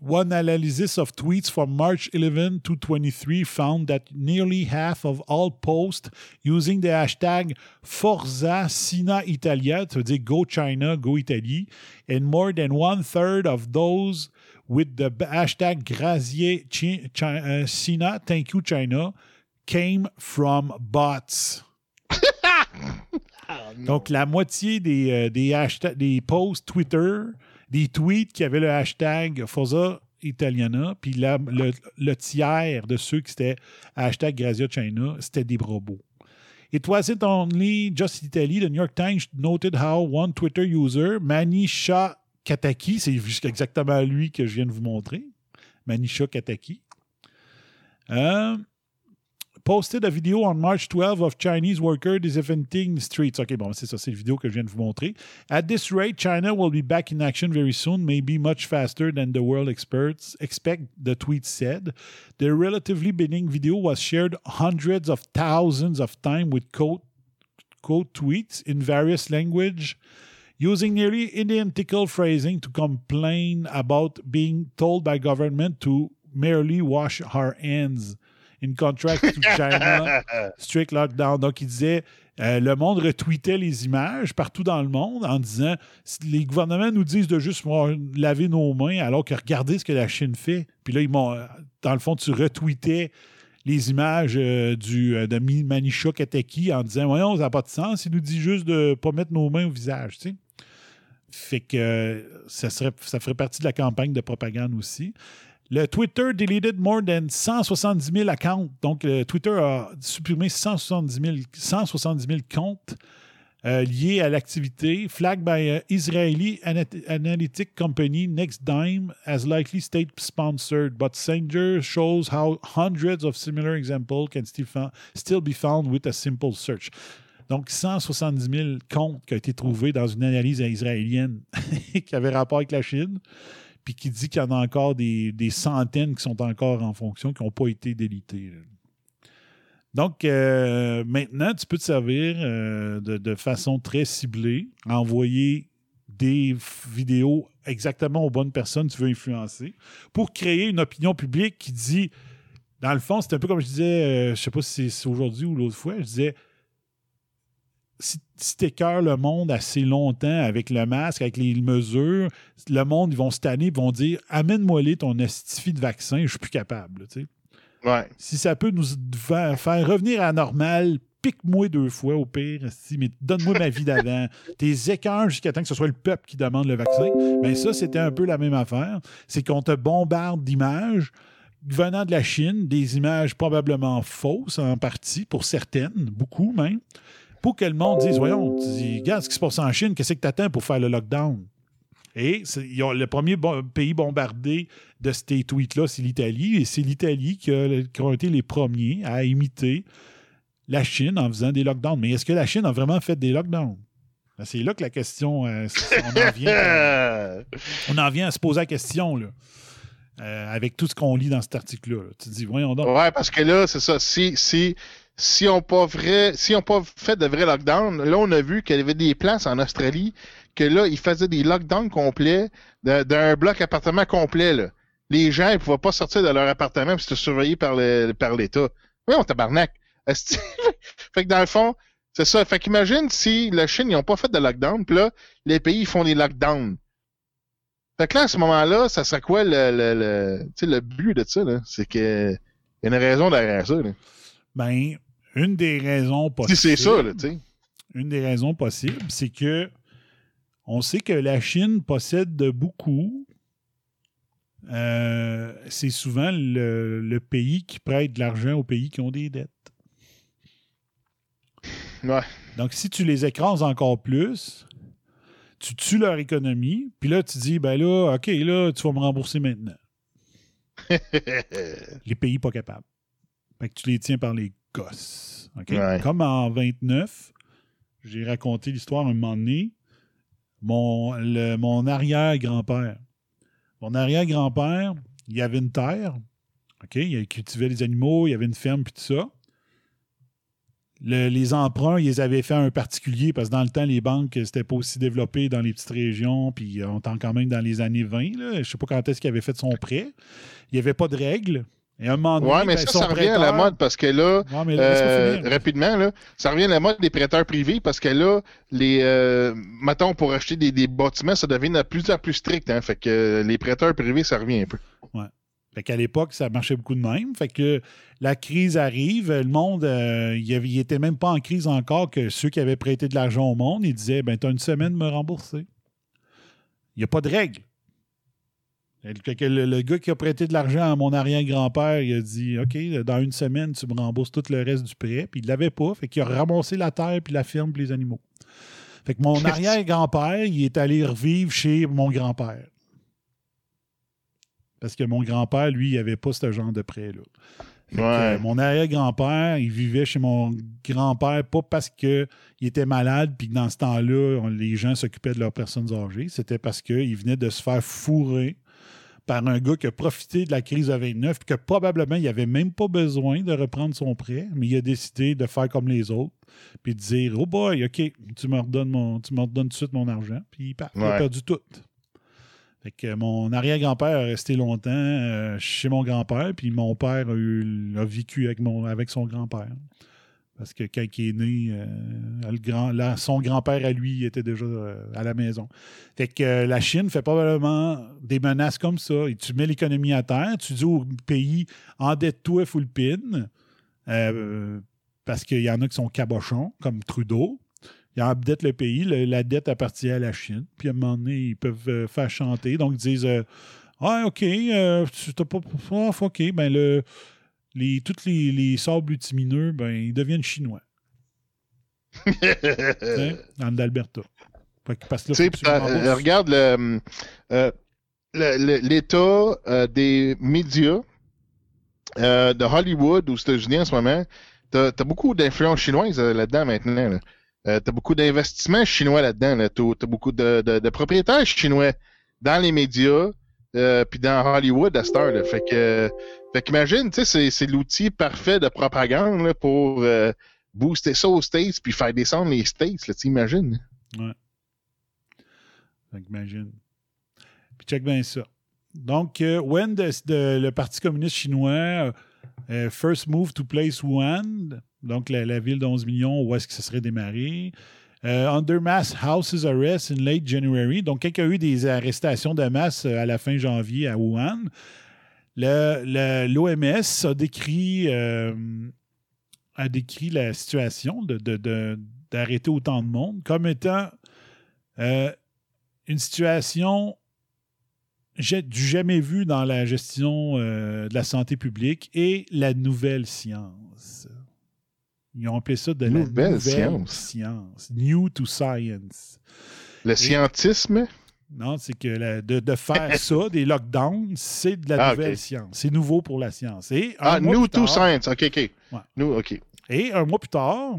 One analysis of tweets from March 11 to 23 found that nearly half of all posts using the hashtag Forza Sina Italia, veut dire Go China, Go Italy, and more than one third of those with the hashtag Grazier uh, Sina, thank you China, came from bots. Donc, la moitié des, euh, des, posts Twitter, des tweets qui avaient le hashtag Forza Italiana, puis le, tiers de ceux qui étaient hashtag Grazia China, c'était des robots. It wasn't only just Italy. The New York Times noted how one Twitter user, Manisha Kataki, c'est exactement lui que je viens de vous montrer, Manisha Kataki, euh, posted a video on March 12 of Chinese worker disinfecting streets. OK, bon, c'est ça, c'est la vidéo que je viens de vous montrer. At this rate, China will be back in action very soon, maybe much faster than the world experts expect, the tweet said. The relatively benign video was shared hundreds of thousands of times with quote, quote tweets in various language using nearly identical phrasing to complain about being told by government to merely wash our hands in contract to China, strict lockdown. Donc, il disait, euh, le monde retweetait les images partout dans le monde en disant, les gouvernements nous disent de juste laver nos mains alors que regardez ce que la Chine fait. Puis là, ils dans le fond, tu retweetais les images euh, du, euh, de Manisha Kateki en disant, voyons, ça n'a pas de sens. Il nous dit juste de ne pas mettre nos mains au visage, tu sais. Fait que ça, serait, ça ferait partie de la campagne de propagande aussi. Le Twitter deleted more than 170 000 accounts. Donc, Twitter a supprimé 170 000, 170 000 comptes euh, liés à l'activité, flagged by an Israeli analytic company NextDime as likely state-sponsored, but Sanger shows how hundreds of similar examples can still, still be found with a simple search. Donc, 170 000 comptes qui ont été trouvés dans une analyse israélienne qui avait rapport avec la Chine puis qui dit qu'il y en a encore des, centaines qui sont encore en fonction, qui n'ont pas été délités. Donc, euh, maintenant, tu peux te servir euh, de, façon très ciblée, envoyer des vidéos exactement aux bonnes personnes que tu veux influencer pour créer une opinion publique qui dit, dans le fond, c'est un peu comme je disais, euh, je ne sais pas si c'est aujourd'hui ou l'autre fois, je disais, si, si t'écœures le monde assez longtemps avec le masque, avec les mesures, le monde, ils vont se tanner, ils vont dire Amène-moi les ton astifi de vaccin, je suis plus capable. Si ça peut nous faire revenir à la normale, pique-moi deux fois au pire, mais donne-moi ma vie d'avant. Tes écœurs jusqu'à temps que ce soit le peuple qui demande le vaccin. Mais ça, c'était un peu la même affaire. C'est qu'on te bombarde d'images venant de la Chine, des images probablement fausses en partie, pour certaines, beaucoup même pour que le monde dise Voyons, regarde ce qui se passe en Chine, qu'est-ce que tu attends pour faire le lockdown? Et le premier pays bombardé de ces tweets-là, c'est l'Italie. Et c'est l'Italie qui, qui, a été les premiers à imiter la Chine en faisant des lockdowns. Mais est-ce que la Chine a vraiment fait des lockdowns? Ben, c'est là que la question, euh, on, en vient, on en vient à se poser la question, là. Euh, avec tout ce qu'on lit dans cet article-là. Tu te dis, voyons donc. Ouais, parce que là, c'est ça. Si, si, si on pas vrai, si on pas fait de vrai lockdown, là, on a vu qu'il y avait des places en Australie que là, ils faisaient des lockdowns complets d'un bloc appartement complet, là. Les gens, ils pouvaient pas sortir de leur appartement puis se surveiller par l'État. Par oui, on tabarnak. fait que dans le fond, c'est ça. Fait qu'imagine si la Chine, ils n'ont pas fait de lockdown, puis là, les pays font des lockdowns. Fait que là, à ce moment-là, ça serait quoi le, le, le, le but de ça? C'est qu'il y a une raison derrière ça. Là. Ben, une des raisons possibles. Si c'est ça, tu sais. Une des raisons possibles, c'est que on sait que la Chine possède de beaucoup. Euh, c'est souvent le, le, pays qui prête de l'argent aux pays qui ont des dettes. Ouais. Donc, si tu les écrases encore plus, tu tues leur économie, puis là, tu dis, ben là, OK, là, tu vas me rembourser maintenant. les pays pas capables. Fait que tu les tiens par les Comme en 29, j'ai raconté l'histoire un moment donné. Mon, mon arrière-grand-père. Mon arrière-grand-père, il y avait une terre. OK? Il cultivait les animaux, il y avait une ferme, puis tout ça les emprunts, ils avaient fait un particulier parce que dans le temps, les banques, c'était pas aussi développé dans les petites régions, puis on est quand même dans les années 20. Là. Je sais pas quand est-ce qu'il avait fait son prêt. Il n'y avait pas de règles. Et un moment donné, ouais, mais ben, ça, ça revient à la mode parce que là, euh, rapidement, là, ça revient à la mode des prêteurs privés parce que là, les, euh, mettons, pour acheter des, bâtiments, ça devient de plus en plus strict. Hein, fait que les prêteurs privés, ça revient un peu. Ouais. Fait qu'à l'époque, ça marchait beaucoup de même. Fait que la crise arrive, le monde, euh, il, était même pas en crise encore que ceux qui avaient prêté de l'argent au monde, ils disaient ben tu as une semaine de me rembourser. Il n'y a pas de règle. Le, gars qui a prêté de l'argent à mon arrière-grand-père, il a dit OK, dans une semaine, tu me rembourses tout le reste du prêt. Puis il ne l'avait pas. Fait qu'il a ramassé la terre, puis la ferme, puis les animaux. Fait que mon arrière-grand-père, il est allé revivre chez mon grand-père. Parce que mon grand-père, lui, il n'avait pas ce genre de prêt-là. Ouais. mon arrière-grand-père, il vivait chez mon grand-père pas parce qu'il était malade puis que dans ce temps-là, les gens s'occupaient de leurs personnes âgées. C'était parce qu'il venait de se faire fourrer par un gars qui a profité de la crise de 29 puis que probablement il n'avait même pas besoin de reprendre son prêt, mais il a décidé de faire comme les autres puis de dire Oh boy, OK, tu me redonnes, mon, tu me redonnes tout de suite mon argent. Puis il, a perdu tout mon arrière-grand-père a resté longtemps euh, chez mon grand-père, puis mon père a, vécu avec, mon, avec son grand-père. Parce que quand il est né, euh, son grand-père à lui était déjà euh, à la maison. Fait que la Chine fait probablement des menaces comme ça. Tu mets l'économie à terre, tu dis au pays endette-toi full parce qu'il y en a qui sont cabochons, comme Trudeau ils endettent le pays, la dette appartient à la Chine. Puis à un moment donné, ils peuvent euh, faire chanter. Donc, ils disent euh, Ah, OK, euh, tu t'as pas. Ah, OK, ben le, les, tous les, les sables ben, ils deviennent chinois. dans l'Alberta. regarde l'état des médias de Hollywood aux États-Unis en ce moment. Tu as, beaucoup d'influence chinoise là-dedans maintenant. Là. Euh, tu as beaucoup d'investissements chinois là-dedans. Là. Tu as, beaucoup de, de, propriétaires chinois dans les médias, euh, puis dans Hollywood à cette heure. Là. Fait que, fait tu sais, c'est, l'outil parfait de propagande pour euh, booster ça aux States puis faire descendre les States. Là, imagines? Ouais. Puis check bien ça. Donc, euh, le Parti communiste chinois first move to place Wuhan, donc la, ville de 11 millions, où est-ce que ça serait démarré. Euh, under mass houses arrest in late January. Donc, y a eu des arrestations de masse euh, à la fin janvier à Wuhan, l'OMS a décrit, euh, a décrit la situation d'arrêter autant de monde comme étant une situation du jamais vu dans la gestion de la santé publique et la nouvelle science. Ils ont appelé ça de la nouvelle science. New to science. Le scientisme? Non, c'est que de, faire ça, des lockdowns, c'est de la ah, nouvelle science. C'est nouveau pour la science. Et ah, new to science. OK, OK. New, OK. Et un mois plus tard,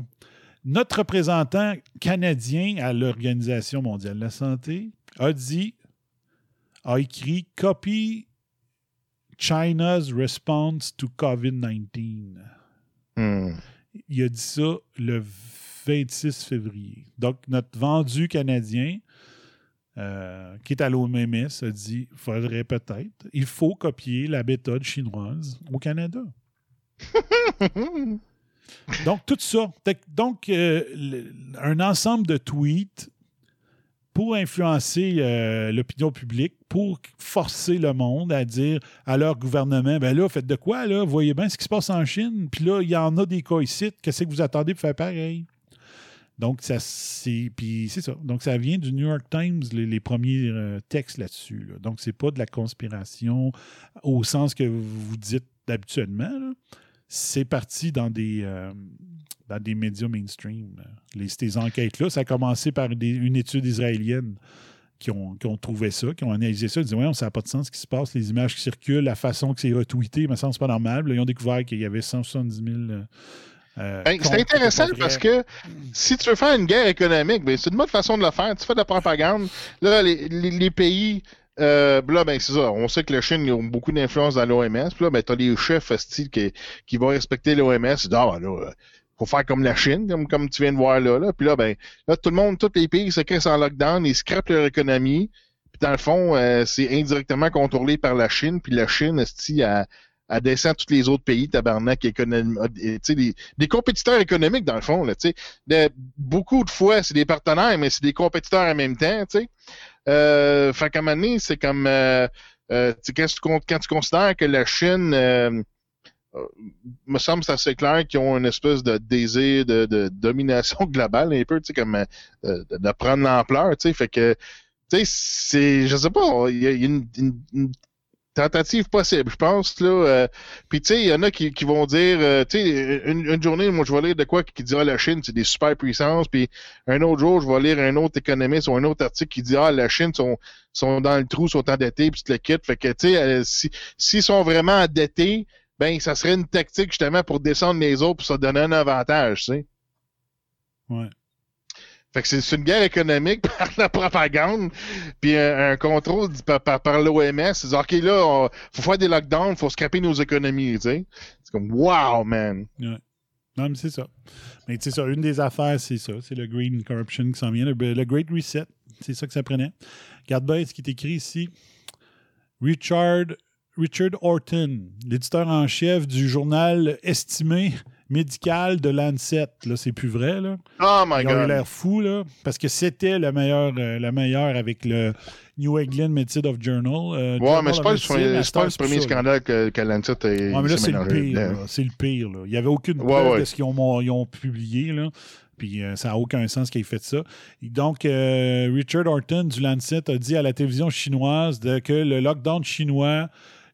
Notre représentant canadien à l'Organisation mondiale de la santé a dit, a écrit Copy China's response to COVID-19. Hmm. Il a dit ça le 26 février. Donc, notre vendu canadien, euh, qui est à l'OMS, a dit faudrait peut-être, il faut copier la méthode chinoise au Canada. Donc, tout ça. Donc, euh, un ensemble de tweets pour influencer euh, l'opinion publique, pour forcer le monde à dire à leur gouvernement, ben là, faites de quoi, là? Voyez bien ce qui se passe en Chine. Puis là, il y en a des cas ici. Qu'est-ce que vous attendez pour faire pareil? Donc, ça, c'est. Puis ça. Donc, ça vient du New York Times, les, premiers euh, textes là-dessus. là. Donc, c'est pas de la conspiration au sens que vous dites habituellement. C'est parti dans des, euh, dans des médias mainstream. là. Les, ces enquêtes-là, ça a commencé par une étude israélienne qui ont, trouvé ça, qui ont analysé ça. Ils disaient, ouais, ça n'a pas de sens ce qui se passe, les images qui circulent, la façon que c'est retweeté, semble que c'est pas normal. Ils ont découvert qu'il y avait 170 000. Euh, Ben, c'est intéressant parce que si tu veux faire une guerre économique, ben, c'est une bonne façon de le faire. Tu fais de la propagande. Là, les, les- les pays, euh, là, ben, c'est ça. On sait que la Chine ont beaucoup d'influence dans l'OMS. Puis là, ben, t'as les chefs hosties, qui, qui vont respecter l'OMS. Ils disent, ah, ben, là, euh, faut faire comme la Chine, comme, comme tu viens de voir là, là. Puis là, ben, là, tout le monde, tous les pays se crissent en lockdown, ils scrapent leur économie. Puis dans le fond, euh, c'est indirectement contrôlé par la Chine. Puis la Chine, elle, elle descend tous les autres pays, tabarnak, sais, des, des compétiteurs économiques, dans le fond, là, beaucoup de fois, c'est des partenaires, mais c'est des compétiteurs en même temps. Euh, fait qu'à un moment donné, c'est comme, euh, euh, quand, tu, quand tu considères que la Chine, euh, me semble c'est assez clair qu'ils ont une espèce de désir de, domination globale, un peu, tu sais, comme de, prendre l'ampleur, tu sais, fait que, tu sais, c'est, je sais pas, il y a, une tentative possible, je pense, là. euh, puis, tu sais, il y en a qui, qui vont dire, euh, tu sais, une, une journée, moi, je vais lire de quoi qui dit, ah, la Chine, c'est des super puissances. Puis, un autre jour, je vais lire un autre économiste ou un autre article qui dit, ah, la Chine sont, sont dans le trou, sont endettés, puis tu le quittes. Fait que, tu sais, euh, si, s'ils sont vraiment endettés, ben, ça serait une tactique, justement, pour descendre les autres, pour se donner un avantage, tu sais. Ouais. Fait que c'est une guerre économique par la propagande, puis un, contrôle par, par, par l'OMS. OK, là, on, faut faire des lockdowns, faut scraper nos économies. C'est comme, wow, man. Non, mais c'est ça. Mais c'est ça, une des affaires, c'est ça. C'est le Green Corruption qui s'en vient. Le, Great Reset, c'est ça que ça prenait. Regarde bien ce qui est écrit ici. Richard, Richard Horton, l'éditeur en chef du journal estimé médical de Lancet. Là, c'est plus vrai, là. Oh my Ils ont eu god. l'air fou, là, parce que c'était le meilleur, euh, le meilleur avec le New England Medicine of Journal. euh, Ouais, Journal mais c'est pas, le, c'est pas premier scandale que, que Lancet a Ouais, mais là, s'est c'est le pire. dedans. là. C'est le pire. Là. Il n'y avait aucune preuve ouais. de ce qu'ils ont, ils ont publié. Là. Puis euh, ça n'a aucun sens qu'ils aient fait ça. Et donc, Richard Horton du Lancet a dit à la télévision chinoise de- que le lockdown chinois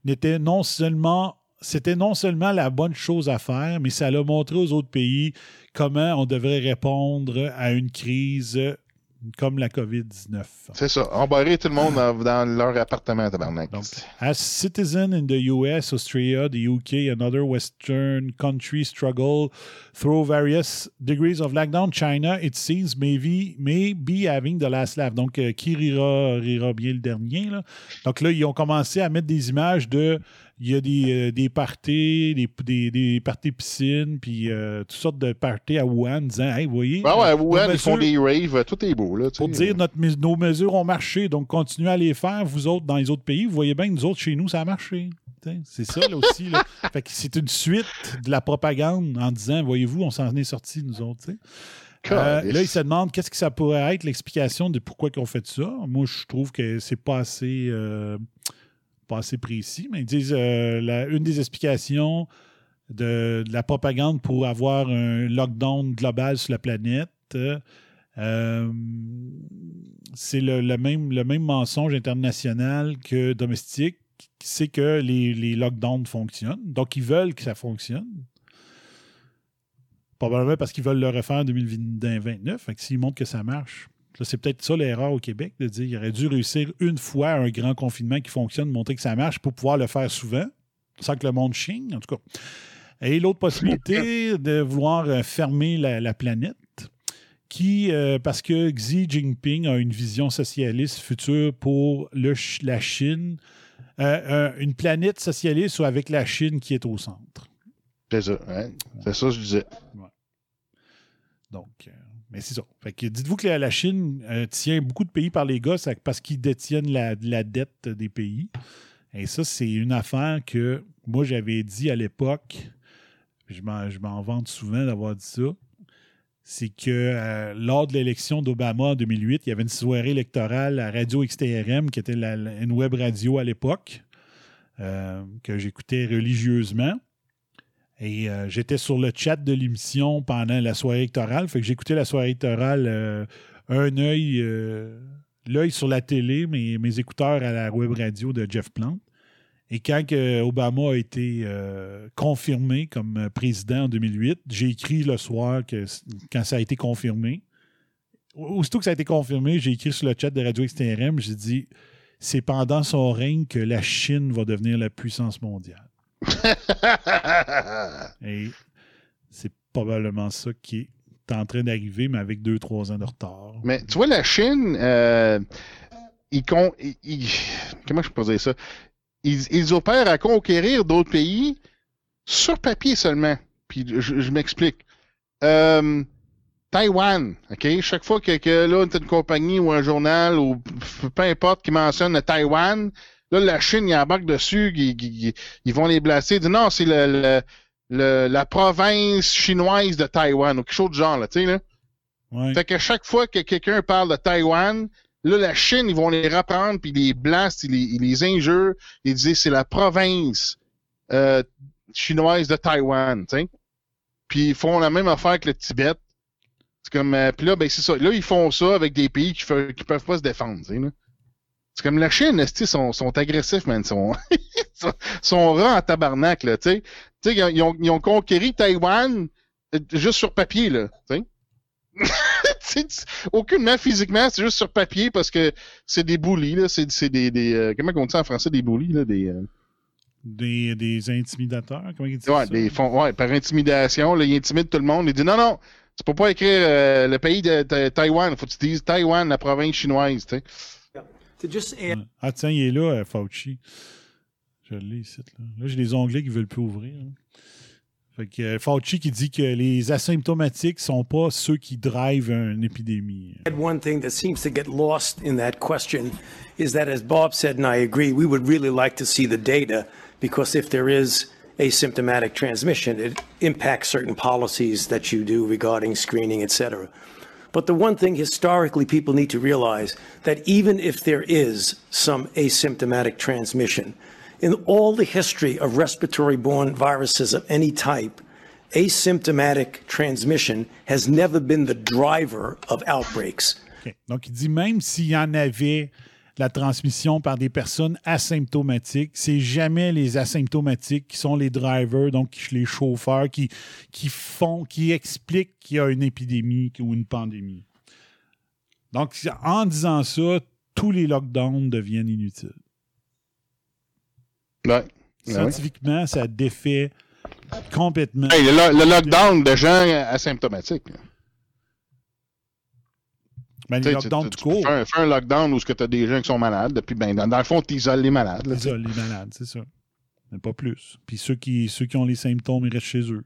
n'était non seulement. C'était non seulement la bonne chose à faire, mais ça l'a montré aux autres pays comment on devrait répondre à une crise comme la COVID-19. C'est ça. Embarrer tout le monde dans, dans leur appartement, tabarnak. Donc, As citizen in the US, Australia, the UK, and other Western countries struggle through various degrees of lockdown, China, it seems, may be, may be having the last laugh. Donc, euh, qui rira, rira bien le dernier. Là? Donc là, ils ont commencé à mettre des images de. Il y a des, euh, des parties, des, des, des parties piscines, puis euh, toutes sortes de parties à Wuhan, disant Hey, vous voyez. Ben ouais, euh, Wuhan, ils font des raves, tout est beau, là. tu pour sais. dire notre, nos mesures ont marché, donc continuez à les faire, vous autres, dans les autres pays. Vous voyez bien que nous autres, chez nous, ça a marché. C'est ça, là aussi. là. Fait que c'est une suite de la propagande en disant, voyez-vous, on s'en est sortis, nous autres. t'sais. Euh, là, ils se demandent qu'est-ce que ça pourrait être l'explication de pourquoi ils ont fait ça. Moi, je trouve que c'est pas assez, euh, assez précis, mais ils disent euh, une des explications de, la propagande pour avoir un lockdown global sur la planète. euh, c'est le, le même, le même mensonge international que domestique, c'est que les, les lockdowns fonctionnent. Donc, ils veulent que ça fonctionne. Probablement parce qu'ils veulent le refaire en 2029. Fait que s'ils montrent que ça marche, c'est peut-être ça l'erreur au Québec, de dire qu'il aurait dû réussir une fois un grand confinement qui fonctionne, montrer que ça marche pour pouvoir le faire souvent, sans que le monde chigne, en tout cas. Et l'autre possibilité de vouloir euh, fermer la, la planète. qui, euh, parce que Xi Jinping a une vision socialiste future pour le, la Chine, euh, une planète socialiste ou avec la Chine qui est au centre? C'est ça, c'est ça que je disais. Donc, mais c'est ça. dites-vous que la, Chine tient beaucoup de pays par les gosses parce qu'ils détiennent la, la, dette des pays. Et ça, c'est une affaire que moi, j'avais dit à l'époque, je m'en vante souvent d'avoir dit ça, c'est que euh, lors de l'élection d'Obama en 2008, il y avait une soirée électorale à Radio XTRM, qui était une web radio à l'époque, euh, que j'écoutais religieusement. Et euh, j'étais sur le chat de l'émission pendant la soirée électorale. Fait que j'écoutais la soirée électorale un œil, l'œil sur la télé, mes écouteurs à la web radio de Jeff Plante. Et quand Obama a été euh, confirmé comme euh, président en 2008, j'ai écrit le soir que quand ça a été confirmé, aussitôt que ça a été confirmé, j'ai écrit sur le chat de Radio XTRM, j'ai dit c'est pendant son règne que la Chine va devenir la puissance mondiale. Et c'est probablement ça qui est en train d'arriver, mais avec deux, trois ans de retard. Mais tu vois, la Chine, euh, comment je peux dire ça? ils, opèrent à conquérir d'autres pays sur papier seulement. Puis je, m'explique. Euh, Taïwan, OK? Chaque fois que, que là, une compagnie ou un journal ou peu importe qui mentionne Taïwan, là, la Chine, ils embarquent dessus, ils, vont les blaster. Ils disent non, c'est le, la province chinoise de Taïwan ou quelque chose de genre, là, tu sais, là. Fait que chaque fois que quelqu'un parle de Taïwan, Là, la Chine, ils vont les reprendre, puis les blastent, ils les, ils les injurent, ils disent c'est la province euh, chinoise de Taïwan, tu sais. Puis ils font la même affaire que le Tibet. C'est comme, euh, puis là, ben c'est ça. Là, ils font ça avec des pays qui, qui peuvent pas se défendre, tu sais. C'est comme la Chine, ils sont, sont agressifs, man? Ils sont, sont rats en tabarnak, là, tu sais. Tu sais, ils ont, ils ont conquéri Taïwan euh, juste sur papier, là, tu sais. aucunement physiquement, c'est juste sur papier parce que c'est des bullies, là. C'est, des. des euh, comment on dit en français des bullies, là? Des, euh, des, des, intimidateurs, comment ils disent ouais, ça? Des ouais, par intimidation, là, ils intimident tout le monde. Ils disent non, non, tu peux pas écrire euh, le pays de, de Taïwan. Faut que tu dises Taïwan, la province chinoise, tu sais. Ah, tiens, il est là, Fauci. Je l'ai ici. Là, là j'ai les onglets qui veulent plus ouvrir. Hein. Fait que euh, Fauci qui dit que les asymptomatiques sont pas ceux qui drivent une épidémie. One thing that seems to get lost in that question is that, as Bob said, and I agree, we would really like to see the data because if there is asymptomatic transmission, it impacts certain policies that you do regarding screening, et cetera. But the one thing historically people need to realize that even if there is some asymptomatic transmission, in all the history of respiratory borne viruses of any type, asymptomatic transmission has never been the driver of outbreaks. Okay. Donc, il dit même s'il y en avait la transmission par des personnes asymptomatiques, c'est jamais les asymptomatiques qui sont les drivers, donc les chauffeurs qui, qui font, qui expliquent qu'il y a une épidémie ou une pandémie. Donc, en disant ça, tous les lockdowns deviennent inutiles. Ouais. Scientifiquement, ça défait complètement. le, lockdown de gens asymptomatiques. Ben, le lockdown tout court. Fais un, lockdown où tu as des gens qui sont malades, puis ben, dans, le fond, tu isoles les malades. Tu isoles les malades, c'est ça. Mais pas plus. Puis ceux qui, ceux qui ont les symptômes, ils restent chez eux.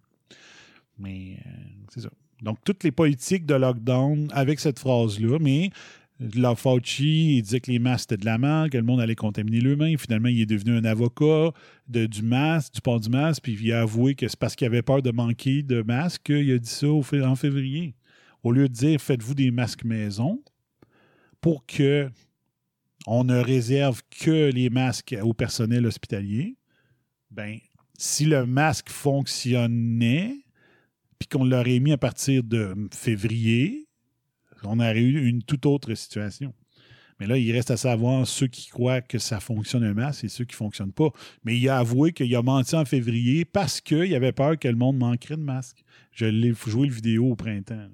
Mais euh, c'est ça. Donc, toutes les politiques de lockdown avec cette phrase-là, mais la Fauci, il disait que les masques étaient de la merde, que le monde allait contaminer le main. Finalement, il est devenu un avocat de, du masque, du port du masque, puis il a avoué que c'est parce qu'il avait peur de manquer de masques qu'il a dit ça en février. Au lieu de dire faites-vous des masques maison pour que on ne réserve que les masques au personnel hospitalier, ben si le masque fonctionnait, puis qu'on l'aurait mis à partir de février, on aurait eu une toute autre situation. Mais là, il reste à savoir ceux qui croient que ça fonctionne un masque et ceux qui ne fonctionnent pas. Mais il a avoué qu'il a menti en février parce qu'il avait peur que le monde manquerait de masques. Je l'ai joué le vidéo au printemps.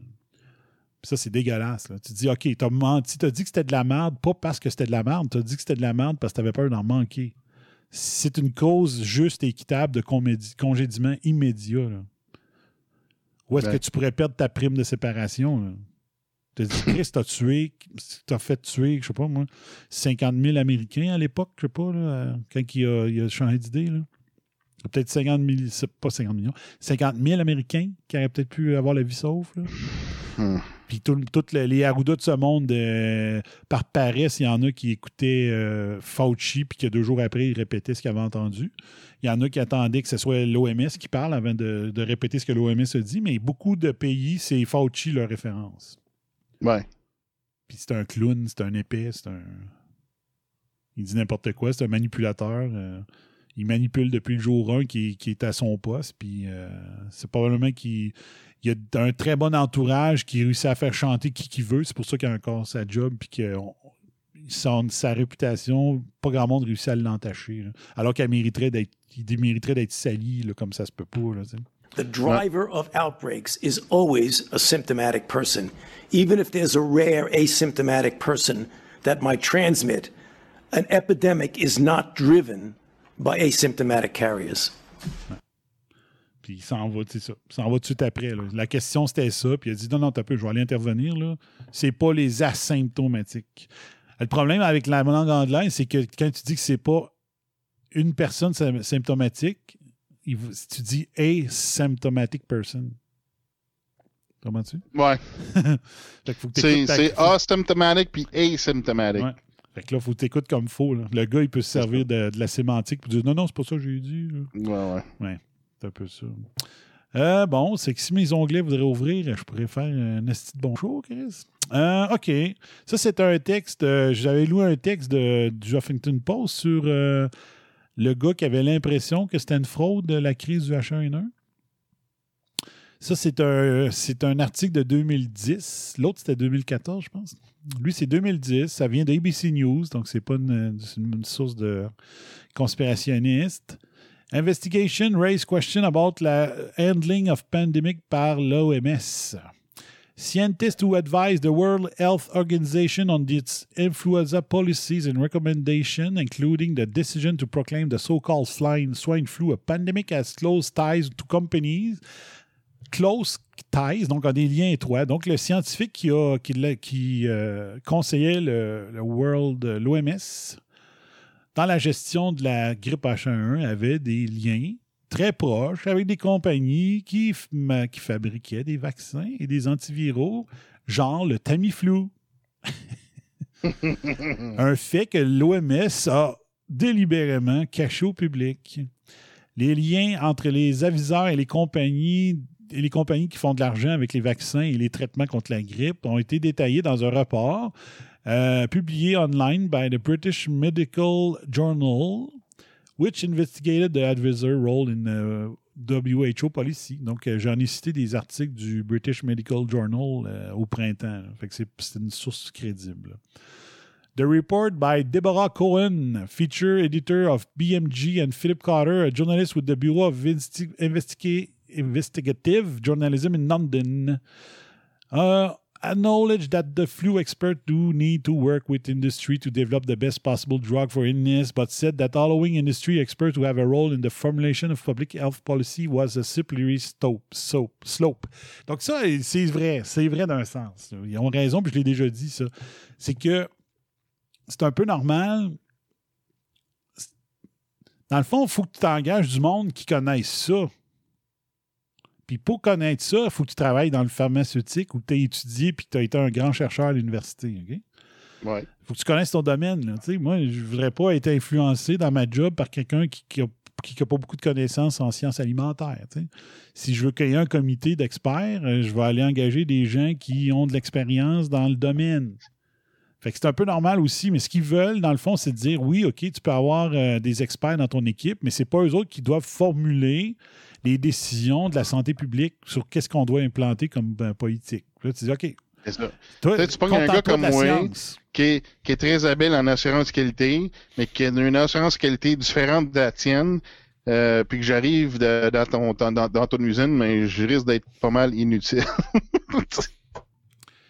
Ça, c'est dégueulasse. Tu dis, OK, t'as menti, t'as dit que c'était de la merde, pas parce que c'était de la merde, t'as dit que c'était de la merde parce que t'avais peur d'en manquer. C'est une cause juste et équitable de congédiement immédiat. Là. Où est-ce que tu pourrais perdre ta prime de séparation? Tu dit, Chris, t'as tué, t'as fait tuer, je sais pas moi, 50 000 Américains à l'époque, je sais pas, là, quand il a, il a changé d'idée. Là. Peut-être 50 millions, pas 50 millions, 50 000 Américains qui auraient peut-être pu avoir la vie sauve. Là. Hmm. Puis toutes les Arruda de ce monde, euh, par paresse, il y en a qui écoutaient euh, Fauci, puis que deux jours après, ils répétaient ce qu'ils avaient entendu. Il y en a qui attendaient que ce soit l'OMS qui parle avant de, de répéter ce que l'OMS a dit, mais beaucoup de pays, c'est Fauci leur référence. Ouais. Puis c'est un clown, c'est un épais, c'est un. Il dit n'importe quoi, c'est un manipulateur. euh, il manipule depuis le jour 1 qui, qui est à son poste. Puis c'est probablement qu'il il a un très bon entourage qui réussit à faire chanter qui qu'il veut. C'est pour ça qu'il a encore sa job. Puis que on- son- sa réputation, pas grand monde réussit à l'entacher. Alors qu'elle mériterait d'être. Il mériterait d'être sali, là, comme ça se peut pas. Là. The driver of outbreaks is always a symptomatic person. Even if there's a rare asymptomatic person that might transmit, an epidemic is not driven by asymptomatic carriers. Puis il s'en va, c'est ça. Il s'en va tout de suite après. là. La question, c'était ça. Puis il a dit non, non, t'as peu, je vais aller intervenir. là. C'est pas les asymptomatiques. Le problème avec la langue anglaise, c'est que quand tu dis que c'est pas une personne sym- symptomatique, il tu dis asymptomatic person. Comment-tu? Ouais. Fait que faut que C'est asymptomatic puis asymptomatic. Ouais. Fait que là, faut que tu écoutes comme faux. là. Le gars, il peut se servir de, de la sémantique pour dire non, non, c'est pas ça que j'ai dit. là. Ouais, ouais. C'est un peu ça. Euh, bon, c'est que si mes onglets voudraient ouvrir, je pourrais faire un esti de bon show, Chris. Euh, OK. Ça, c'est un texte. euh, J'avais lu un texte de, du Huffington Post sur le gars qui avait l'impression que c'était une fraude, la crise du H1N1. Ça, c'est un, un article de 2010. L'autre, c'était 2014, je pense. Lui, c'est 2010. Ça vient d'ABC News, donc c'est pas une, une source de conspirationniste. Investigation raise question about la handling of pandemic par l'OMS. Scientists who advise the World Health Organization on its influenza policies and recommendations, including the decision to proclaim the so-called swine, swine flu a pandemic, has close ties to companies close ties, donc des liens étroits. Donc, le scientifique qui, a, qui, qui, euh, conseillait le World, l'OMS, dans la gestion de la grippe H1N1 avait des liens très proches avec des compagnies qui, qui fabriquaient des vaccins et des antiviraux, genre le Tamiflu. Un fait que l'OMS a délibérément caché au public. Les liens entre les aviseurs et les compagnies et les compagnies qui font de l'argent avec les vaccins et les traitements contre la grippe ont été détaillés dans un rapport euh, publié online by the British Medical Journal, which investigated the advisor role in uh, WHO policy. Donc, euh, j'en ai cité des articles du British Medical Journal euh, au printemps. Fait que c'est une source crédible. The report by Deborah Cohen, feature editor of BMG, and Philip Carter, a journalist with the Bureau of Investi- Investiga- Investigative Journalism in London, uh, acknowledged that the flu experts do need to work with industry to develop the best possible drug for illness, but said that allowing industry experts to have a role in the formulation of public health policy was a slippery slope. Donc ça, c'est vrai, c'est vrai d'un sens. Ils ont raison, puis je l'ai déjà dit, ça. C'est que c'est un peu normal. Dans le fond, il faut que tu t'engages du monde qui connaisse ça. Puis pour connaître ça, il faut que tu travailles dans le pharmaceutique ou que tu as étudié puis que tu as été un grand chercheur à l'université. OK? Ouais. faut que tu connaisses ton domaine. là. Moi, je ne voudrais pas être influencé dans ma job par quelqu'un qui n'a qui, qui a pas beaucoup de connaissances en sciences alimentaires. Si je veux qu'il y ait un comité d'experts, euh, je vais aller engager des gens qui ont de l'expérience dans le domaine. Fait que c'est un peu normal aussi, mais ce qu'ils veulent, dans le fond, c'est de dire oui, OK, tu peux avoir euh, des experts dans ton équipe, mais c'est pas eux autres qui doivent formuler les décisions de la santé publique sur qu'est-ce qu'on doit implanter comme ben, politique. Là, tu dis OK. C'est ça. Toi, Tu pognes un gars comme moi, qui est, qui est très habile en assurance qualité, mais qui a une assurance qualité différente de la tienne, euh, puis que j'arrive dans, ton, dans ton usine, mais je risque d'être pas mal inutile.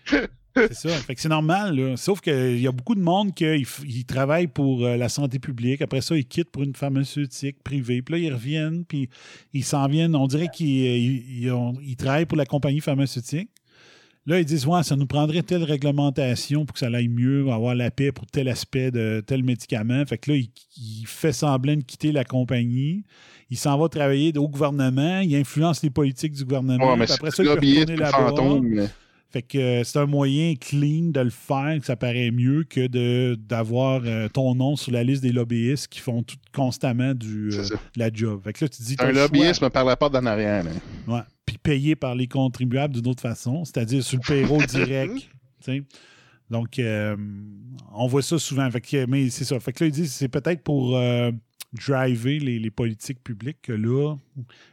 C'est ça. Fait que c'est normal, là. Sauf qu'il y a beaucoup de monde qui ils travaillent pour euh, la santé publique. Après ça, ils quittent pour une pharmaceutique privée. Puis là, ils reviennent, puis ils s'en viennent. On dirait qu'ils euh, ils- ils ont- ils travaillent pour la compagnie pharmaceutique. Là, ils disent, ouais, ça nous prendrait telle réglementation pour que ça aille mieux, avoir la paix pour tel aspect de tel médicament. Fait que là, il, il fait semblant de quitter la compagnie. Il s'en va travailler au gouvernement. Il influence les politiques du gouvernement. Ouais, mais Puis après ça, il peut retourner là-bas. Fait que euh, c'est un moyen clean de le faire, que ça paraît mieux que de d'avoir euh, ton nom sur la liste des lobbyistes qui font tout, constamment du, euh, de la job. Fait que là, tu dis, Un le choix. par la porte d'en arrière. Ouais. Puis payé par les contribuables d'une autre façon, c'est-à-dire sur le payroll direct. Donc, euh, on voit ça souvent. Fait que, mais c'est ça. Fait que là, ils disent c'est peut-être pour driver les, les politiques publiques que là,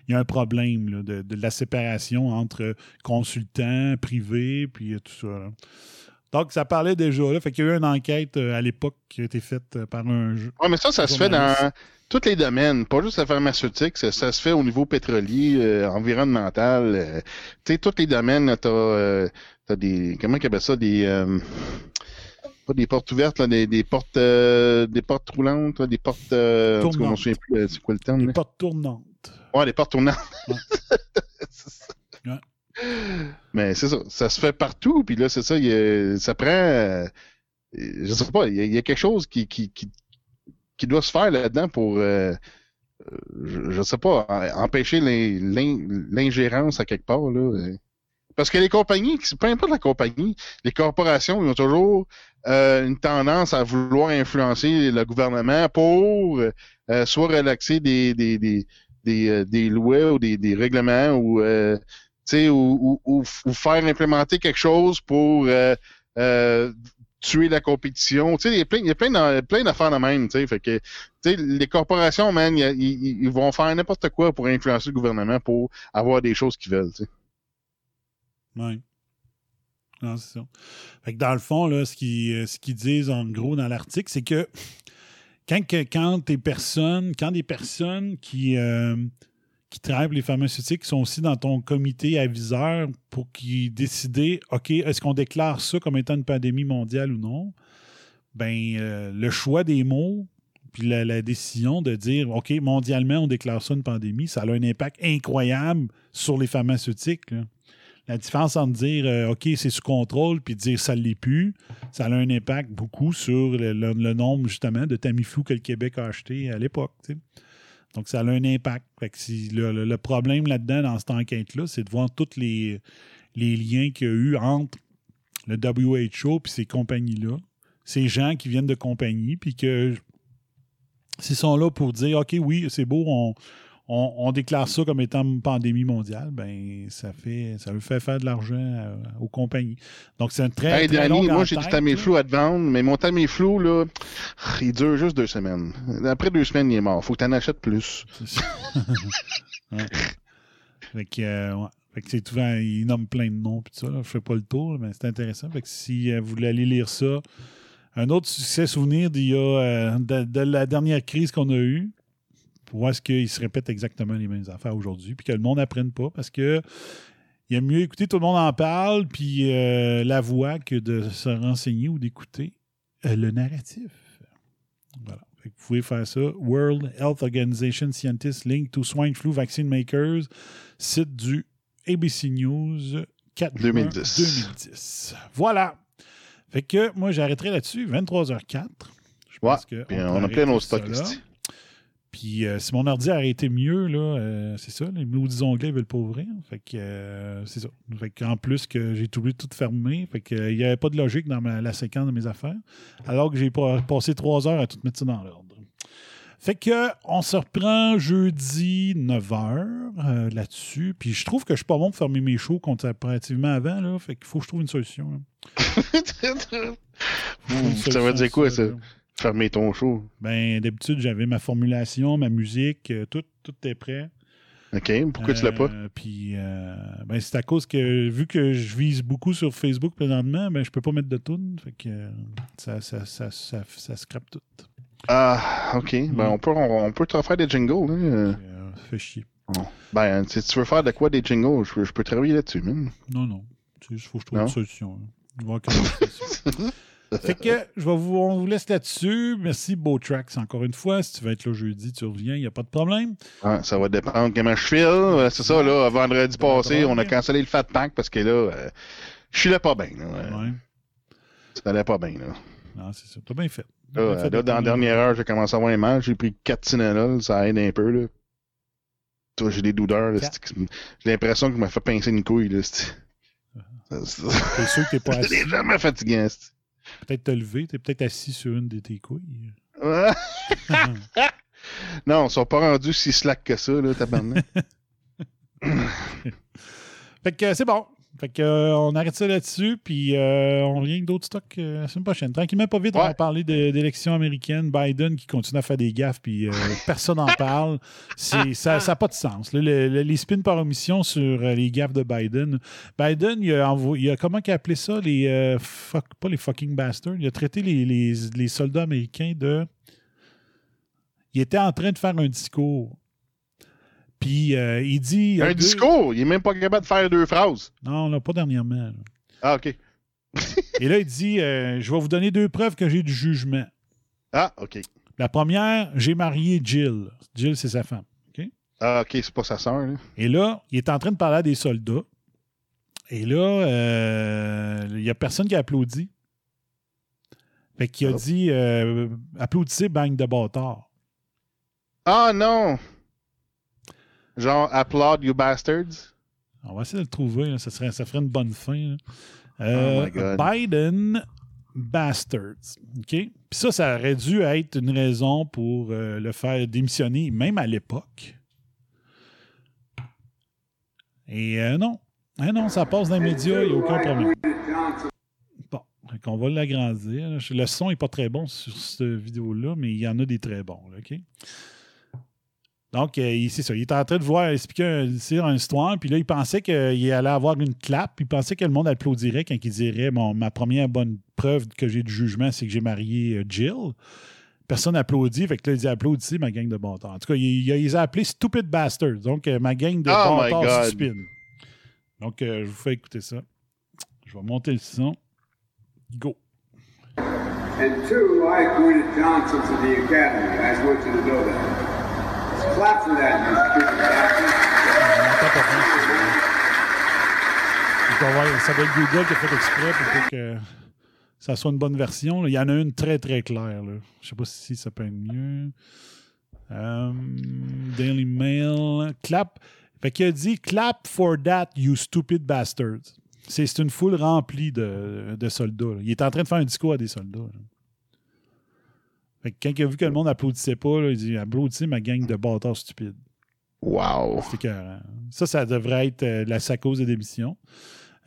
il y a un problème là, de, de la séparation entre consultants, privés, puis tout ça. là. Donc, ça parlait déjà là. Fait qu'il y a eu une enquête euh, à l'époque qui a été faite euh, par un jeu. Ouais, mais ça, ça se fait dans tous les domaines, pas juste la pharmaceutique, ça, ça se fait au niveau pétrolier, euh, environnemental. euh, tu sais, tous les domaines, t'as des. Comment ils appellent ça? Des. Pas des portes ouvertes, là, des, des portes euh, des portes roulantes, là, des portes. Euh, en tout cas, je me Tournantes. souviens plus, euh, c'est quoi le terme? Là? portes tournantes. Ouais, les portes tournantes. Ouais. C'est ça. Ouais. Mais c'est ça, ça se fait partout, puis là, c'est ça, il y a- ça prend. euh, je sais pas, il y, a- il y a quelque chose qui, qui, qui, qui doit se faire là-dedans pour. euh, je, je sais pas, empêcher l'in- l'in- l'ingérence à quelque part, là. Parce que les compagnies, peu importe la compagnie, les corporations, ils ont toujours euh, une tendance à vouloir influencer le gouvernement pour euh, soit relaxer des, des, des, des, euh, lois ou des, des règlements ou, ou, ou, faire implémenter quelque chose pour tuer la compétition. Il y a plein, plein, d'affaires de même, tu sais. Que, les corporations, man, ils, vont faire n'importe quoi pour influencer le gouvernement pour avoir des choses qu'ils veulent. Oui. Non, c'est ça. Fait que dans le fond, là, ce qu'ils euh, ce qu'ils disent en gros dans l'article, c'est que quand, quand des personnes, quand des personnes qui, euh, qui travaillent les pharmaceutiques sont aussi dans ton comité aviseur pour qu'ils décident, OK, est-ce qu'on déclare ça comme étant une pandémie mondiale ou non? Ben, euh, le choix des mots, puis la, décision de dire, OK, mondialement, on déclare ça une pandémie, ça a un impact incroyable sur les pharmaceutiques. La différence entre dire euh, OK, c'est sous contrôle puis dire ça ne l'est plus, ça a un impact beaucoup sur le, nombre justement de Tamiflu que le Québec a acheté à l'époque. Donc, ça a un impact. Si le problème là-dedans, dans cette enquête-là, c'est de voir tous les, les liens qu'il y a eu entre le WHO et ces compagnies-là, ces gens qui viennent de compagnies, puis que s'ils sont là pour dire OK, oui, c'est beau, on, on, on déclare ça comme étant une pandémie mondiale, ben ça fait ça lui fait faire de l'argent euh, aux compagnies. Donc c'est un très, Hey, très long moi, j'ai du. Tamiflu à te vendre, mais mon Tamiflu, là, il dure juste deux semaines. Après deux semaines, il est mort. Faut que tu en achètes plus. C'est ça. Ouais. Fait que, euh, ouais. Fait que c'est souvent, ils nomment plein de noms tout ça. Là. Je fais pas le tour, mais c'est intéressant. Fait que si euh, vous voulez aller lire ça, un autre succès souvenir d'il y a euh, de, de la dernière crise qu'on a eue, pour voir ce qu'ils se répètent exactement les mêmes affaires aujourd'hui, puis que le monde n'apprenne pas, parce que il y mieux écouter, tout le monde en parle, puis euh, la voix que de se renseigner ou d'écouter euh, le narratif. Voilà. Vous pouvez faire ça. World Health Organization Scientists Link to Swine Flu Vaccine Makers, site du ABC News 4 juin 2010. 2010. Voilà. Fait que moi, j'arrêterai là-dessus, 23h04. Je Ouais, pense que on on, a plein nos stocks ici. Puis euh, si mon ordi a été mieux, là, euh, c'est ça, les maudits onglets ils veulent pas ouvrir. Fait que euh, c'est ça. Fait qu'en plus que j'ai tout oublié de tout fermer, fait que euh, il n'y avait pas de logique dans ma- la séquence de mes affaires. Alors que j'ai pas- passé trois heures à tout mettre ça dans l'ordre. Fait que on se reprend jeudi 9h euh, là-dessus. Puis je trouve que je suis pas bon pour fermer mes shows comparativement avant. Là, fait qu'il faut que je trouve une solution. là. Ouh, ça veut dire quoi, ça? là. Fermer ton show. Ben, d'habitude, j'avais ma formulation, ma musique, euh, tout, tout est prêt. OK. Pourquoi tu l'as pas? Euh, Puis, euh, ben, c'est à cause que, vu que je vise beaucoup sur Facebook présentement, ben, je peux pas mettre de tune. Fait que euh, ça, ça, ça, ça, ça scrape tout. Ah, OK. Ben, on peut, on, on peut te refaire des jingles. Hein? Euh, ça fait chier. Ben, si tu veux faire de quoi des jingles, je, peux- je peux travailler là-dessus, man. Non, non. Il faut que je trouve Non? une solution. hein. On va voir je. Fait que je vais vous, on vous laisse là-dessus. Merci, Beau Tracks, encore une fois. Si tu veux être là jeudi, tu reviens, il n'y a pas de problème. Ah, ça va dépendre comment je file. Euh, C'est ça, là, vendredi passé, on a cancellé le Fat Pack parce que là, euh, je suis là pas bien. Ouais. Ça allait pas bien. Là. Non, c'est ça. T'as bien fait. Là, bien fait là, dans la dernière heure, j'ai commencé à avoir mal. J'ai pris 4 Tylenol, ça aide un peu. Là. Toi, j'ai des douleurs. c'est- J'ai l'impression qu'il m'a fait pincer une couille. Là, c'est- c'est- T'es sûr que t'es pas C'est assis? jamais fatigant. Peut-être te lever. T'es peut-être assis sur une de tes couilles. Ouais. non, ils sont pas rendus si slack que ça, là, tabarnak. Fait que euh, c'est bon. Fait que euh, on arrête ça là-dessus, puis euh, on revient avec d'autres stocks euh, la semaine prochaine. Tranquillement, pas vite, on va Ouais. parler d'élections américaines. Biden qui continue à faire des gaffes, puis personne n'en parle. Ça n'a pas de sens. là. Le- le- les spins par omission sur les gaffes de Biden. Biden, il a, il a comment qu'il a appelé ça les fuck, pas les fucking bastards. Il a traité les, les- les soldats américains de. Il était en train de faire un discours. Puis euh, il dit. il Un deux- discours, il est même pas capable de faire deux phrases. Non, là, pas dernièrement. là. Ah, OK. Et là, il dit euh, Je vais vous donner deux preuves que j'ai du jugement. Ah, OK. La première, j'ai marié Jill. Jill, c'est sa femme. OK? Ah, OK, c'est pas sa sœur, là. Et là, il est en train de parler à des soldats. Et là, euh, il n'y a personne qui a applaudi. Fait qu'il a Oh. dit Applaudissez, bang de bâtard. Ah, non! Genre, applaud you bastards. On va essayer de le trouver. là. Ça, serait, ça ferait une bonne fin. Euh, Oh my God. Biden Bastards. OK? Puis ça, ça aurait dû être une raison pour euh, le faire démissionner, même à l'époque. Et euh, non. Ah non, ça passe dans les médias, il n'y a aucun problème. Bon, on va l'agrandir. Le son n'est pas très bon sur cette vidéo-là, mais il y en a des très bons. là, OK? Donc, euh, c'est ça. Il était en train de voir expliquer un, dire une histoire, puis là, il pensait qu'il allait avoir une clap, puis il pensait que le monde applaudirait quand il dirait bon, ma première bonne preuve que j'ai du jugement, c'est que j'ai marié euh, Jill. Personne n'applaudit, fait que là, il dit applaudissez ma gang de bâtards. En tout cas, il, il, il les a appelés stupid bastards. Donc, euh, ma gang de Oh bâtards stupides. Donc, euh, je vous fais écouter ça. Je vais monter le son. Go. And two, I appointed Johnson to the academy. I just want you to know that. Ça doit être Google qui a fait exprès pour que ça soit une bonne version. Il y en a une très très claire. Là. Je sais pas si ça peut être mieux. Euh, Daily Mail. Clap. Fait qu'il a dit Clap for that, you stupid bastards. C'est une foule remplie de, soldats. Il est en train de faire un discours à des soldats. Fait que quand il a vu que le monde applaudissait pas, là, il dit Applaudissez ma gang de bâtards stupides. Wow. C'est. Ça, ça devrait être euh, la sa cause de démission.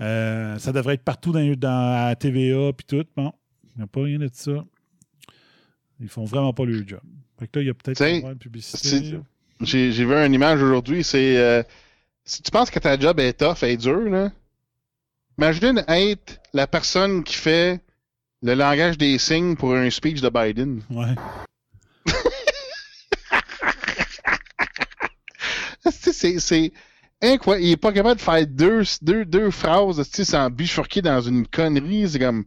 Euh, ça devrait être partout dans, dans la TVA puis tout. Bon, il n'y a pas rien de ça. Ils font vraiment pas leur job. Fait que là, il y a peut-être de publicité. j'ai vu une image aujourd'hui, c'est... euh, si tu penses que ta job est tough, elle est dure, là, imagine être la personne qui fait le langage des signes pour un speech de Biden. Ouais. C'est- incroyable. Il est pas capable de faire deux, deux, deux phrases sans bifurquer dans une connerie. C'est comme.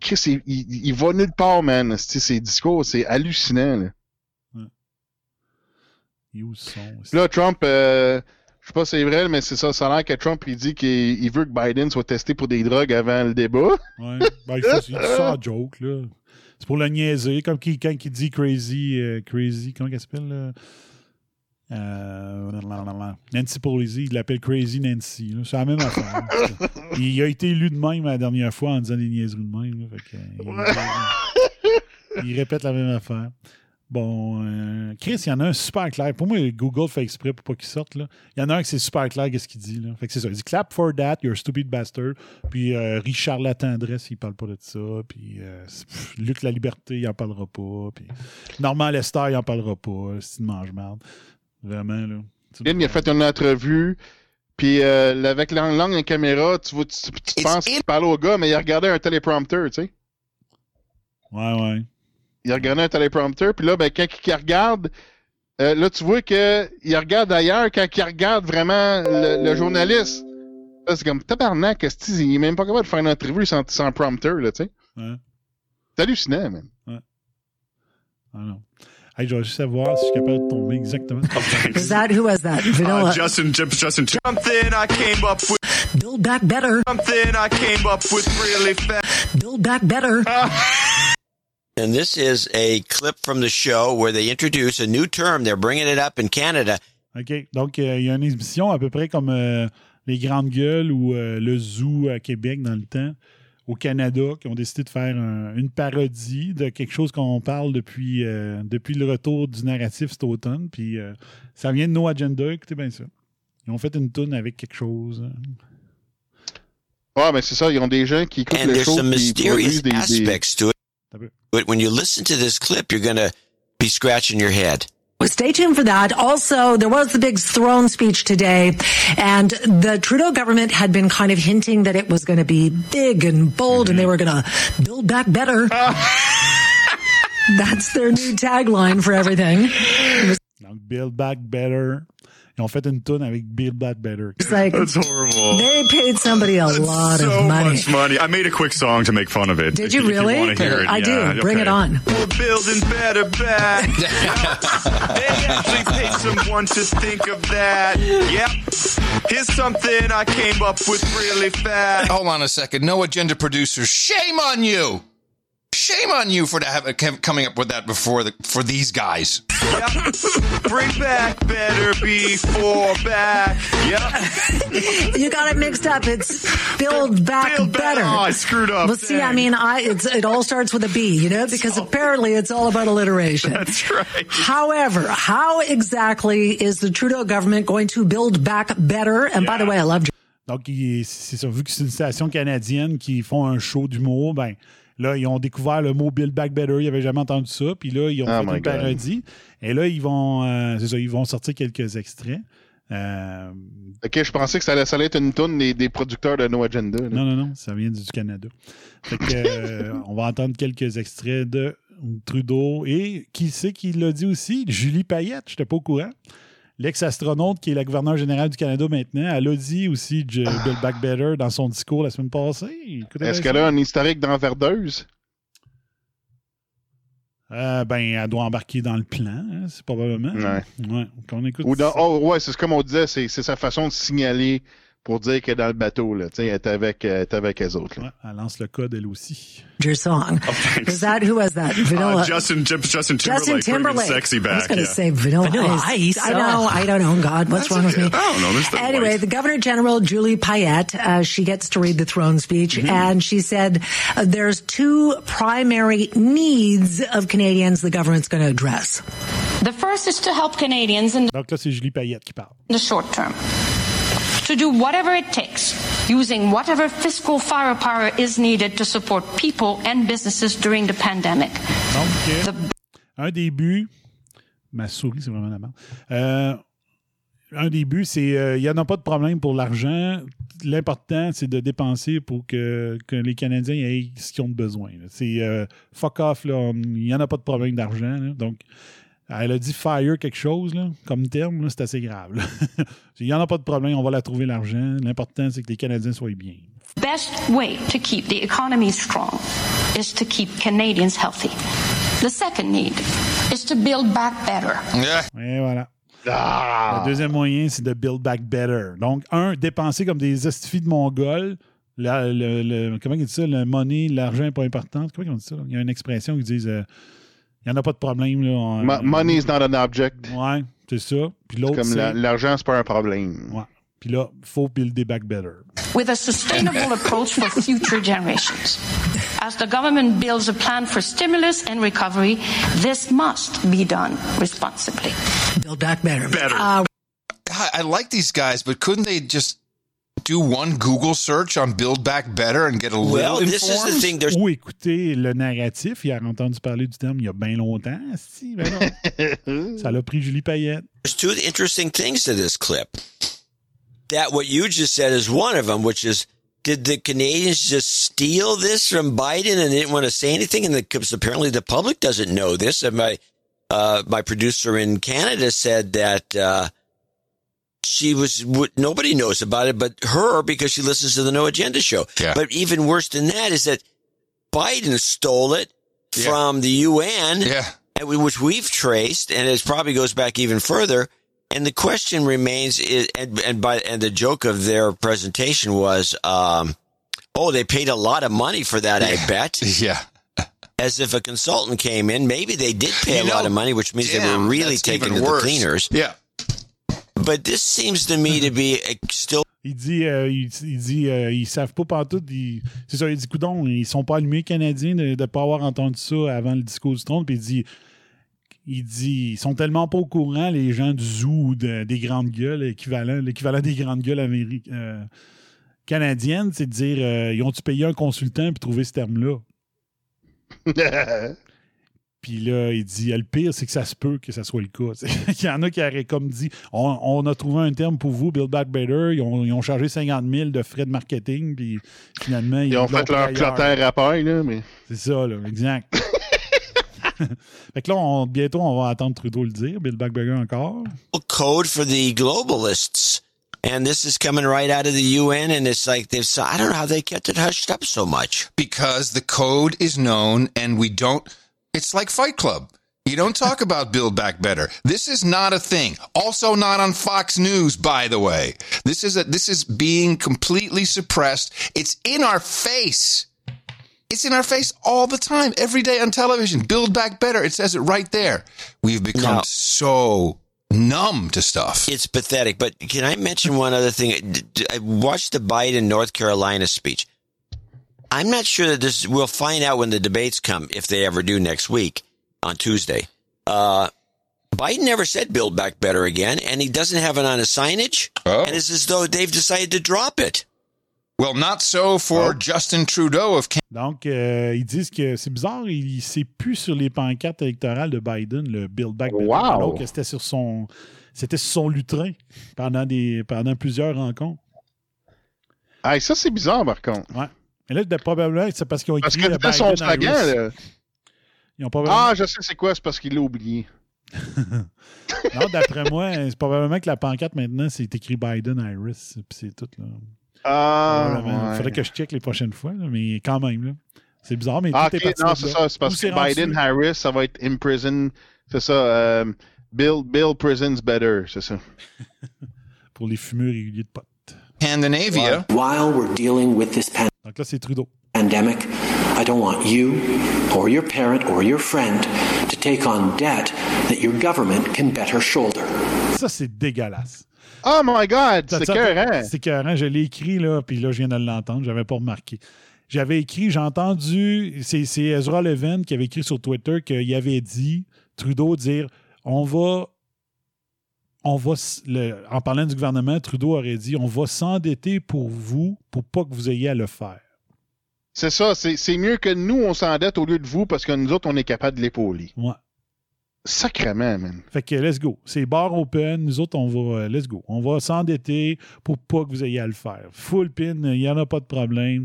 Chris, il, il, va nulle part, man. Ses discours, c'est hallucinant. Là. Sont Puis là, Trump, euh, je sais pas si c'est vrai, mais c'est ça. Ça a l'air que Trump, il dit qu'il il veut que Biden soit testé pour des drogues avant le débat. Ouais. Ben, il, fait, il dit ça en joke, là. C'est pour le niaiser. Comme qui, quand il dit crazy, euh, crazy, comment elle s'appelle, là? Euh, Nancy Pelosi, il l'appelle Crazy Nancy. C'est la même affaire. il, il a été élu de même la dernière fois en disant des niaiseries de même. là. Fait que, il, il répète la même affaire. Bon, euh, Chris, il y en a un super clair. Pour moi, Google fait exprès pour pas qu'il sorte. Là. Il y en a un qui c'est super clair qu'est-ce qu'il dit. Là. Fait que c'est ça. Il dit clap for that, you're a stupid bastard. Puis euh, Richard Latendresse, il parle pas de ça. Puis euh, pff, Luc La Liberté, il en parlera pas. Puis Normand Lester, il en parlera pas. C'est une mange-marde. Vraiment, là. Il a fait une entrevue. Puis euh, avec la langue en caméra, tu, vois, tu, tu- tu penses qu'il parlait au gars, mais il a regardé un téléprompteur, tu sais. Ouais, ouais. Il regardait un téléprompteur, puis là, ben, quand il regarde, euh, là, tu vois que il regarde ailleurs quand il regarde vraiment le, le journaliste. Là, c'est comme tabarnak, esti, il est même pas capable de faire une entrevue sans, sans prompteur, là, tu sais. ouais. C'est hallucinant, man. Ah non. Hey, je vais juste savoir si je suis capable de tomber exactement. Is that who has that? Vanilla? Uh, Justin, Justin, something I came up with. Build Back Better. Something I came up with really fast. Build Back Better. And this is a clip from the show where they introduce a new term. They're bringing it up in Canada. OK. Donc, euh, il y a une émission à peu près comme euh, Les Grandes Gueules ou euh, le Zoo à Québec dans le temps, au Canada, qui ont décidé de faire un- une parodie de quelque chose qu'on parle depuis, euh, depuis le retour du narratif cet automne. Puis euh, ça vient de No Agenda. Écoutez bien ça. Ils ont fait une toune avec quelque chose. Ouais, mais c'est ça, ils ont des gens qui écoutent And les choses qui produisent des, des... aspects to it. But when you listen to this clip, you're going to be scratching your head. Well, Stay tuned for that. Also, there was the big throne speech today, and the Trudeau government had been kind of hinting that it was going to be big and bold, and they mm-hmm. were going to build back better. That's their new tagline for everything. Donc, Build Back Better. Ils ont fait une toune avec Build Back Better. It's like That's horrible. they paid somebody a lot so of money. So much money. I made a quick song to make fun of it. Did you really? wanna hear it. I Yeah, do. Bring it on. We're building better back. they actually paid someone to think of that. Yep. Here's something I came up with really fast. Hold on a second. No agenda producers. Shame on you. Shame on you for have, coming up with that before the, for these guys. Yep. Bring back better before back. Yep. You got it mixed up. It's build back Build back- better. Oh, I screwed up. Well, see, I mean, I it's it all starts with a B, you know, because apparently it's all about alliteration. That's right. However, how exactly is the Trudeau government going to build back better? And by the way, I love Donc, c'est ça. Vu que c'est une station canadienne qui font un show d'humour, ben là, ils ont découvert le mot Build Back Better. Ils n'avaient jamais entendu ça. Puis là, ils ont Oh fait une parodie. Et là, ils vont, euh, ça, ils vont sortir quelques extraits. Euh, Ok, je pensais que ça allait, ça allait être une toune des, des producteurs de No Agenda. là. non, non, non, ça vient du Canada. Fait que, euh, on va entendre quelques extraits de Trudeau. Et qui c'est qui l'a dit aussi? Julie Payette, je n'étais pas au courant. L'ex-astronaute qui est la gouverneure générale du Canada maintenant, elle a dit aussi J- Build Back Better dans son discours la semaine passée. Est-ce qu'elle a un historique d'enverdeuse? Euh, ben, elle doit embarquer dans le plan, hein, c'est probablement. Ouais. Ouais, qu'on écoute. Ou dans, oh, ouais, c'est comme on disait, c'est sa façon de signaler pour dire qu'elle est dans le bateau. Là. Tu sais, Elle est avec, elle est avec les autres. là. Ouais, elle lance le code, elle aussi. your song. thanks. Was that who was that? Vanilla. Uh, Justin, Justin Timberlake, Justin Timberlake. bringing sexy I was going to yeah. say Vanilla, Vanilla Ice. Ice, I know. oh. I don't know. God, what's That's wrong with me? I don't know, there's Anyway, white. the Governor General Julie Payette, uh, she gets to read the throne speech, and she said uh, there's two primary needs of Canadians the government's going to address. The first is to help Canadians in Donc là, c'est Julie Payette qui parle. the short term. To do whatever it takes, using whatever fiscal firepower is needed to support people and businesses during the pandemic. Donc, euh, un des buts, ma souris, c'est vraiment la merde. Euh, un des buts, c'est euh, il n'y en a pas de problème pour l'argent. L'important, c'est de dépenser pour que, que les Canadiens aient ce qu'ils ont besoin. C'est euh, fuck off, il n'y en a pas de problème d'argent. Donc, elle a dit fire quelque chose, là, comme terme, là, c'est assez grave. là. Il n'y en a pas de problème, on va la trouver l'argent. L'important, c'est que les Canadiens soient bien. Best way to keep the economy strong is to keep Canadians healthy. The second need is to build back better. Yeah. Et voilà. Ah! Le deuxième moyen, c'est de build back better. Donc, un, dépenser comme des estifis de Mongols. La- le, le- comment ils disent ça? Le money, l'argent n'est pas important. Comment ils dit ça? Il y a une expression qui disent euh, n'y en a pas de problème. Là, On- Mo- Money is not an object. Ouais, c'est ça. Puis l'autre, Comme l'argent, c'est pas un problème. Ouais. Puis là, il faut builder back better. with a sustainable approach for future generations. As the government builds a plan for stimulus and recovery, this must be done responsibly. Build back better. Better. Uh, God, I like these guys, but couldn't they just do one Google search on Build Back Better and get a little Well, this is the thing. There's Ou écouter le narratif. Il a entendu parler du terme il y a bien longtemps. Si, ben non. ça l'a pris Julie Payette. there's two interesting things to this clip. That what you just said is one of them, which is did the Canadians just steal this from Biden and they didn't want to say anything? And because apparently the public doesn't know this. And my uh, my producer in Canada said that uh, she was nobody knows about it, but her because she listens to the No Agenda show. Yeah. But even worse than that is that Biden stole it Yeah. from the UN Yeah. which we've traced, and it probably goes back even further. And the question remains, is, and, and by and the joke of their presentation was, um, oh, they paid a lot of money for that. I bet. Yeah. As if a consultant came in, maybe they did pay You a lot of money, which means they were really taken to the cleaners. Yeah. But this seems to me to be a, still Il dit, euh, il, il dit, euh, ils savent pas partout. ils- C'est ça, il dit, coudon, ils sont pas allumés canadiens de ne pas avoir entendu ça avant le discours du trône. Puis il dit, il dit, ils sont tellement pas au courant, les gens du zoo ou de- des grandes gueules, l'équivalent, l'équivalent des grandes gueules euh, canadiennes, c'est de dire, euh, ils ont-tu payé un consultant puis trouvé ce terme-là? Puis là, il dit, le pire, c'est que ça se peut que ça soit le cas. il y en a qui auraient comme dit, on, on a trouvé un terme pour vous, Build Back Better. Ils ont, ils ont chargé 50 000 de frais de marketing, puis finalement, ils, Ils ont l'ont fait leur clotère à paille, là, mais. C'est ça, là, exact. fait que là, on- bientôt, on va attendre Trudeau le dire, Build Back Better encore. code for the globalists. And this is coming right out of the UN, and it's like they've. So I don't know how they kept it hushed up so much. Because the code is known and we don't, it's like Fight Club. You don't talk about Build Back Better. This is not a thing. Also not on Fox News, by the way. This is a, this is being completely suppressed. It's in our face. It's in our face all the time, every day on television. Build Back Better. It says it right there. We've become Now- so numb to stuff. It's pathetic. But can I mention one other thing? I watched the Biden North Carolina speech. I'm not sure that this. We'll find out when the debates come, if they ever do next week on Tuesday. Uh, Biden never said "Build Back Better" again, and he doesn't have it on his signage. Oh. And it's as though they've decided to drop it. Well, not so for Justin Trudeau of Canada. Donc, euh, ils disent que c'est bizarre, il c'est plus sur les pancartes électorales de Biden, le Build Back Better, Wow. alors que c'était sur son c'était sur son lutrin pendant, des, pendant plusieurs rencontres. Ah, ça, c'est bizarre, par contre. Ouais. Et là, de- probablement, c'est parce qu'ils ont Parce écrit que son Biden slogan, Harris. là. Ils ont probablement... Ah, je sais c'est quoi, c'est parce qu'il l'a oublié. Non, d'après moi, c'est probablement que la pancarte maintenant, c'est écrit Biden Harris, puis c'est tout. Là. Ah, ouais. Faudrait que je check les prochaines fois, là, mais quand même. là. C'est bizarre, mais Ah, tout ok, est parti non, c'est ça. C'est parce que? Biden Harris, ça va être imprison. C'est ça. euh, Bill, Bill Prison's Better, c'est ça. Pour les fumeurs réguliers de potes. Scandinavia. While we're dealing with this Donc là, c'est Trudeau. pandemic, I don't want you or your parent or your friend to take on debt that your government can better shoulder. Ça, c'est dégueulasse. Oh my God, c'est écœurant. C'est écœurant. Je l'ai écrit, là, puis là, je viens de l'entendre. J'avais pas remarqué. J'avais écrit, j'ai entendu, c'est c'est Ezra Levin qui avait écrit sur Twitter qu'il avait dit, Trudeau dire, on va, on va, s- le- en parlant du gouvernement, Trudeau aurait dit, on va s'endetter pour vous, pour pas que vous ayez à le faire. C'est ça, c'est c'est mieux que nous, on s'endette au lieu de vous parce que nous autres, on est capable de l'épauler. Ouais. Sacrement, man. Fait que let's go. C'est bar open. Nous autres, on va, euh, let's go. On va s'endetter pour pas que vous ayez à le faire. Full pin, il n'y en a pas de problème.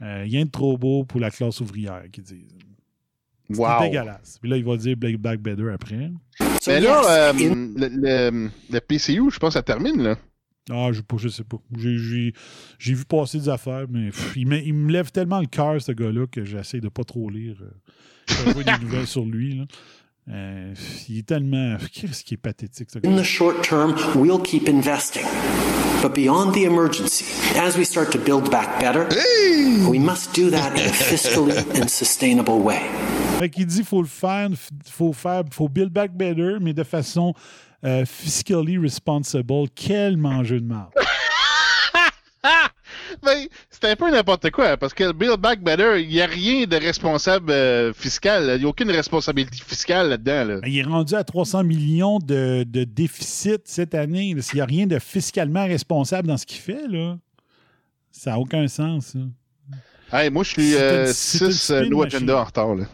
Euh, rien de trop beau pour la classe ouvrière, qui disent. C'est Wow. dégueulasse. Puis là, il va dire Black Back Better après. So Mais là, euh, in- le, le- le PCU, je pense que ça termine, là. Ah, je, je sais pas. J'ai- J'ai j'ai vu passer des affaires, mais pff, il, me, il me lève tellement le cœur, ce gars-là, que j'essaie de pas trop lire. euh, des nouvelles sur lui. Là. Euh, il est tellement. Qu'est-ce qui est pathétique, ce in gars the short term, we'll keep investing. But beyond the emergency, as we start to build back better, we must do that in a fiscally and sustainable way. Fait qu'il dit faut le faire, faut faire, faut build back better, mais de façon euh, fiscally responsible. Quel mangeux de marde. Ben, c'est un peu n'importe quoi, parce que Build Back Better, il n'y a rien de responsable euh, fiscal. Il n'y a aucune responsabilité fiscale là-dedans. Là. Il est rendu à 300 millions de, de déficit cette année. S'il n'y a rien de fiscalement responsable dans ce qu'il fait, là, ça n'a aucun sens. Hey, moi, je suis C'est euh, une- c'est une 6 spin No machine. Agenda en retard. Là.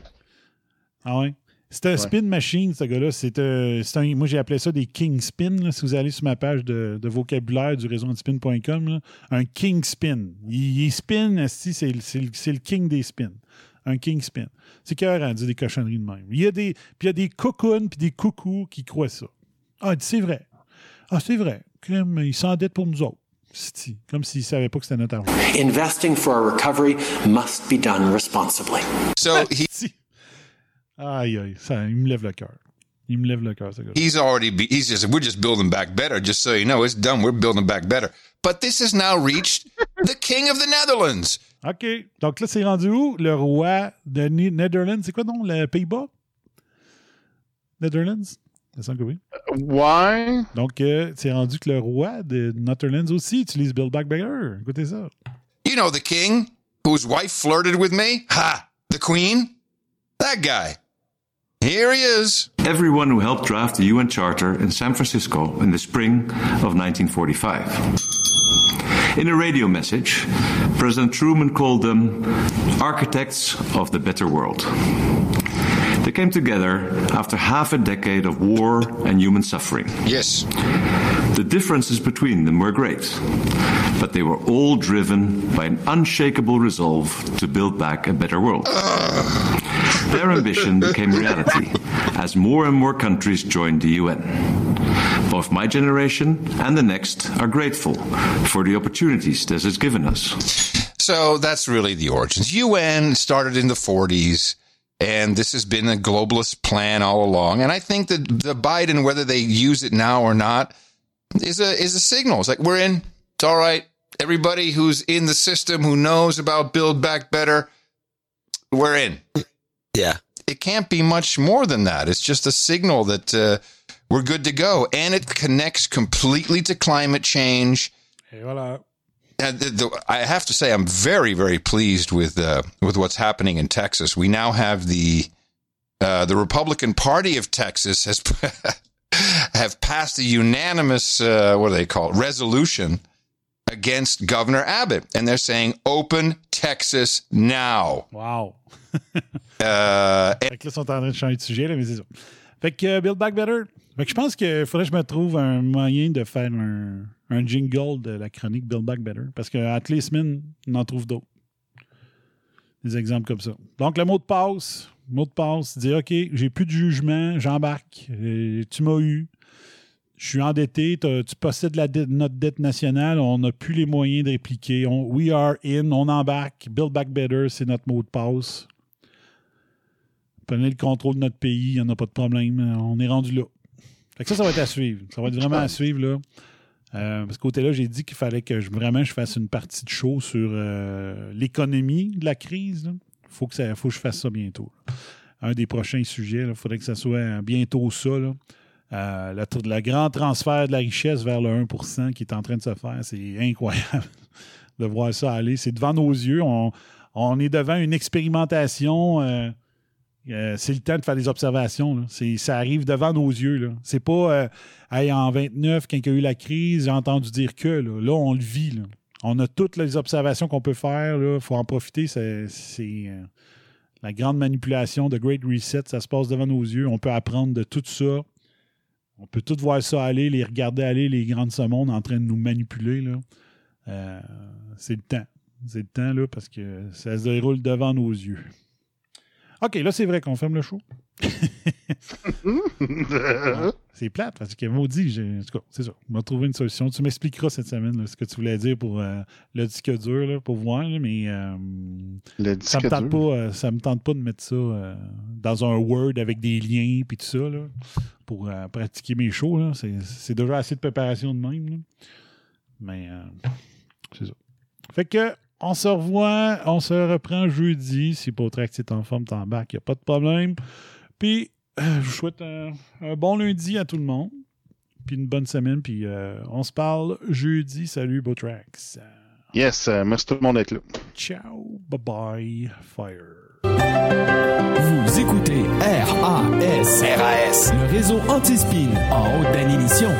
Ah ouais? C'est un spin machine, ce gars-là. C'est un, c'est un- moi, j'ai appelé ça des king spin. là. Si vous allez sur ma page de, de vocabulaire du réseau antispin.com, un king spin. Il, il spin, c'est le- c'est le, c'est le king des spins. Un king spin. C'est qu'il a dit des cochonneries de même. Il y a des, puis il y a des cocounes puis des coucous qui croient ça. Ah, c'est vrai. Ah, c'est vrai. Crème, il s'endette pour nous autres. Comme s'il ne savait pas que c'était notre argent. Investing for our recovery must be done responsibly. So he Aïe, aïe, ça, il me lève le cœur. Il me lève le cœur, ce gars. He's already, be, he's just, we're just building back better. Just so you know, it's done. We're building back better. But this has now reached the king of the Netherlands. OK. Donc là, c'est rendu où? Le roi de Netherlands. C'est quoi, non? Le Pays-Bas? Netherlands? Ça que oui. Ouais. Donc, euh, c'est rendu que le roi de Netherlands aussi utilise Build Back Better. Écoutez ça. You know the king whose wife flirted with me? Ha! The queen? That guy. Here he is. Everyone who helped draft the UN Charter in San Francisco in the spring of 1945. In a radio message, President Truman called them architects of the better world. They came together after half a decade of war and human suffering. Yes. The differences between them were great, but they were all driven by an unshakable resolve to build back a better world. Their ambition became reality as more and more countries joined the UN. Both my generation and the next are grateful for the opportunities this has given us. So that's really the origins. UN started in the 40s, and this has been a globalist plan all along. And I think that the Biden, whether they use it now or not, is a is a signal. It's like we're in. It's all right. Everybody who's in the system who knows about Build Back Better, we're in. Yeah. It can't be much more than that. It's just a signal that uh, we're good to go, and it connects completely to climate change. Et voilà. And the, the, I have to say, I'm very, very pleased with uh, with what's happening in Texas. We now have the uh, the Republican Party of Texas has have passed a unanimous uh, what do they call it resolution against Governor Abbott, and they're saying open Texas now. Wow. Uh, Fait que là, ils sont en train de changer de sujet, là, mais c'est ça. Fait que euh, Build Back Better. Fait que je pense qu'il faudrait que je me trouve un moyen de faire un, un jingle de la chronique Build Back Better. Parce qu'à les semaines, on en trouve d'autres. Des exemples comme ça. Donc, le mot de passe, mot de passe, dire OK, j'ai plus de jugement, j'embarque. Euh, tu m'as eu. Je suis endetté, tu possèdes notre dette nationale, on n'a plus les moyens de répliquer. We are in, on embarque. Build Back Better, c'est notre mot de passe. Prenez le contrôle de notre pays, il n'y en a pas de problème. On est rendu là. Fait que ça, ça va être à suivre. Ça va être vraiment à suivre, là. Euh, parce qu'au côté-là, j'ai dit qu'il fallait que je, vraiment je fasse une partie de show sur euh, l'économie de la crise. Il faut, que ça- faut que je fasse ça bientôt. Un des prochains sujets, il faudrait que ça soit bientôt ça. Euh, le, grand transfert de la richesse vers le 1% qui est en train de se faire, c'est incroyable de voir ça aller. C'est devant nos yeux. On, est devant une expérimentation. euh, euh, c'est le temps de faire des observations. Ça arrive devant nos yeux. C'est pas en 29, quand il y a eu la crise, j'ai entendu dire que. Là, on le vit. On a toutes les observations qu'on peut faire. Il faut en profiter. C'est euh, la grande manipulation de Great Reset. Ça se passe devant nos yeux. On peut apprendre de tout ça. On peut tout voir ça aller, les regarder aller, les grandes mondes en train de nous manipuler. Euh, c'est le temps. C'est le temps, parce que ça se déroule devant nos yeux. OK, là, c'est vrai qu'on ferme le show. C'est plate parce que maudit, j'ai- en tout cas, c'est ça. On va trouver une solution. Tu m'expliqueras cette semaine là, ce que tu voulais dire pour euh, le disque dur, là, pour voir, là, mais euh, Le ça me tente dur. pas, euh, ça me tente pas de mettre ça dans un Word avec des liens puis tout ça pour pratiquer mes shows. C'est, déjà assez de préparation de même. Mais c'est ça. Fait que on se revoit, on se reprend jeudi. Si pour track c'est en forme, t'embarques, il n'y a pas de problème. Puis euh, je vous souhaite un, un bon lundi à tout le monde. Puis une bonne semaine. Puis euh, on se parle jeudi. Salut, Botrax. Yes, euh, merci tout le monde d'être là. Ciao. Bye bye. Fire. Vous écoutez RAS, RAS, le réseau anti-spin en haute définition.